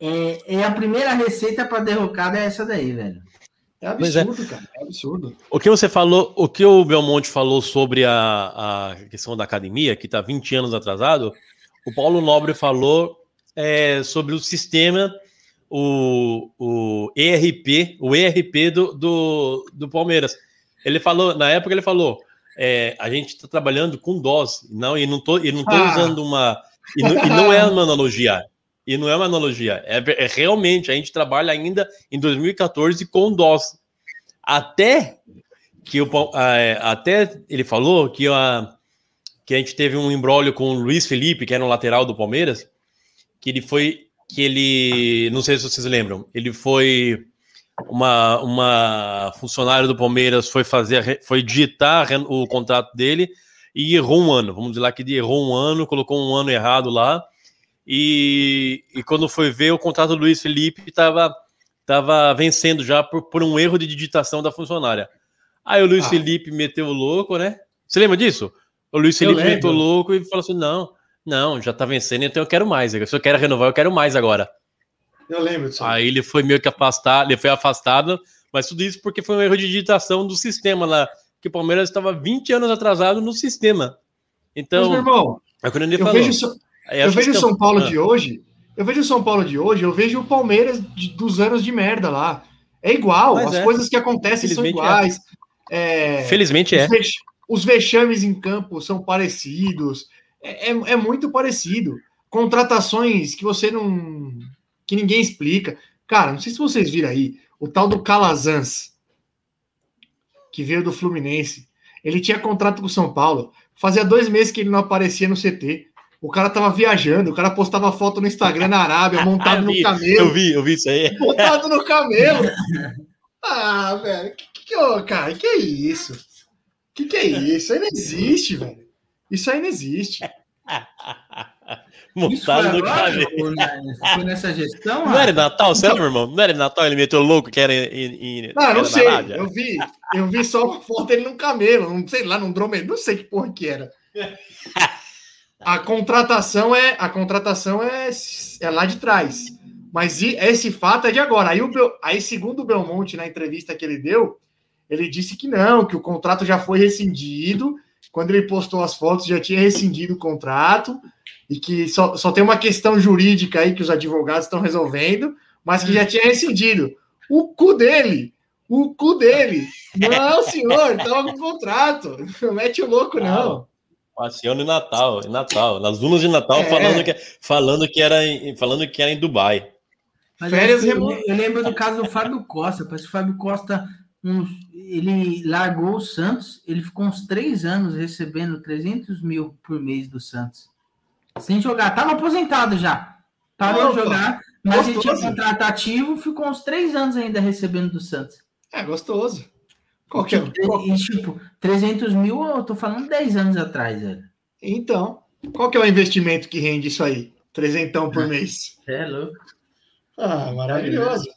é, é a primeira receita para derrocada é essa daí, velho. É é. absurdo, cara. É absurdo. O que você falou, o que o Belmonte falou sobre a, a questão da academia, que está 20 anos atrasado, o Paulo Nobre falou é, sobre o sistema, o, o ERP, o ERP do, do, do Palmeiras. Ele falou, na época ele falou, é, a gente está trabalhando com DOS, não, e não tô, e não tô Ah. usando uma. E não, e não é uma analogia. E não é uma analogia. É, é realmente, a gente trabalha ainda em 2014 com DOS. Até que o, é, até ele falou que a, que a gente teve um embrólio com o Luiz Felipe, que era um lateral do Palmeiras, que ele foi. Que ele. Não sei se vocês lembram. Ele foi. Uma, uma funcionária do Palmeiras foi fazer, foi digitar o contrato dele e errou um ano. Vamos dizer lá que ele errou um ano, colocou um ano errado lá. E, e quando foi ver, o contrato do Luiz Felipe estava tava vencendo já por, por um erro de digitação da funcionária. Aí o Luiz Ah. Felipe meteu o louco, né? Você lembra disso? O Luiz Felipe meteu o louco e falou assim: não, não, já tá vencendo, então eu quero mais. Se eu quero renovar, eu quero mais agora. Eu lembro disso. Aí ele foi meio que afastado, ele foi afastado, mas tudo isso porque foi um erro de digitação do sistema lá, que o Palmeiras estava 20 anos atrasado no sistema. Mas, Então, meu irmão, é o que o Nenê eu falou. vejo, so- eu acho vejo o São Paulo Ah. de hoje. Eu vejo o São Paulo de hoje, eu vejo o Palmeiras de- dos anos de merda lá. É igual, Mas as é. coisas que acontecem são é. iguais. É, Felizmente é. Os, vex- os vexames em campo são parecidos. É, é- é muito parecido. Contratações que você não. que ninguém explica. Cara, não sei se vocês viram aí, o tal do Calazans, que veio do Fluminense. Ele tinha contrato com o São Paulo. Fazia dois meses que ele não aparecia no CT. O cara tava viajando, o cara postava foto no Instagram na Arábia, montado [laughs] Eu no vi, camelo Eu vi, eu vi isso aí. [laughs] botado no camelo. Ah, velho, que, que, ô, cara, que é isso? Que que é isso? Não existe, velho. Isso aí não existe. [laughs] Montado no agora? cabelo. Na- Foi nessa gestão? Não era? Natal, sério, meu irmão? Não era Natal, ele meteu louco que era em. em Não, era não sei. Eu vi, eu vi só uma foto dele num camelo, não sei lá, num dromedário, não sei que porra que era. A contratação é a contratação é, é lá de trás. Mas esse fato é de agora. Aí, o Bel- aí, segundo o Belmonte, na entrevista que ele deu, ele disse que não, que o contrato já foi rescindido. Quando ele postou as fotos, já tinha rescindido o contrato e que só, só tem uma questão jurídica aí que os advogados estão resolvendo, mas que já tinha rescindido. O cu dele! O cu dele! Não, senhor, estava com contrato. Não mete o louco, não. Passeando em Natal, em Natal, nas dunas de Natal, É. falando, que, falando, que era em, falando que era em Dubai. Mas Férias eu, remo- eu lembro do caso do Fábio Costa. Parece que o Fábio Costa, uns- ele largou o Santos, ele ficou uns três anos recebendo 300 mil por mês do Santos. Sem jogar, tava aposentado já. Parou de jogar, mas ele tinha gostoso. contrato ativo, ficou uns três anos ainda recebendo do Santos. É gostoso. Qualquer um. E, tipo, 300 mil, eu tô falando 10 anos atrás, velho. Então, qual que é o investimento que rende isso aí? Trezentão por mês. É louco. Ah, maravilhoso.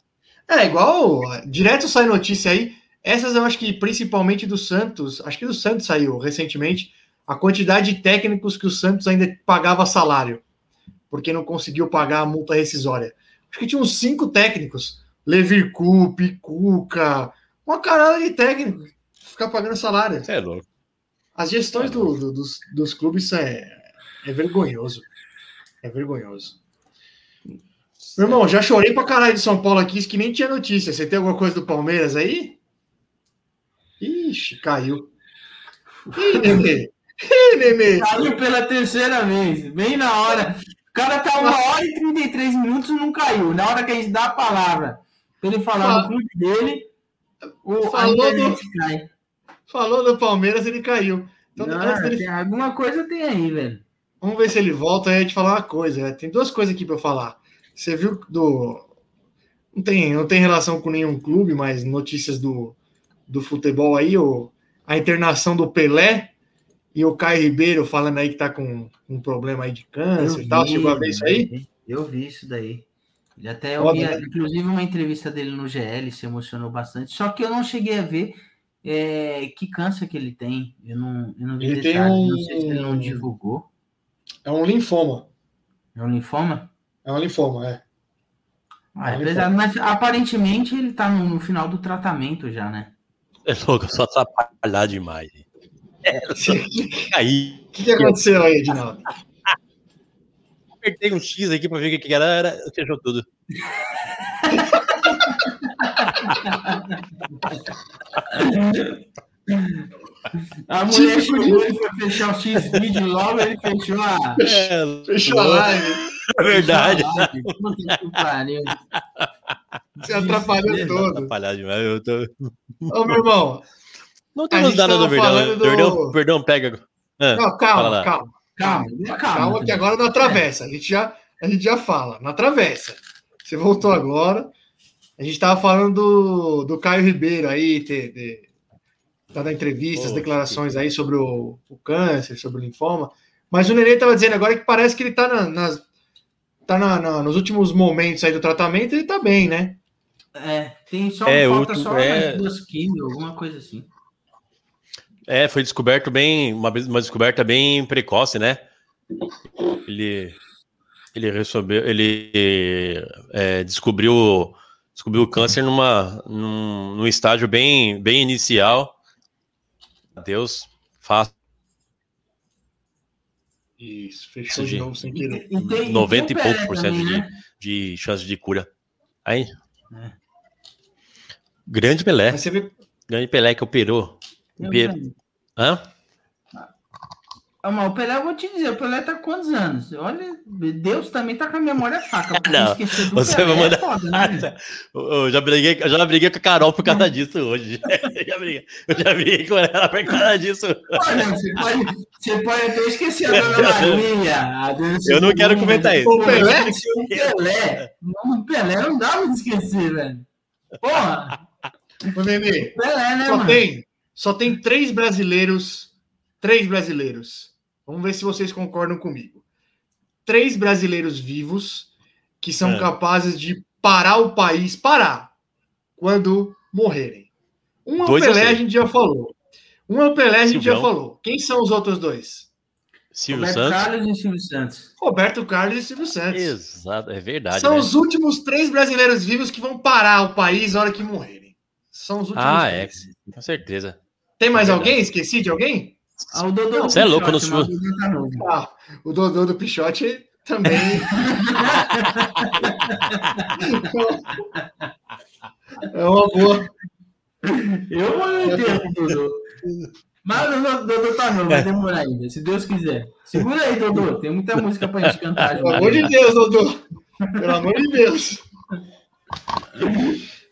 É, igual, direto sai notícia aí. Essas eu acho que principalmente do Santos, acho que do Santos saiu recentemente, a quantidade de técnicos que o Santos ainda pagava salário, porque não conseguiu pagar a multa rescisória. Acho que tinha uns cinco técnicos. Levircu, Picuca, uma carada de técnico ficar pagando salário. É louco. As gestões do- do- dos, dos clubes é, é vergonhoso. É vergonhoso. Meu irmão, já chorei pra caralho de São Paulo aqui, isso que nem tinha notícia. Você tem alguma coisa do Palmeiras aí? Ixi, caiu. Ih, Nenê. Ih, Nenê. Caiu pela terceira vez, bem na hora. O cara tá uma hora e 33 minutos e não caiu. Na hora que a gente dá a palavra pra ele falar Fala- do clube dele, o, Falou do- cai. Falou do Palmeiras, ele caiu. Então, Não, dele- tem alguma coisa tem aí, velho. Vamos ver se ele volta. Ia te falar uma coisa. né? Tem duas coisas aqui para eu falar. Você viu do. Não tem, não tem relação com nenhum clube, mas notícias do, do futebol aí, o, a internação do Pelé e o Caio Ribeiro falando aí que tá com um problema aí de câncer e tal. Chegou a ver isso aí? Eu vi isso daí. Ele até ouvi, né? inclusive, uma entrevista dele no GL, se emocionou bastante. Só que eu não cheguei a ver é, que câncer que ele tem. Eu não, eu não vi Ele tem detalhes, um- não sei se ele não divulgou. É um linfoma. É um linfoma? É um linfoma, é. Ah, é pesado, mas aparentemente ele tá no, no final do tratamento já, né? É louco, só atrapalhar demais. [laughs] O Aí, que, que aconteceu aí, Edinaldo? [laughs] apertei um X aqui pra ver o que que era, era fechou tudo. [laughs] A mulher chegou e foi fechar o X-Video logo, ele fechou a. É, Fechou a live. é verdade. Puta que pariu. Você atrapalhou todo. Atrapalhar demais. Eu tô... Ô, meu irmão. Não A temos nada do Verdão. falando do- Perdão, perdão, pega. Ah, Não, calma, calma. Calma, calma. Calma, que agora não atravessa. A gente já, a gente já fala, não atravessa. Você voltou agora. A gente estava falando do, do Caio Ribeiro aí, ter, ter dado entrevistas, Poxa, declarações aí sobre o, o câncer, sobre o linfoma. Mas o Nenê estava dizendo agora que parece que ele está na, nas, tá na- na- nos últimos momentos aí do tratamento, ele está bem, né? É, tem só É, falta último- só é. mais duas químio, alguma coisa assim. É, foi descoberto bem, uma, uma descoberta bem precoce, né? Ele, ele recebeu, ele é, descobriu, descobriu o câncer numa, num, num estágio bem, bem inicial. Deus, fácil, Isso, fechou de novo sem querer. E tem- e 90 tem e o pouco por cento de, né? de chance de cura. Aí, É. grande Pelé, vê, grande Pelé que operou. Tem o Pe-. Hã? Mas o Pelé, eu vou te dizer, o Pelé tá com quantos anos? Olha, Deus também tá com a memória fraca. [laughs] Não, você Pelé vai mandar- é foda, né? Eu já briguei, eu já briguei com a Carol por causa disso hoje. Eu [laughs] já briguei, eu já briguei com ela por causa disso. Olha, você pode, você pode até esquecer a Dona [laughs] Maria. a Dona Eu não quero comentar isso. O Pelé? O Pelé. Não, o Pelé não dá pra esquecer, velho. Porra, ô, Nenê, Pelé, né, Só mano? tem, só tem três brasileiros. Três brasileiros. Vamos ver se vocês concordam comigo. Três brasileiros vivos que são É. capazes de parar o país, parar, quando morrerem. Um é o Pelé, a gente já falou. Um é o Pelé, a gente já Silvião. falou. Quem são os outros dois? Silvio Roberto Santos. Carlos e Silvio Santos. Roberto Carlos e Silvio Santos. Exato, é verdade. são né? os últimos três brasileiros vivos que vão parar o país na hora que morrerem. São os últimos Ah, é, três. com certeza. Tem mais Verdade. alguém? Esqueci de alguém? Ah, o Dodô Você é louco, Pichote, não mas o Dodô tá novo. Ah, o Dodô do Pichote também. [laughs] é uma boa. Eu vou meter o Dodô. Mas o Dodô- Dodô tá novo, vai demorar ainda, se Deus quiser. Segura aí, Dodô. Tem muita música pra gente cantar. Pelo amor de Deus, Dodô. Pelo amor de Deus.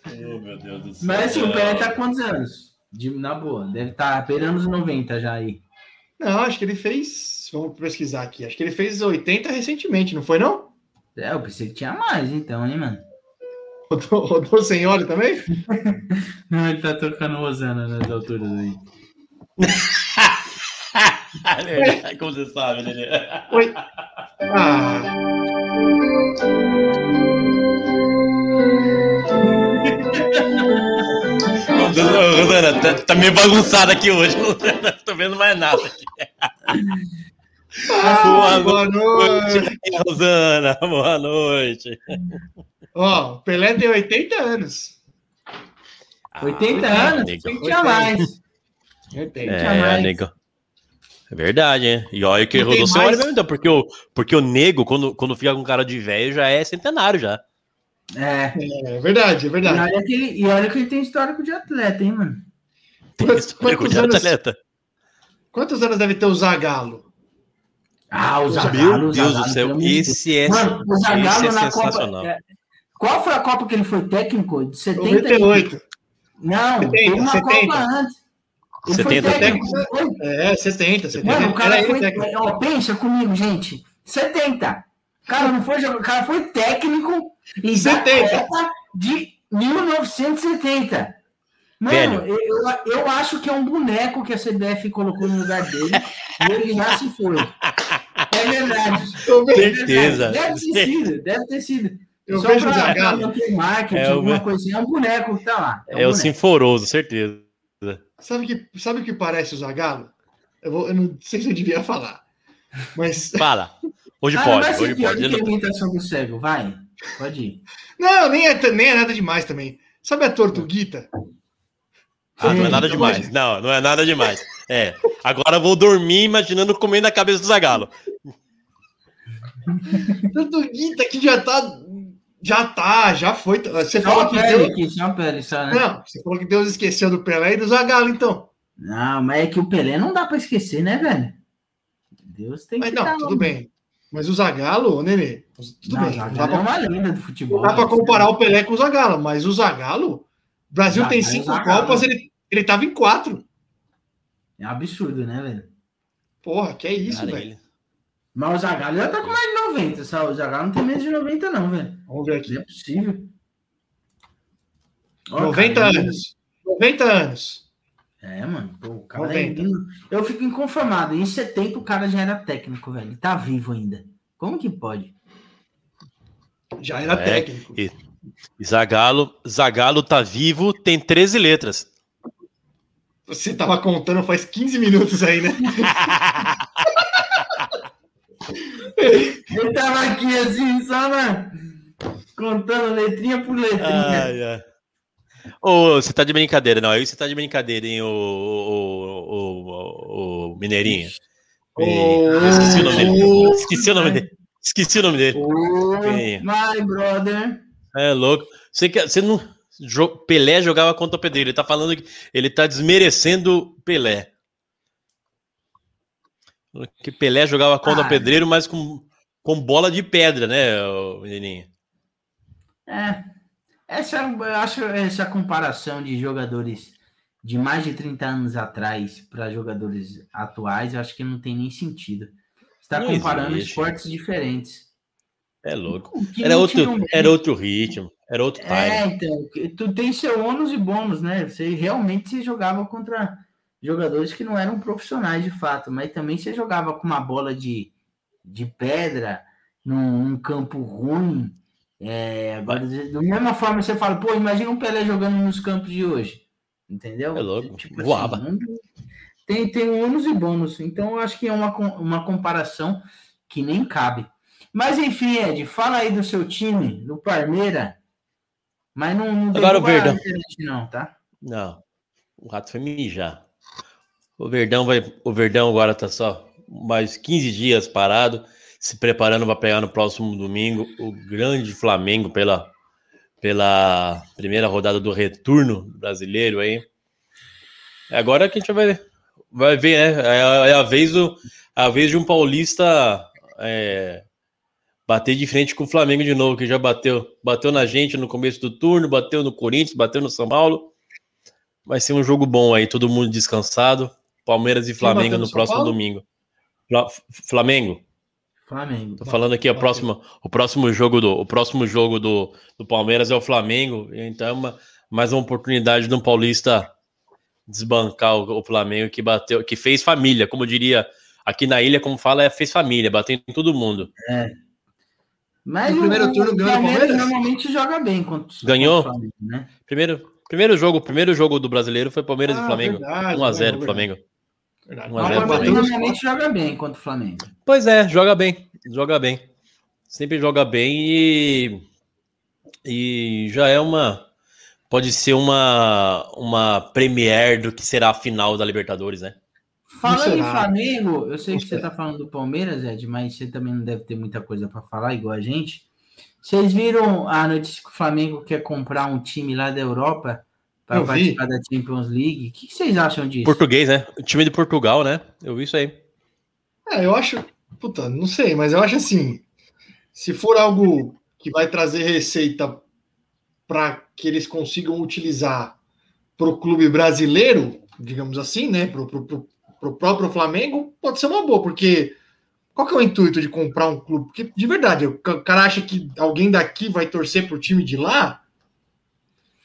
Oh, meu Deus do céu. Mas assim, o Pelé tá quantos anos? De, na boa, deve estar tá beirando os 90 já aí. Não, acho que ele fez. Vamos pesquisar aqui. Acho que ele fez 80 recentemente, não foi, não? É, eu pensei que tinha mais, então, hein, mano? Rodou, rodou sem óleo também? [laughs] Não, ele tá tocando Rosana nas alturas aí. [laughs] Como você sabe, né? Oi. Ah, Rosana, tá, tá meio bagunçado aqui hoje. Não [laughs] tô vendo mais nada aqui. ah, Boa boa noite. Rosana, boa noite. Ó, o Pelé tem 80 anos. 80 Ah, anos? nego. Tem que tinha mais. 80. tinha É, mais. nego. É verdade, hein? E olha que rodou sem mais? óleo mesmo, então, porque o, porque o nego, quando, quando fica com cara de velho, já é centenário já. É. É verdade, é E verdade. olha, que ele, e olha que ele tem histórico de atleta, hein, mano? Quantos- [laughs] quantos anos- atleta. Quantos anos deve ter o Zagalo? Ah, o Meu Zagallo, o Deus Zagallo, do céu, esse é, Mano, o esse Zagallo é na sensacional. Copa. é, Qual foi a Copa que ele foi técnico? De 70 e- 98. Não, 70, teve uma 70. Copa antes. Ele 70, foi técnico. foi? É, 70, 70. Mano, o cara Era foi. técnico. Ó, pensa comigo, gente. 70. O cara não foi jogador, o cara foi técnico e da 70. Copa de 1970. Mano, Velho. eu, eu, eu acho que é um boneco que a CBF colocou no lugar dele e ele já se foi. É verdade. Eu vejo, É Certeza. verdade. Deve ter sido, deve ter sido. eu Só vejo o pra, pra manter marketing, É alguma ve- coisinha. É um boneco que tá lá. um É o. Sinforoso, certeza. Sabe que sabe o que parece o Zagalo? Eu, vou, eu não sei se eu devia falar. Mas [laughs] Fala. Hoje Ah, não pode, hoje pode. Ele- imitação do cego, vai. Pode ir. Não, nem é, nem é nada demais também. Sabe a Tortuguita? Ah, não é nada então demais. Não, não é nada demais. É. Agora eu vou dormir imaginando comendo a cabeça do Zagalo. Tortuguita que já tá. Já tá, já foi. Você Só falou que Deus. aqui, só a pele, só, né? Não, você falou que Deus esqueceu do Pelé e do Zagallo, então. Não, mas é que o Pelé não dá pra esquecer, né, velho? Deus tem Mas que não, dar tudo um- bem. Mas o Zagallo, ô, Nenê, tudo Não, bem. Zagallo Não dá, é pra, uma lenda do futebol. não dá pra isso, comparar né? o Pelé com o Zagallo, mas o Zagallo, o Brasil tem Zagallo é cinco Zagallo. Copas, ele, ele tava em quatro. É um absurdo, né, velho? Porra, que é isso, Cara, velho. ele- Mas o Zagallo já tá com mais de 90, só. O Zagallo não tem menos de 90, não, velho. Vamos ver aqui. Não é possível. Ó, 90 cara, anos. 90 anos. É, mano. Pô, o cara 90. é... Eu fico inconformado. Em 70 o cara já era técnico, velho. Ele tá vivo ainda. Como que pode? Já era É, técnico. e Zagalo, Zagalo tá vivo, tem 13 letras. Você tava contando faz 15 minutos aí, né? [laughs] Eu tava aqui assim, só na... contando letrinha por letrinha. Ai, ai. Ô, você tá de brincadeira, não. Aí você tá de brincadeira, hein, o, o, o, o Mineirinho. Ô, Esqueci o nome dele. Esqueci o nome dele. Esqueci o nome dele. Oh, my brother. É louco. Você, quer- você não. Pelé jogava contra o Pedreiro. Ele tá falando que ele tá desmerecendo Pelé. Que Pelé jogava contra Ah. o Pedreiro, mas com, com bola de pedra, né, menininho? É. Essa, eu acho essa comparação de jogadores de mais de 30 anos atrás para jogadores atuais, eu acho que não tem nem sentido. Está Não comparando existe. esportes diferentes. É louco. Era outro, era outro ritmo, era outro É, time. então, que tu tem seu ônus e bônus, né? Você realmente você jogava contra jogadores que não eram profissionais de fato, mas também você jogava com uma bola de, de pedra num, num campo ruim. É, agora, da mesma forma, você fala, pô, imagina um Pelé jogando nos campos de hoje. Entendeu? É louco, Tipo voava. não- tem, tem ônus e bônus. Então, eu acho que é uma, uma comparação que nem cabe. Mas enfim, Ed, fala aí do seu time, do Parmeira. Mas não, não Agora o Verdão. internet, não, tá? Não, o rato foi mijar. O Verdão vai, o Verdão agora tá só mais 15 dias parado, se preparando para pegar no próximo domingo o grande Flamengo pela pela primeira rodada do retorno brasileiro aí. Agora que a gente vai vai ver, né? É, a- é a vez do a vez de um paulista é, bater de frente com o Flamengo de novo, que já bateu, bateu na gente no começo do turno, bateu no Corinthians, bateu no São Paulo. Vai ser um jogo bom aí, todo mundo descansado. Palmeiras e Flamengo no no próximo Paulo? domingo. Fla- Flamengo. Flamengo. Tô falando aqui, o Bateu. próximo, o próximo jogo do, o próximo jogo do, do Palmeiras é o Flamengo. Então é uma, mais uma oportunidade de um paulista desbancar o, o Flamengo que bateu, que fez família, como diria aqui na ilha, como fala, é fez família, bateu em todo mundo. Mas No primeiro turno ganhou o Palmeiras Palmeiras? normalmente joga bem contra Ganhou? o Flamengo, né? Primeiro, primeiro jogo, primeiro jogo do brasileiro foi Palmeiras e Ah, Flamengo. verdade, 1 a 0 verdade, Flamengo. verdade. Um a Mas o zero Palmeiras Flamengo. normalmente joga bem contra o Flamengo. Pois é, joga bem, joga bem. Sempre joga bem e e já é uma pode ser uma uma premiere do que será a final da Libertadores, né? Falando em? Flamengo, eu sei que você será? tá falando do Palmeiras, Ed, mas você também não deve ter muita coisa para falar, igual a gente. Vocês viram a notícia que o Flamengo quer comprar um time lá da Europa para vi. participar da Champions League? O que que vocês acham disso? Português, né? O time de Portugal, né? Eu vi isso aí. É, eu acho. Puta, não sei, mas eu acho assim. Se for algo que vai trazer receita para que eles consigam utilizar para o clube brasileiro, digamos assim, né? Para o próprio Flamengo, pode ser uma boa, porque qual que é o intuito de comprar um clube? Porque, de verdade, o ca- cara acha que alguém daqui vai torcer pro time de lá?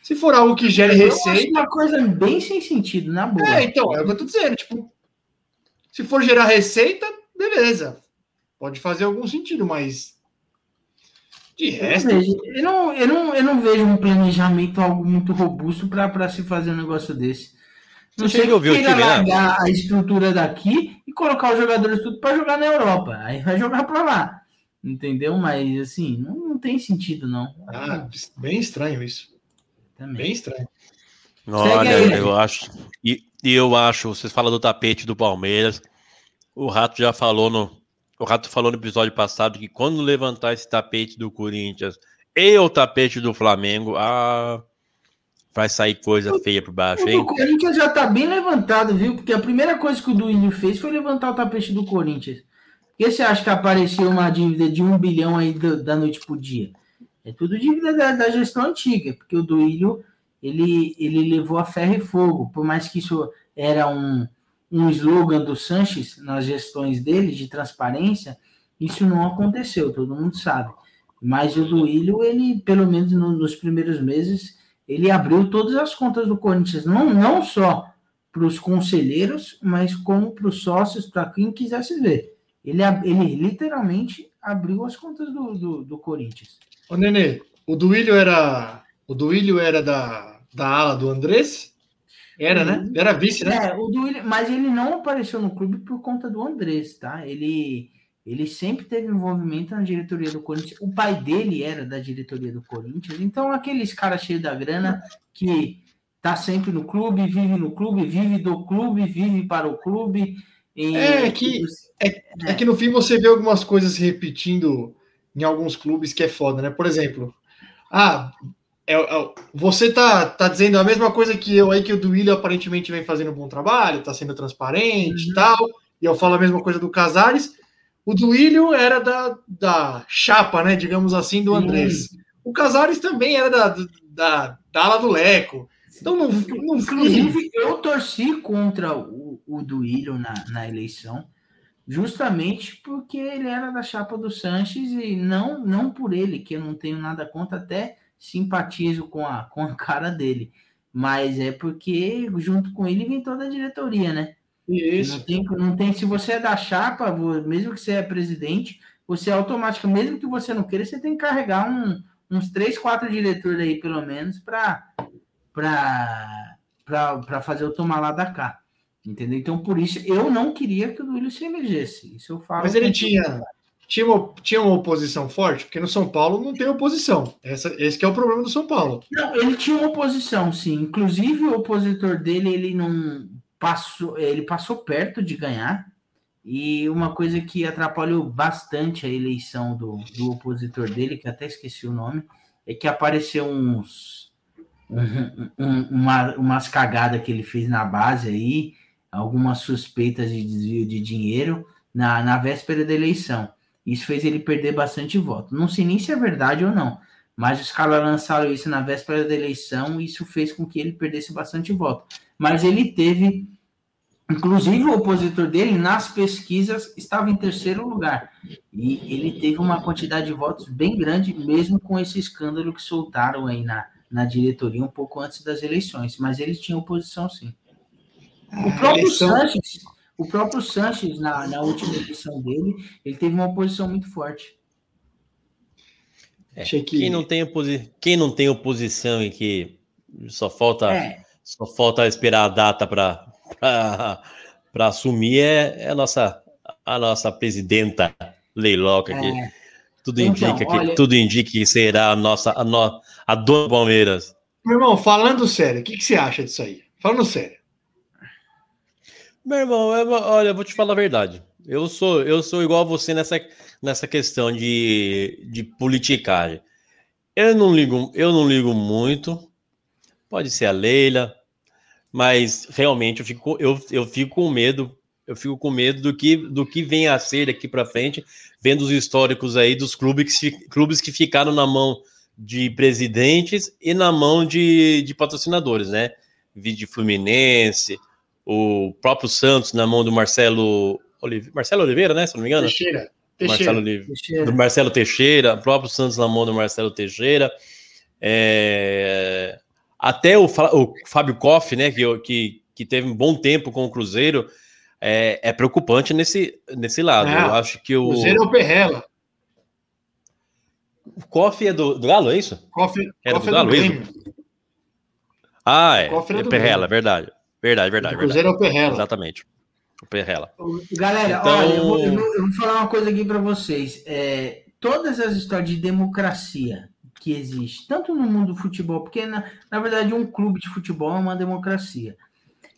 Se for algo que gere Eu acho receita. uma coisa bem sem sentido, na boa. É, então, é o que eu tô dizendo. Tipo, se for gerar receita, beleza. Pode fazer algum sentido, mas. De Eu não, resto. vejo, eu, não, eu, não, eu não vejo um planejamento algo muito robusto para se fazer um negócio desse. Não chega a que ouvir o né? largar a estrutura daqui e colocar os jogadores tudo para jogar na Europa. Aí vai jogar para lá. Entendeu? Mas assim, não, não tem sentido, não. Ah, bem estranho isso. Também. Bem estranho. Olha, aí, eu acho. E, e eu acho, vocês falam do tapete do Palmeiras. O Rato já falou no. O Rato falou no episódio passado que quando levantar esse tapete do Corinthians e o tapete do Flamengo, ah, vai sair coisa feia por baixo, O hein? Corinthians já tá bem levantado, viu? Porque a primeira coisa que o Duílio fez foi levantar o tapete do Corinthians. Por que você acha que apareceu uma dívida de um bilhão aí do- da noite pro dia? É tudo dívida da, da gestão antiga, porque o Duílio ele, ele levou a ferro e fogo. Por mais que isso era um, um slogan do Sanches nas gestões dele de transparência, isso não aconteceu, todo mundo sabe. Mas o Duílio, ele, pelo menos no- nos primeiros meses, ele abriu todas as contas do Corinthians, não, não só para os conselheiros, mas como para os sócios, para quem quisesse ver. Ele, ele literalmente abriu as contas do, do, do Corinthians. Ô, Nenê, o Duílio era. O Duílio era da, da ala do Andrés? Era, né? Era vice, né? É, o Duílio, mas ele não apareceu no clube por conta do Andrés, tá? Ele, ele sempre teve envolvimento na diretoria do Corinthians. O pai dele era da diretoria do Corinthians. Então, aqueles caras cheios da grana que tá sempre no clube, vive no clube, vive do clube, vive para o clube. E- É que- É que no fim você vê algumas coisas se repetindo em alguns clubes que é foda, né? Por exemplo, ah, é- é- você tá, tá dizendo a mesma coisa que eu aí, que o Duílio aparentemente vem fazendo um bom trabalho, tá sendo transparente e tal, e eu falo a mesma coisa do Casares. O Duílio era da, da chapa, né? Digamos assim, do Andrés. O Casares também era da, da, da ala do Leco. Então não, não Inclusive, eu torci contra o, o Duílio na, na eleição, justamente porque ele era da chapa do Sanches e não, não por ele, que eu não tenho nada contra, até simpatizo com a, com a cara dele. Mas é porque junto com ele vem toda a diretoria, né? Não Isso. tem, não tem, se você é da chapa, mesmo que você é presidente, você é automático, mesmo que você não queira, você tem que carregar um- uns três, quatro diretores aí, pelo menos, para fazer o tomar lá da cá. Entendeu? Então, por isso, eu não queria que o Duílio se elegesse. Isso eu falo. Mas ele tinha, tinha, uma, tinha uma oposição forte, porque no São Paulo não tem oposição. Essa, esse que é o problema do São Paulo. Não, ele tinha uma oposição, sim. Inclusive, o opositor dele, ele não passou, ele passou perto de ganhar. E uma coisa que atrapalhou bastante a eleição do, do opositor dele, que até esqueci o nome, é que apareceu uns um- um- uma, umas cagadas que ele fez na base aí, algumas suspeitas de desvio de dinheiro na, na véspera da eleição. Isso fez ele perder bastante voto. Não sei nem se é verdade ou não, mas os caras lançaram isso na véspera da eleição e isso fez com que ele perdesse bastante voto. Mas ele teve, inclusive o opositor dele, nas pesquisas, estava em terceiro lugar. E ele teve uma quantidade de votos bem grande, mesmo com esse escândalo que soltaram aí na, na diretoria um pouco antes das eleições. Mas ele tinha oposição, sim. O próprio eleição- Sanches, o próprio Sanches, na, na última eleição dele, ele teve uma oposição muito forte. Achei que. Quem não tem, oposi... Quem não tem oposição e que só falta, É, só falta esperar a data para assumir é, é a, nossa, a nossa presidenta Leiloca, que é. tudo, Então, indica olha- que, tudo indica que será a nossa a, no, a dona do Palmeiras. Meu irmão, falando sério, o que, que você acha disso aí? Falando sério. Meu irmão, eu vou- olha, eu vou te falar a verdade. Eu sou, eu sou igual a você nessa, nessa questão de, de politicagem. Eu não ligo, eu não ligo muito. Pode ser a Leila, mas realmente eu fico, eu, eu fico com medo. Eu fico com medo do que, do que vem a ser daqui para frente, vendo os históricos aí dos clubes que, clubes que ficaram na mão de presidentes e na mão de, de patrocinadores, né? Vídeo Fluminense, o próprio Santos na mão do Marcelo Olive... Marcelo Oliveira, né? Se não me engano. Teixeira. Marcelo Teixeira. Oliveira Teixeira. do Marcelo Teixeira, o próprio Santos na mão do Marcelo Teixeira, é, até o, o Fábio Koff, né, que, que, que teve um bom tempo com o Cruzeiro, é, é preocupante nesse, nesse lado. Ah, eu acho que o, Cruzeiro é o Perrela. o Koff é do, do Galo, é isso? Era cofre do é do Galo, isso? Grêmio. Ah, é. Koff é do Perrela, Grêmio. verdade. Verdade, verdade, O verdade. Cruzeiro é o Perrela. Exatamente. O Perrela. Galera, Então- olha, eu vou, eu vou- eu vou falar uma coisa aqui para vocês. É, todas as histórias de democracia que existe, tanto no mundo do futebol, porque na, na verdade um clube de futebol é uma democracia.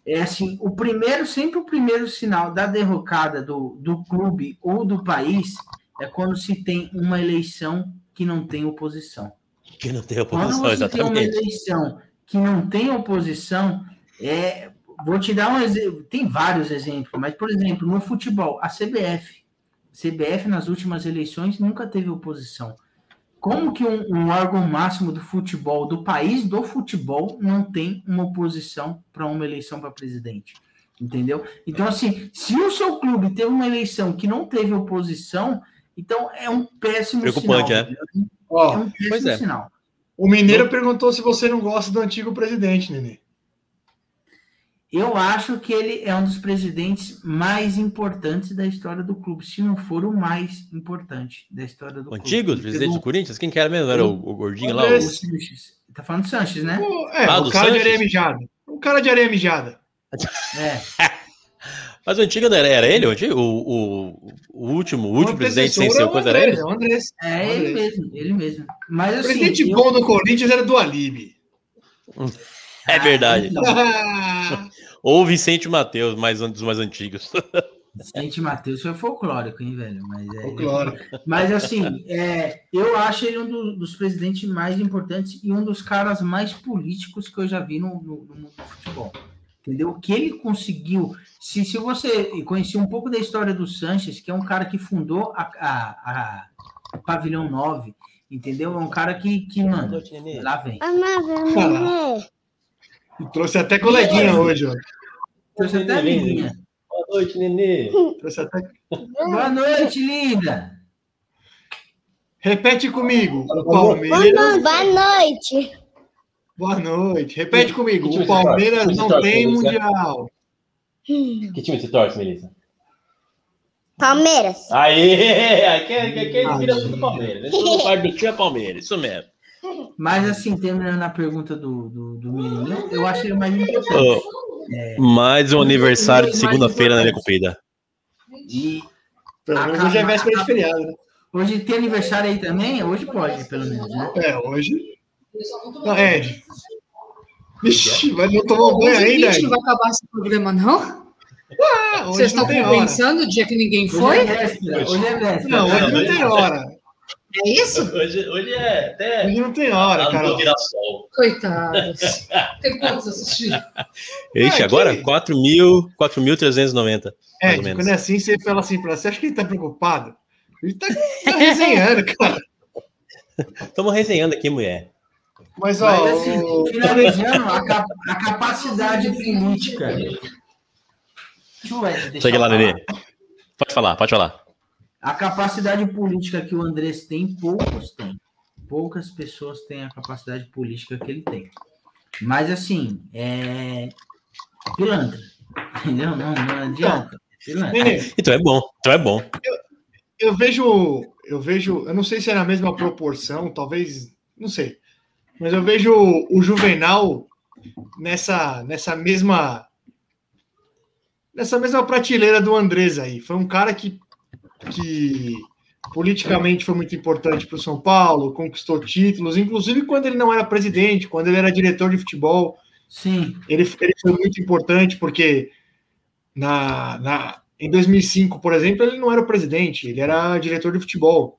É assim, o primeiro, sempre o primeiro sinal da derrocada do, do clube ou do país é quando se tem uma eleição que não tem oposição. Que não tem Quando oposição, você exatamente. tem uma eleição que não tem oposição, é, vou te dar um exemplo, tem vários exemplos, mas, por exemplo, no futebol, a CBF. CBF, nas últimas eleições, nunca teve oposição. Como que um, um órgão máximo do futebol, do país do futebol, não tem uma oposição para uma eleição para presidente? Entendeu? Então, assim, se o seu clube teve uma eleição que não teve oposição, então é um péssimo Preocupante, sinal. é? É um péssimo Pois é. sinal. o Mineiro perguntou se você não gosta do antigo presidente, Nenê. Eu acho que ele é um dos presidentes mais importantes da história do clube, se não for o mais importante da história do O clube. antigo Ele presidente do Corinthians? Quem que era mesmo? Era o, o gordinho lá? o O... Sanches. Tá falando do Sanches, né? O- É, Ah, o cara de Sanches? areia mijada. O cara de areia mijada. [laughs] É. [laughs] Mas o antigo não era, era ele? O, antigo? o, o, o último, o último O presidente sem ser é o coisa era ele? É o Andrés. É ele mesmo, ele mesmo. Mas O assim. presidente eu- bom do Corinthians era do Alibi. [laughs] É verdade. então, Ou o Vicente Matheus, mais um dos mais antigos. [laughs] Vicente Matheus foi folclórico, hein, velho? Mas, é, Folclórico. mas assim, é, eu acho ele um do- dos presidentes mais importantes e um dos caras mais políticos que eu já vi no, no- no mundo do futebol. Entendeu? O que ele conseguiu. Se, se você conhecer um pouco da história do Sanches, que é um cara que fundou a, a, a- a Pavilhão 9, entendeu? É um cara que, que mano, lá vem. Trouxe até coleguinha hoje, ó. Trouxe até a menina. Boa noite, Nenê. Trouxe até... Boa noite, linda. Repete comigo. O Palmeiras. Boa noite. Boa noite. Repete comigo. Que O? Palmeiras Que não torce, tem Melissa? mundial. Que time você torce, Melissa? Palmeiras. Aê! Aqui é, aqui é vira tudo Palmeiras. Todo parte do time é Palmeiras, isso mesmo. Mas assim, terminando a pergunta do, do, do menino, eu acho ele mais importante. Ô, Mais um aniversário de segunda-feira na minha cumprida. E Pelo menos hoje é véspera de feriado, né? hoje tem aniversário aí também? Hoje pode, pelo menos, né? É, hoje. Não, Ed. Vixe, vai não tomar um banho Hoje ainda, 20 Ed? não vai acabar esse programa, não? Ah, Vocês hoje estão compensando o dia que ninguém Hoje foi? é véspera. Hoje é véspera. Não, hoje não tem hora. É isso? [laughs] Hoje, hoje é até. Hoje não tem hora, cara. Girassol. Coitados. [laughs] Tem quantos assistindo? Ixi, Ah, agora que- 4.000 4.390. Mais Ed, ou menos. quando é assim, você fala assim pra você, acha que ele tá preocupado? Ele tá, tá resenhando, [laughs] cara. Estamos resenhando aqui, mulher. Mas, ó, Mas assim, o- finalizando, a, cap- a capacidade política. Deixa o Ed deixar Segue lá, eu. Nenê. Pode falar, pode falar. A capacidade política que o Andrés tem, poucos têm. Poucas pessoas têm a capacidade política que ele tem. Mas, assim, é. Pilantra. [laughs] Entendeu? Não, não adianta. É Pilantra. Então é bom, então é bom. eu vejo, eu vejo, eu não sei se é na mesma proporção, talvez, não sei, mas eu vejo o Juvenal nessa, nessa mesma, nessa mesma prateleira do Andrés aí. Foi um cara que, que politicamente foi muito importante para o São Paulo, conquistou títulos, inclusive quando ele não era presidente, quando ele era diretor de futebol. Sim, ele, ele foi muito importante porque na, na, em 2005, por exemplo, ele não era presidente, ele era diretor de futebol.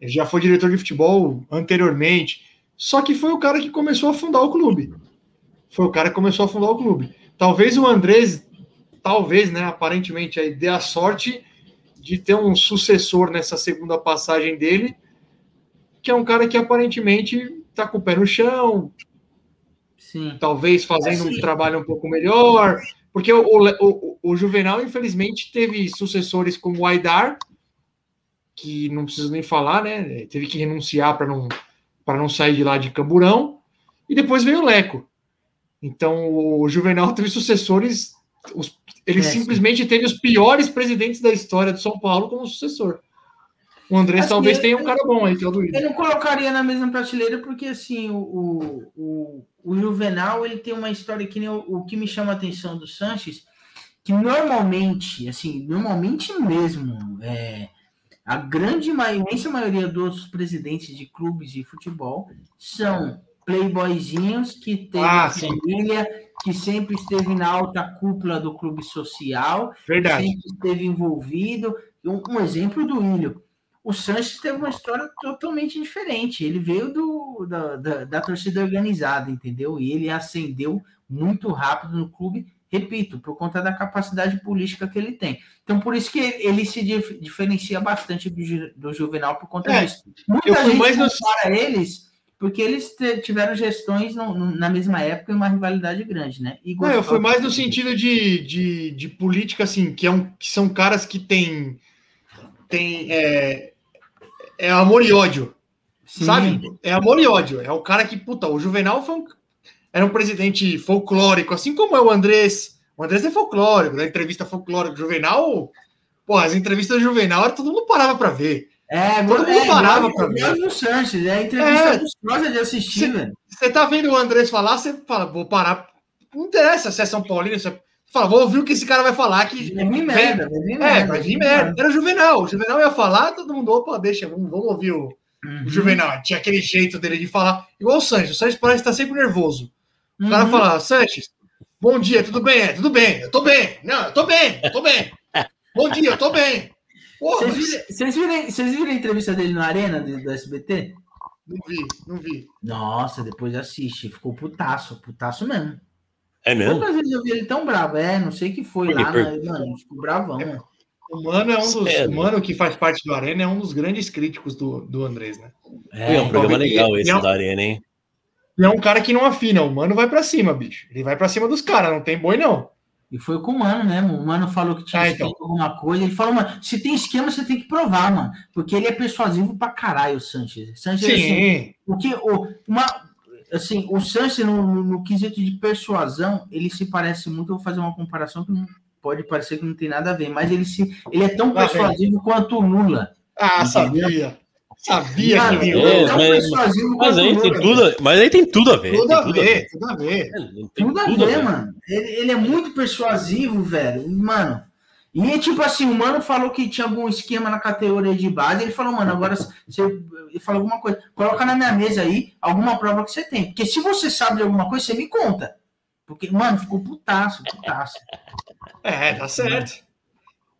Ele já foi diretor de futebol anteriormente, só que foi o cara que começou a fundar o clube. Foi o cara que começou a fundar o clube. Talvez o Andrés, talvez, né, aparentemente, aí dê a sorte de ter um sucessor nessa segunda passagem dele, que é um cara que aparentemente tá com o pé no chão, sim. talvez fazendo Assim. um trabalho um pouco melhor, porque o, o, o- o Juvenal, infelizmente, teve sucessores como o Aidar, que não preciso nem falar, né? Teve que renunciar para não, para não sair de lá de Camburão, e depois veio o Leco. Então, o Juvenal [laughs] teve sucessores, os- ele Péssimo. simplesmente teve os piores presidentes da história do São Paulo como sucessor. O Andrés Assim, talvez eu- tenha um cara bom aí, que é o do Eu não colocaria na mesma prateleira porque assim o, o, o, Juvenal ele tem uma história que nem o, o que me chama a atenção do Sanches que normalmente assim normalmente mesmo é, A grande ma- imensa maioria dos presidentes de clubes de futebol são playboyzinhos que teve Ah, sim. família, que sempre esteve na alta cúpula do clube social, Verdade. sempre esteve envolvido. Um, um exemplo do Ilho. O Sanches teve uma história totalmente diferente. Ele veio do, da, da, da torcida organizada, entendeu? E ele ascendeu muito rápido no clube, repito, por conta da capacidade política que ele tem. Então, por isso que ele, se dif- diferencia bastante do, do Juvenal por conta É, disso. Muita gente mais no- compara eles porque eles tiveram gestões no- no- na mesma época e uma rivalidade grande, né? E Não, eu fui gostou- mais no sentido de, de, de política, assim, que, é um, que são caras que têm. Tem, é, é amor e ódio, Sim. sabe? É amor e ódio. É o cara que, puta, o Juvenal foi um, era um presidente folclórico, assim como é o Andrés. O Andrés é folclórico, da entrevista folclórica. Juvenal, pô, as entrevistas do Juvenal, todo mundo parava pra ver. É, Todo agora mundo é, parava igual- pra ver. o Sanches, é a entrevista É. gostosa de assistir, velho. Você tá vendo o Andrés falar, você fala, vou parar. Não interessa se é São Paulino, você fala, vou ouvir o que esse cara vai falar, que Vai vir merda, É, merda. vai vir merda. Era o Juvenal. O Juvenal ia falar, todo mundo, opa, deixa, vamos, vamos ouvir o, Uhum. o Juvenal. Tinha aquele jeito dele de falar, igual o Sanches. O Sanches parece estar sempre nervoso. O cara Uhum. fala, Sanches, bom dia, tudo bem? É, tudo bem, eu tô bem. Não, eu tô bem, eu tô bem. [laughs] Bom dia, eu tô bem. Vocês viram, vocês, viram, a entrevista dele na arena do, do SBT? não vi, não vi. Nossa, depois assiste. Ficou putaço, putaço mesmo. É mesmo? Poucas vezes eu vi ele tão bravo. É, não sei o que foi lá, Por- mas, mano, ficou bravão. mano. O Mano é um dos. O Mano que faz parte do Arena é um dos grandes críticos do, do Andrés, né? É, um programa legal esse e é um- da Arena, hein? E é um cara que não afina. O Mano vai pra cima, bicho. Ele vai pra cima dos caras, não tem boi, não. E foi com o Mano, né? O Mano falou que tinha Ah, então. alguma coisa. Ele falou, mano, se tem esquema, você tem que provar, mano. Porque ele é persuasivo pra caralho, o Sanches. Sanches, assim, Sim. Porque o, uma, assim, o Sanches, no, no- no quesito de persuasão, ele se parece muito. Eu vou fazer uma comparação que não pode parecer que não tem nada a ver, mas ele, se, ele é tão Lá vem. persuasivo quanto o Lula. Ah, sabia. Sabia Mano, que ele vinha. É, tão mas- persuasivo Mas aí tem tudo, mas aí tem tudo a ver. Tudo a tudo a ver, tudo a ver. É, tem Tudo a ver, mano. Ele, ele é muito persuasivo, velho. Mano. E tipo assim, o mano falou que tinha algum esquema na categoria de base. Ele falou, mano, agora você ele falou alguma coisa. Coloca na minha mesa aí alguma prova que você tem. Porque se você sabe de alguma coisa, você me conta. Porque, mano, ficou putaço, putaço. É, tá certo.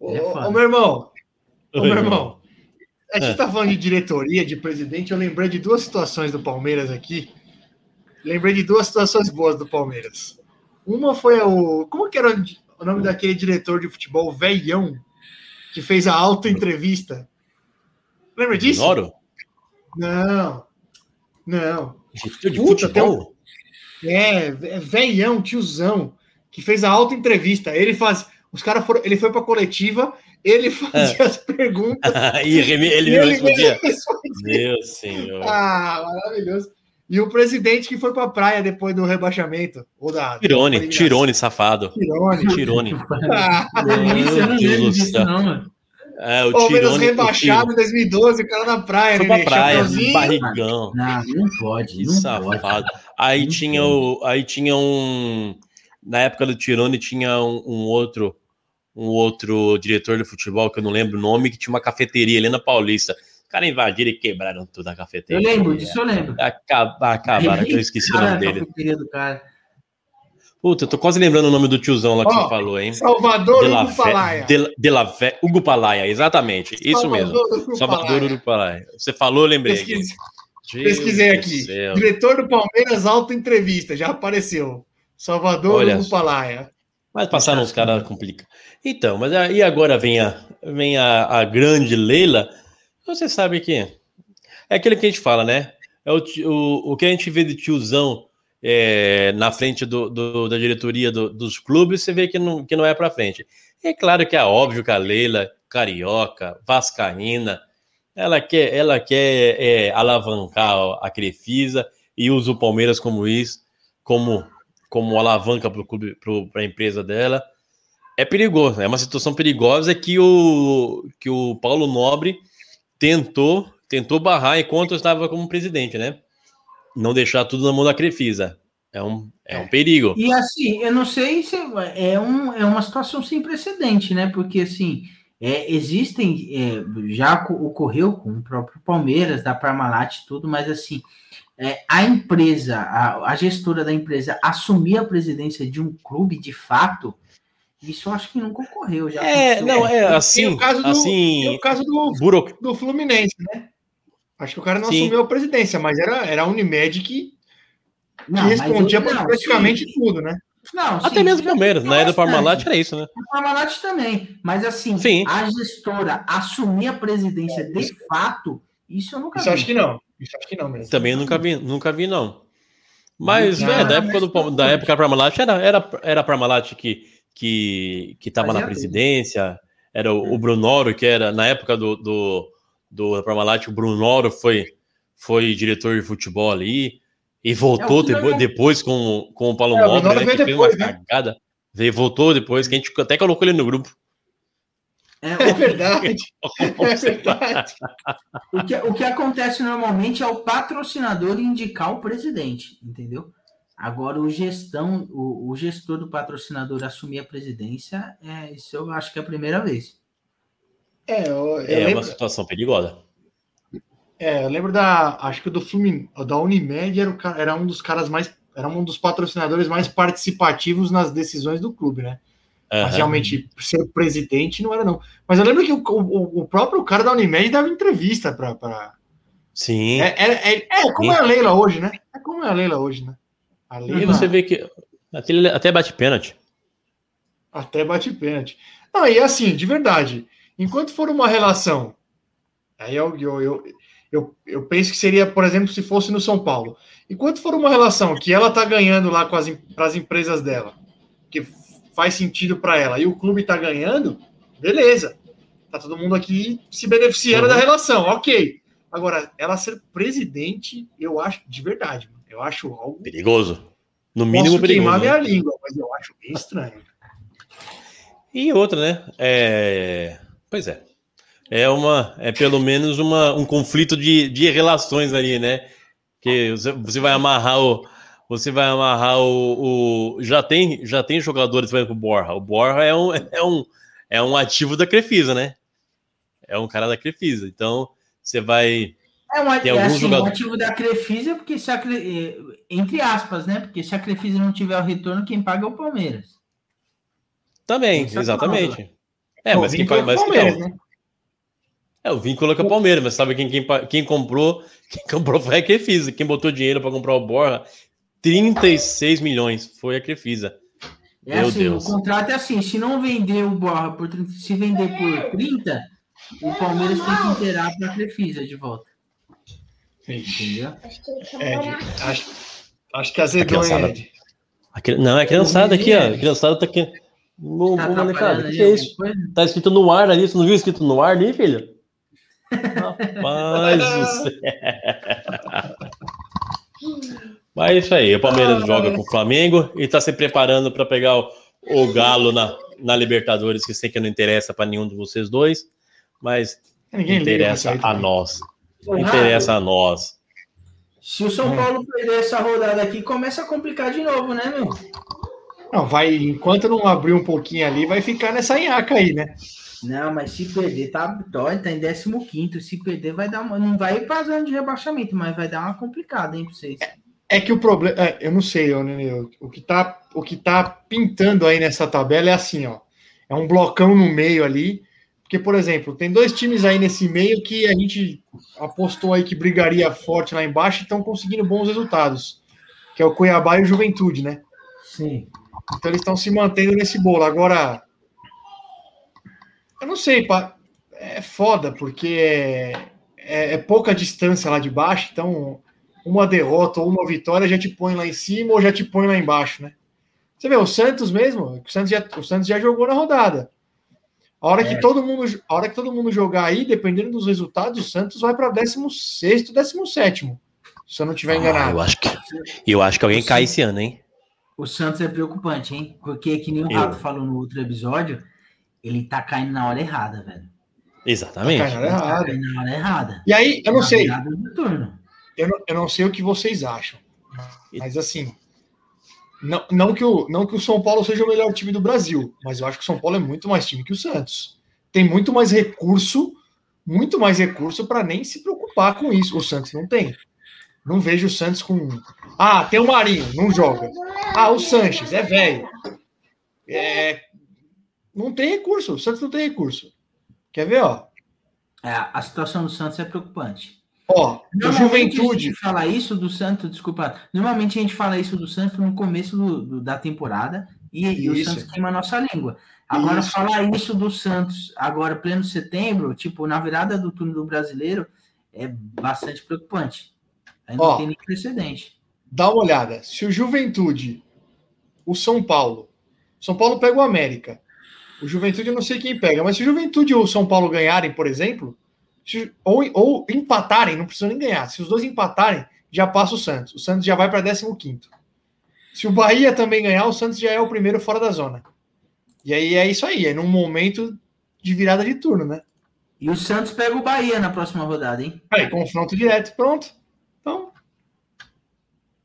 É ô, ô, meu irmão, ô, Oi, meu irmão, a gente É. tá falando de diretoria, de presidente, eu lembrei de duas situações do Palmeiras aqui. Lembrei de duas situações boas do Palmeiras. Uma foi o. Como que era o nome daquele diretor de futebol, velhão, que fez a auto-entrevista? Lembra disso? Não. Não. De Puta, futebol? É, é velhão, tiozão, que fez a auto-entrevista. Ele faz. Os caras foram. Ele foi pra coletiva, ele fazia as perguntas. [laughs] e ele me respondia. Meu senhor. Ah, maravilhoso. E o presidente que foi pra praia depois do rebaixamento. Ou da, Tirone, da Tirone, safado. Tirone. Tirone. [laughs] Ah, Delícia, eu não Deus do céu. É, o Palmeiras rebaixado em 2012, o cara na praia, Foi pra né? praia, barrigão. Não, não pode, Que não pode. safado. Aí Não tinha, o, aí tinha um. Na época do Tirone tinha um, um outro um outro diretor de futebol, que eu não lembro o nome, que tinha uma cafeteria ali na Paulista. Os caras invadiram e quebraram toda a Eu cafeteria. lembro disso, eu lembro. Acabar, acabaram, eu esqueci o Cara, nome a dele. cafeteria do cara. Puta, eu tô quase lembrando o nome do tiozão lá que Ó, você falou, hein? Salvador De la Hugo Fé- Palaia. de, de la Fé- Hugo Palaia, exatamente. Isso mesmo. Salvador Hugo Salvador Palaia. Hugo Palaia. Você falou, eu lembrei. Pesquise- Pesquisei aqui. céu. Diretor do Palmeiras, auto-entrevista, já apareceu. Salvador Olha Hugo. Palaia. Mas passaram uns caras complicados. Então, mas aí agora vem a, vem a, a grande Leila. Você sabe que é aquilo que a gente fala, né? É o, o, o que a gente vê de tiozão é, na frente do, do- da diretoria do- dos clubes, você vê que não, que não é para frente. É claro que é óbvio que a Leila, carioca, vascaína, ela quer, ela quer é, alavancar a Crefisa e usa o Palmeiras como isso, como, como alavanca para clube, para a empresa dela. É perigoso, é uma situação perigosa que o, que o Paulo Nobre tentou, tentou barrar enquanto estava como presidente, né? Não deixar tudo na mão da Crefisa. É um, é um perigo. E assim, eu não sei se é, um, é uma situação sem precedente, né? Porque assim, É, existem, é, já co- ocorreu com o próprio Palmeiras, da Parmalat e tudo, mas assim, é, a empresa, a, a gestora da empresa assumir a presidência de um clube de fato, isso eu acho que nunca ocorreu. Já É, aconteceu. não, é Tem assim, o caso do, assim, tem o caso do, buro... do Fluminense, né? Acho que o cara não Sim. assumiu a presidência, mas era, era a Unimed que, que Não, respondia eu- não, praticamente sim. tudo, né? Não, Até sim, mesmo isso o Palmeiras, na era do. Parmalat era isso, né? O Parmalat também, mas assim, Sim. a gestora assumir a presidência de fato, isso eu nunca Isso eu vi. acho que não. Isso eu acho que não mesmo. Também nunca vi, nunca vi, não. Mas, Não, é, da mas época, do, da época da Parmalat, era, era, era a Parmalat que, que, que tava na presidência, era o, o Brunoro, que era, na época do, do, do Parmalat, o Brunoro foi, foi diretor de futebol ali, e voltou É, depois, depois com, com o Paulo É, Nobre, né, veio que fez uma depois, né? cagada. Veio, voltou depois, que a gente até colocou ele no grupo. É, É [laughs] o- verdade. [laughs] É verdade. O que, o que acontece normalmente é o patrocinador indicar o presidente, entendeu? Agora, o gestão, o, o gestor do patrocinador assumir a presidência, é, isso eu acho que é a primeira vez. É, eu, eu É lembro, uma situação perigosa. é, eu lembro da. Acho que o do Flumin, o da Unimed era, o era um dos caras mais. Era um dos patrocinadores mais participativos nas decisões do clube, né? Mas Aham. realmente ser presidente não era, não. Mas eu lembro que o, o, o próprio cara da Unimed dava entrevista para. Pra... Sim. É, é, é, é como é a Leila hoje, né? É como é a Leila hoje, né? A E Leila você vê que até bate pênalti. até bate pênalti. Não, e assim, de verdade, enquanto for uma relação, aí eu, eu, eu, eu, eu penso que seria, por exemplo, se fosse no São Paulo. Enquanto for uma relação que ela tá ganhando lá com as, pras empresas dela, que faz sentido para ela, e o clube tá ganhando, beleza. Tá todo mundo aqui se beneficiando Uhum. da relação, ok. Agora, ela ser presidente, eu acho, de verdade, eu acho algo. Perigoso. No mínimo Posso queimar perigoso. né? minha língua, mas eu acho bem estranho. E outra, né? É... Pois é. É uma, é pelo menos uma, um conflito de, de relações ali, né? Que você vai amarrar o, você vai amarrar o, o- já tem, já tem jogadores, por exemplo, o Borja. O Borja é um, é um, é um ativo da Crefisa, né? É um cara da Crefisa. Então você vai, É, um, Tem é assim, jogadores- o ativo da Crefisa, porque se a Cre- eh, entre aspas, né? Porque se a Crefisa não tiver o retorno, quem paga é o Palmeiras. também, Essa é exatamente. É, mas quem, vínculo pa- mas com o Palmeiras, né? É, o vínculo é com o Palmeiras, mas sabe quem, quem, quem comprou? [laughs] Quem comprou foi a Crefisa. Quem botou dinheiro para comprar o Borja, 36 milhões. Foi a Crefisa. É Meu assim, Deus. o contrato é assim, se não vender o Borra por 30, se vender por 30, o Palmeiras tem que inteirar para a Crefisa de volta. Entendeu? É, acho, acho que azedou, hein, criançada- Ed? Não, é criançada aqui, ó. A criançada tá aqui. Tá molecada, atrapalhando que é isso? coisa? Tá escrito no ar ali, você não viu escrito no ar ali, filho? [laughs] Rapaz do céu. Mas é isso aí, o Palmeiras joga com o Flamengo e tá se preparando para pegar o, o Galo na, na Libertadores, que sei que não interessa para nenhum de vocês dois, mas Ninguém liga interessa a também. nós. Interessa a nós. Se o São Paulo perder essa rodada aqui, começa a complicar de novo, né, meu? Não, vai, enquanto não abrir um pouquinho ali, vai ficar nessa nhaca aí, né? Não, mas se perder, tá, dói, tá em 15. Se perder, vai dar uma. Não vai ir pra zona de rebaixamento, mas vai dar uma complicada, hein, pra vocês. É que o problema. é, eu não sei, eu, eu- o, que tá, o que tá pintando aí nessa tabela é assim, ó. É um blocão no meio ali. Porque, por exemplo, tem dois times aí nesse meio que a gente apostou aí que brigaria forte lá embaixo e estão conseguindo bons resultados. Que é o Cuiabá e o Juventude, né? Sim. Então eles estão se mantendo nesse bolo. Agora, eu não sei, pá, é foda, porque é, é- é pouca distância lá de baixo, então uma derrota ou uma vitória já te põe lá em cima ou já te põe lá embaixo, né? Você vê, o Santos mesmo, o Santos já, o Santos já jogou na rodada. A hora, que todo mundo, a hora que todo mundo jogar aí, dependendo dos resultados, o Santos vai para 16, 17, se eu não estiver Ah, enganado. eu acho que eu acho que alguém cai esse ano, hein? O Santos é preocupante, hein? Porque, que nem o Eu- Rato falou no outro episódio, ele tá caindo na hora errada, velho. Exatamente. Tá caindo Ele tá errado. caindo na hora errada. E aí, eu não Na sei, do turno. Eu não, eu não sei o que vocês acham, mas assim, não, não, que o, não que o São Paulo seja o melhor time do Brasil, mas eu acho que o São Paulo é muito mais time que o Santos. tem muito mais recurso, muito mais recurso para nem se preocupar com isso. O Santos não tem. Não vejo o Santos com. Ah, tem o Marinho, não joga. Ah, o Sanches, é velho. É... Não tem recurso, o Santos não tem recurso. Quer ver, ó? É, a situação do Santos é preocupante. Ó, o Normalmente A Juventude. gente fala isso do Santos, desculpa. Normalmente a gente fala isso do Santos no começo do- do- da temporada e, e o. Santos queima a nossa língua. Agora, Isso. falar isso do Santos agora, pleno setembro, tipo, na virada do turno do brasileiro, é bastante preocupante. Aí não Ó. tem nem precedente. Dá uma olhada. Se o Juventude, o São Paulo, São Paulo pega o América. O Juventude eu não sei quem pega, mas se o Juventude e o São Paulo ganharem, por exemplo, se- ou, ou empatarem, não precisam nem ganhar. Se os dois empatarem, já passa o Santos. O Santos já vai para 15. Se o Bahia também ganhar, o Santos já é o primeiro fora da zona. E aí é isso aí, é num momento de virada de turno, né? E o Santos pega o Bahia na próxima rodada, hein? Aí, confronto direto, pronto. Então.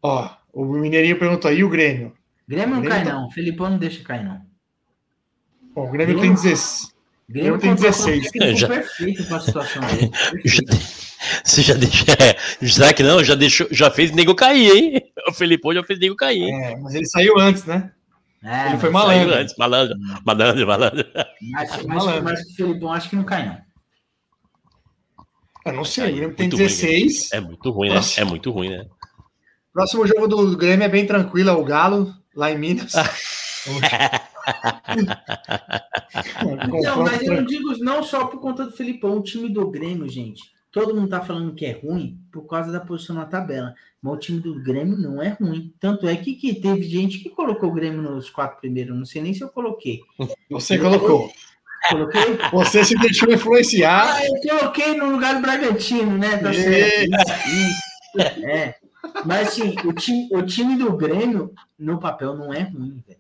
Ó, o Mineirinho perguntou aí o Grêmio. Grêmio não Grêmio cai, tá- não. O Felipão não deixa cair, não. Bom, o Grêmio tem Grêmio- 16. Grêmio Eu tenho contratou um 16. técnico Já- perfeito para a situação dele. [laughs] Você já deixa. é, será que não? Já deixou, já fez nego cair, hein? O Felipão já fez nego cair, hein? É, mas ele saiu antes, né? É, Ele foi malandro. Saiu antes, malandro, malandro, malandro. Mas, mas, Malandro. mas o Felipão acho que não cai, não. Eu não sei, o Grêmio tem Muito ruim, 16. É muito ruim, né? É muito ruim, né? Próximo jogo do Grêmio é bem tranquilo, é o Galo, lá em Minas. [laughs] Não, mas eu não digo não só por conta do Felipão, o time do Grêmio, gente. Todo mundo tá falando que é ruim por causa da posição na tabela. Mas o time do Grêmio não é ruim. Tanto é que, que teve gente que colocou o Grêmio nos quatro primeiros. Não sei nem se eu coloquei. Você colocou. Coloquei? Você se deixou influenciar. Ah, eu coloquei no lugar do Bragantino, né? Tá Isso. certo. Isso, isso. É. Mas assim, o time, o time do Grêmio, no papel, não é ruim, velho.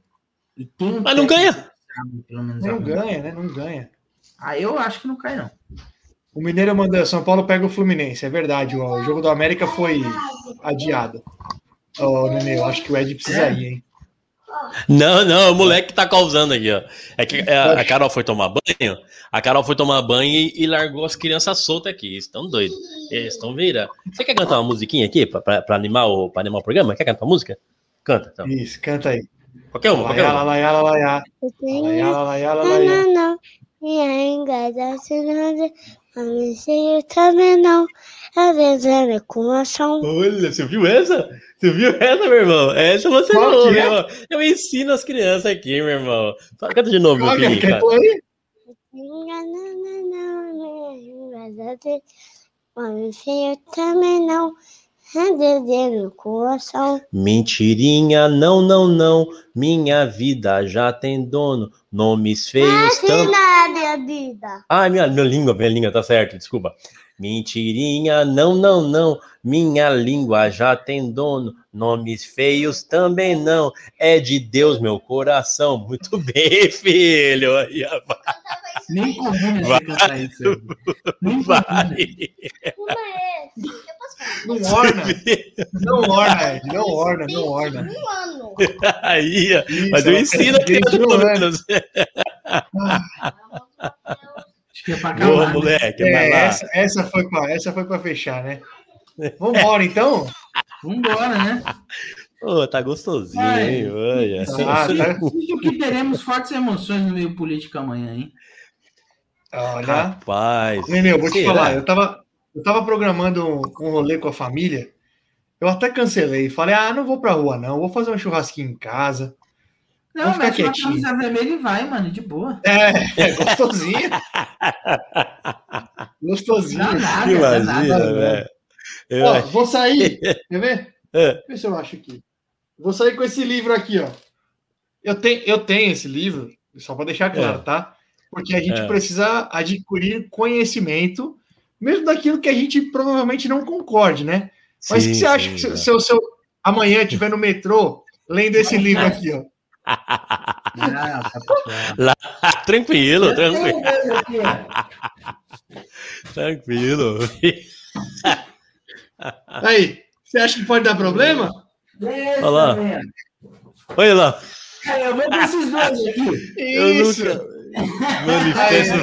E tem um Mas não ganha. sabe, pelo menos Não ganha, né? Não ganha. Ah, eu acho que não cai, não. O Mineiro manda São Paulo pega o Fluminense, é verdade. ó, O jogo do América foi adiado. Ó, Nenê, eu acho que o Ed precisa É? ir, hein? Não, não, o moleque tá causando aqui, ó. É que é, a Carol foi tomar banho, a Carol foi tomar banho e, e largou as crianças soltas aqui. Eles estão doidos. Eles estão vira. Você quer cantar uma musiquinha aqui pra, pra, pra animar, o, pra animar o programa? Quer cantar uma música? Canta, então. Isso, canta aí. Qualquer uma, qualquer uma. Eu tenho Laiá, laiá, laiá. não, não. E ainda também não. A com ação. Olha, você viu essa? Você viu essa, meu irmão? Essa você Qual não, meu é? irmão. Eu ensino as crianças aqui, meu irmão. Fala, Canta de novo, meu filho. pôr aí? Não, não, não, não. E ainda da a mexer também não. A desenho com ação. Mentirinha, não, não, não. Minha vida já tem dono. Nomes feios Assim na minha minha, minha língua, minha língua, tá certo, desculpa. Mentirinha, não, não, não. Minha língua já tem dono. Nomes feios também não. É de Deus meu coração. Muito [laughs] bem, filho. Aí, Nem combina Vai. cantar isso. Nem vai. Uma é. Eu posso falar. Não orna. Não orna, Ed. Não orna, não orna. Um ano. Aí, mas eu ela ensino a criança 21 pelo anos. menos. [laughs] [laughs] Acho que é pra Boa, acabar. né? moleque, É, vai lá. essa, essa foi pra, essa foi pra fechar, né? Vambora, então? Vambora, né? [laughs] Ô, tá gostosinho, Ai. hein? Olha. Ah, tá. Sinto que teremos fortes emoções no meio político amanhã, hein? Olha. Rapaz. Nenê, eu vou te será? falar, eu tava, eu tava programando um, um rolê com a família, eu até cancelei, falei, ah, não vou pra rua não, vou fazer um churrasquinho em casa. Não, Vamos ficar mete uma camisa vermelha e vai, mano, de boa. É, é gostosinho. [laughs] gostosinho. Dá nada, Imagina, nada. velho. Eu Ó, acho- vou sair, [laughs] quer ver? É. Deixa eu ver se eu acho aqui. Vou sair com esse livro aqui, ó. Eu tenho, eu tenho esse livro, só para deixar claro, É. tá? Porque a gente É. precisa adquirir conhecimento, mesmo daquilo que a gente provavelmente não concorde, né? Mas o que Sim, você acha sim, que se, é. se se eu amanhã estiver no metrô lendo esse [laughs] livro aqui, ó? Ah, tranquilo, tranquilo, tranquilo. Aí, você acha que pode dar problema? Olha lá. Olha lá. Cara, eu vou dois aqui. Eu Isso. nunca, Manifesto.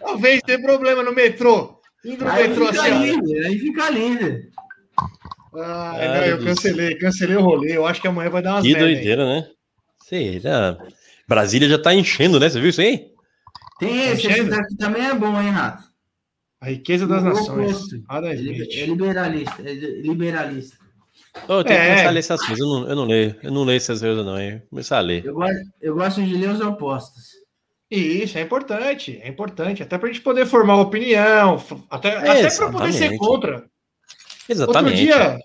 Talvez tenha problema no metrô. Indo no Aí metrô fica assim, líder, aí fica líder. Ah, Ai, não, eu cancelei, cancelei o rolê. Eu acho que amanhã vai dar umas Que aí. doideira, né? Será? Brasília já tá enchendo, né? Você viu isso aí? Tem esse, esse Enchendo? daqui também é bom, hein, Rato? A riqueza das O nações. Adam É Smith. é liberalista, é liberalista. Ô, eu tenho que É. começar a ler essas coisas. Eu não, eu não leio. Eu não leio essas coisas, não, hein? Começar a ler. Eu gosto, eu gosto de ler os opostos. Isso, é importante, é importante. Até pra gente poder formar opinião, até, até pra poder ser contra. Exatamente. Outro dia,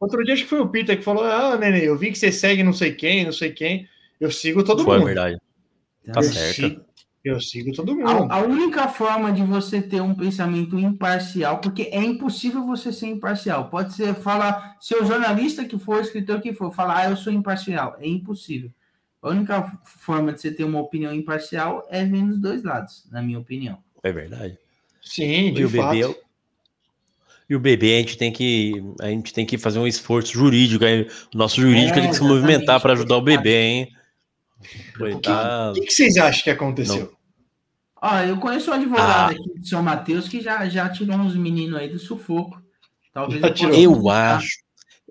outro dia acho que foi o Peter que falou: Ah, Nenê, eu vi que você segue não sei quem, não sei quem. Eu sigo todo Foi mundo. verdade. Tá eu, certo. sigo, eu sigo todo mundo. A, a única forma de você ter um pensamento imparcial, porque é impossível você ser imparcial. Pode ser falar, se o jornalista que for, escritor que for, falar, ah, eu sou imparcial. É impossível. A única forma de você ter uma opinião imparcial é vendo os dois lados, na minha opinião. É verdade. Sim, de E o fato. bebê, e o bebê a gente tem que a gente tem que fazer um esforço jurídico. aí. O nosso jurídico É, tem que se movimentar para ajudar o bebê, hein? O que, que vocês acham que aconteceu? Ó, eu conheço um advogado Ah. aqui de São Mateus que já, já tirou uns meninos aí do sufoco. Talvez eu. Eu indicar- acho,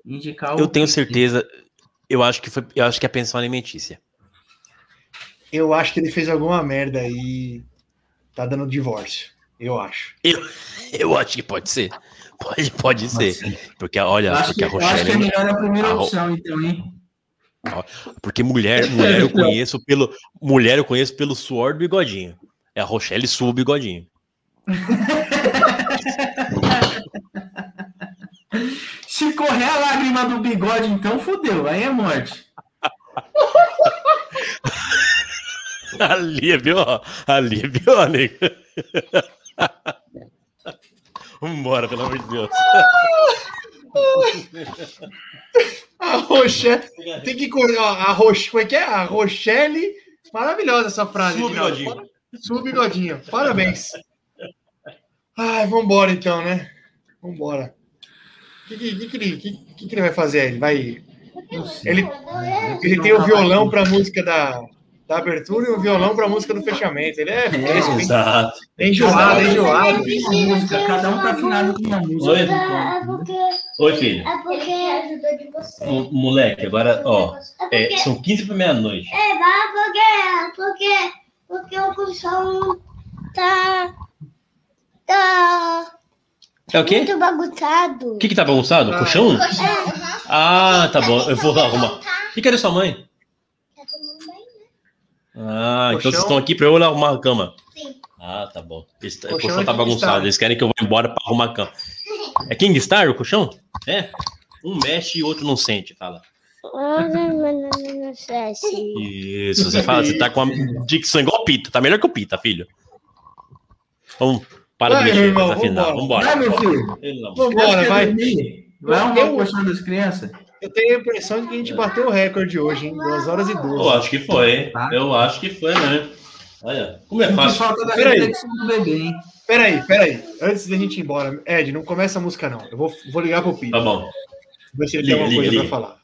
indicar eu tenho certeza. Eu acho que foi, eu acho que é a pensão alimentícia. Eu acho que ele fez alguma merda aí. Tá dando divórcio. Eu acho. Eu acho que pode ser. Pode, pode ser. Porque olha, acho, que, porque a eu acho que é Rochelle, melhor a primeira a opção, então, hein? porque mulher, mulher eu [laughs] conheço pelo mulher eu conheço pelo suor do bigodinho. É a Rochelle sua o bigodinho. [laughs] Se correr a lágrima do bigode, então fodeu, aí é morte. [laughs] Ali, viu? Ali, viu, Vambora, pelo amor de Deus. [laughs] A Rochelle. Tem que correr. ó, A Roche, como é que é? A Rochelle. Maravilhosa essa frase. Sua Edinaldo. bigodinho. Sua bigodinho. Parabéns. Ai, vambora então, né? Vambora. O que, que, que, que ele- que, que que ele vai fazer? Ele vai. Ele, ele tem o violão para a música da, da abertura e o violão para a música do fechamento. Ele é hein? Exato. É enjoado, é enjoado. Música, cada um tá afinado com uma música. Oi? É porque, Oi, filho. é porque ajuda de você. Mo- Moleque, agora, ó, É é, porque, são 15 para meia-noite. é, vai porque, porque, porque o colchão tá, tá É o quê? muito bagunçado. O que que tá bagunçado? Ah. Colchão? É, Ah, tá bom. Eu vou arrumar. O que que era sua mãe? tá tomando banho, né? Ah, então Colchão? vocês estão aqui para eu arrumar a cama. Sim. Ah, tá bom. Esse, o Colchão é tá bagunçado. Eles querem que eu vá embora para arrumar a cama. É King Star o colchão? É. Um mexe e o outro não sente, fala. Não. Isso, você fala, você tá com a dicção igual o Pita. Tá melhor que o Pita, filho. Vamos, para Vai, de mexer, irmão, desafinar. vambora. Vambora. Vai, meu filho. Vambora, vai. Eu- o colchão das crianças? Eu tenho a impressão de que a gente bateu o recorde hoje, hein? 2 horas e 12. Eu acho que foi, hein? Tá. Eu acho que foi, né? Olha, como é fácil. falta da Peraí. reflexão do bebê, hein? Peraí, peraí. Antes da gente ir embora, Ed, não começa a música, não. Eu vou, vou ligar pro Pito. Tá bom. Ver se ele Liga, tem alguma coisa liga. pra falar.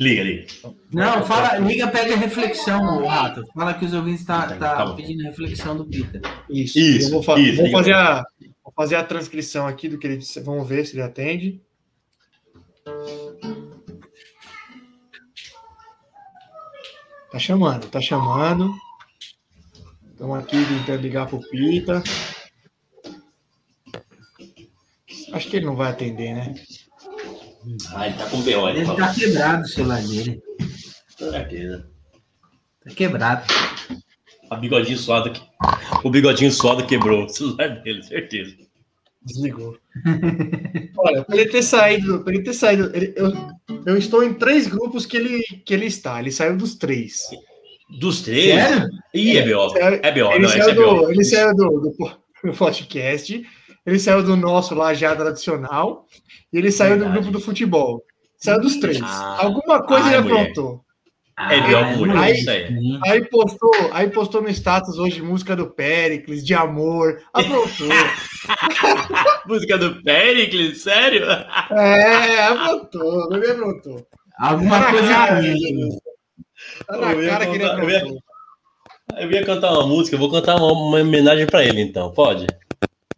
Liga, liga. Não, fala, liga, pega a reflexão, o Rato. Fala que os ouvintes tá, Tá tá bom. pedindo a reflexão do Peter. Isso. Isso, Eu vou, fa- isso, vou fazer a, vou fazer a transcrição aqui do que ele disse. Vamos ver se ele atende. Tá chamando, tá chamando. Estamos aqui tentando ligar pro Pita. Acho que ele não vai atender, né? Ah, ele tá com B.O. Ele Ele tá quebrado o celular dele. Certeza. Tá quebrado. A bigodinho suado que... O bigodinho suado quebrou o celular dele, certeza. Desligou. Olha, para ele ter saído, para ele ter saído, ele- eu, eu estou em três grupos que ele, que ele está. Ele saiu dos três. Dos três? Sério? Ih, é B.O. É B.O. ele, Não, saiu é B.O. do, ele saiu do, do do podcast, ele saiu do nosso lá já tradicional e ele saiu do Verdade. grupo do futebol. Saiu dos três. Ah. Alguma coisa ele mulher. Aprontou. É. Ah, mulher, aí- isso aí. Aí postou, aí postou no status hoje música do Pericles, de amor. Aprontou. [laughs] Música do Pericles, sério? é, aprontou, o bebê aprontou. Alguma Cara, coisa cara, ruim. Tá na Eu ia cara que ele contar- eu ia- aprontou. Eu ia cantar uma música, eu vou cantar uma, uma homenagem pra ele, então. Pode?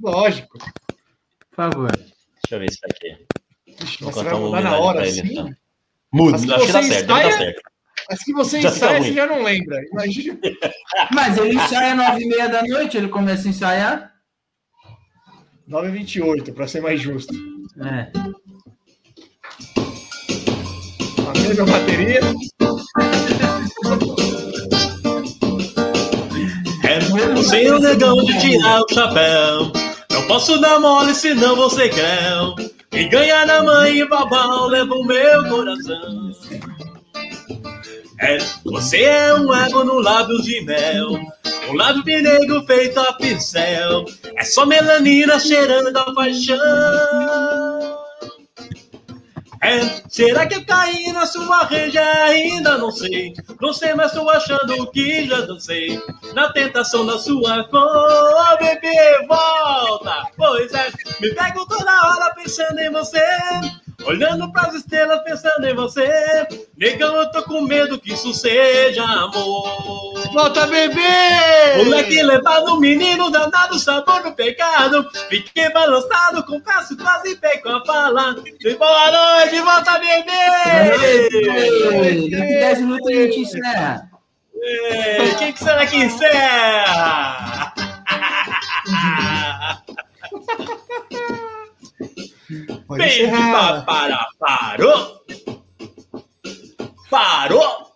Lógico. Por favor. Deixa eu ver se tá aqui. Vou você cantar vai uma mudar na homenagem hora, pra ele, assim? então. Muda, acho que dá certo, ensaia- certo. Mas que você [laughs] Já fica ensaia, você já não lembra. Imagina. [laughs] Mas ele ensaia nove e meia da noite, ele começa a ensaiar. 9h28, pra ser mais justo. É. A mesma bateria. É é o negão de tirar o chapéu. Não posso dar mole, senão você creu. E ganhar na mãe e babão leva o meu coração. É, você é um ego no lábio de mel. Um lábio de negro feito a pincel. É só melanina cheirando a paixão. É, será que eu caí na sua rede? Ainda não sei. Não sei, mas tô achando que já dancei. Na tentação da sua cor, bebê, volta. Pois é, me pego toda hora pensando em você. Olhando pras estrelas, pensando em você. Negão, eu tô com medo que isso seja amor. Volta, bebê! Moleque levado, menino danado, sabor do pecado. Fiquei balançado, confesso, quase peco a fala. E boa noite, volta bebê! Daqui 10 minutos a gente encerra. Ei, Quem que será que encerra? [laughs] Pode Bem, para, parou! Parou!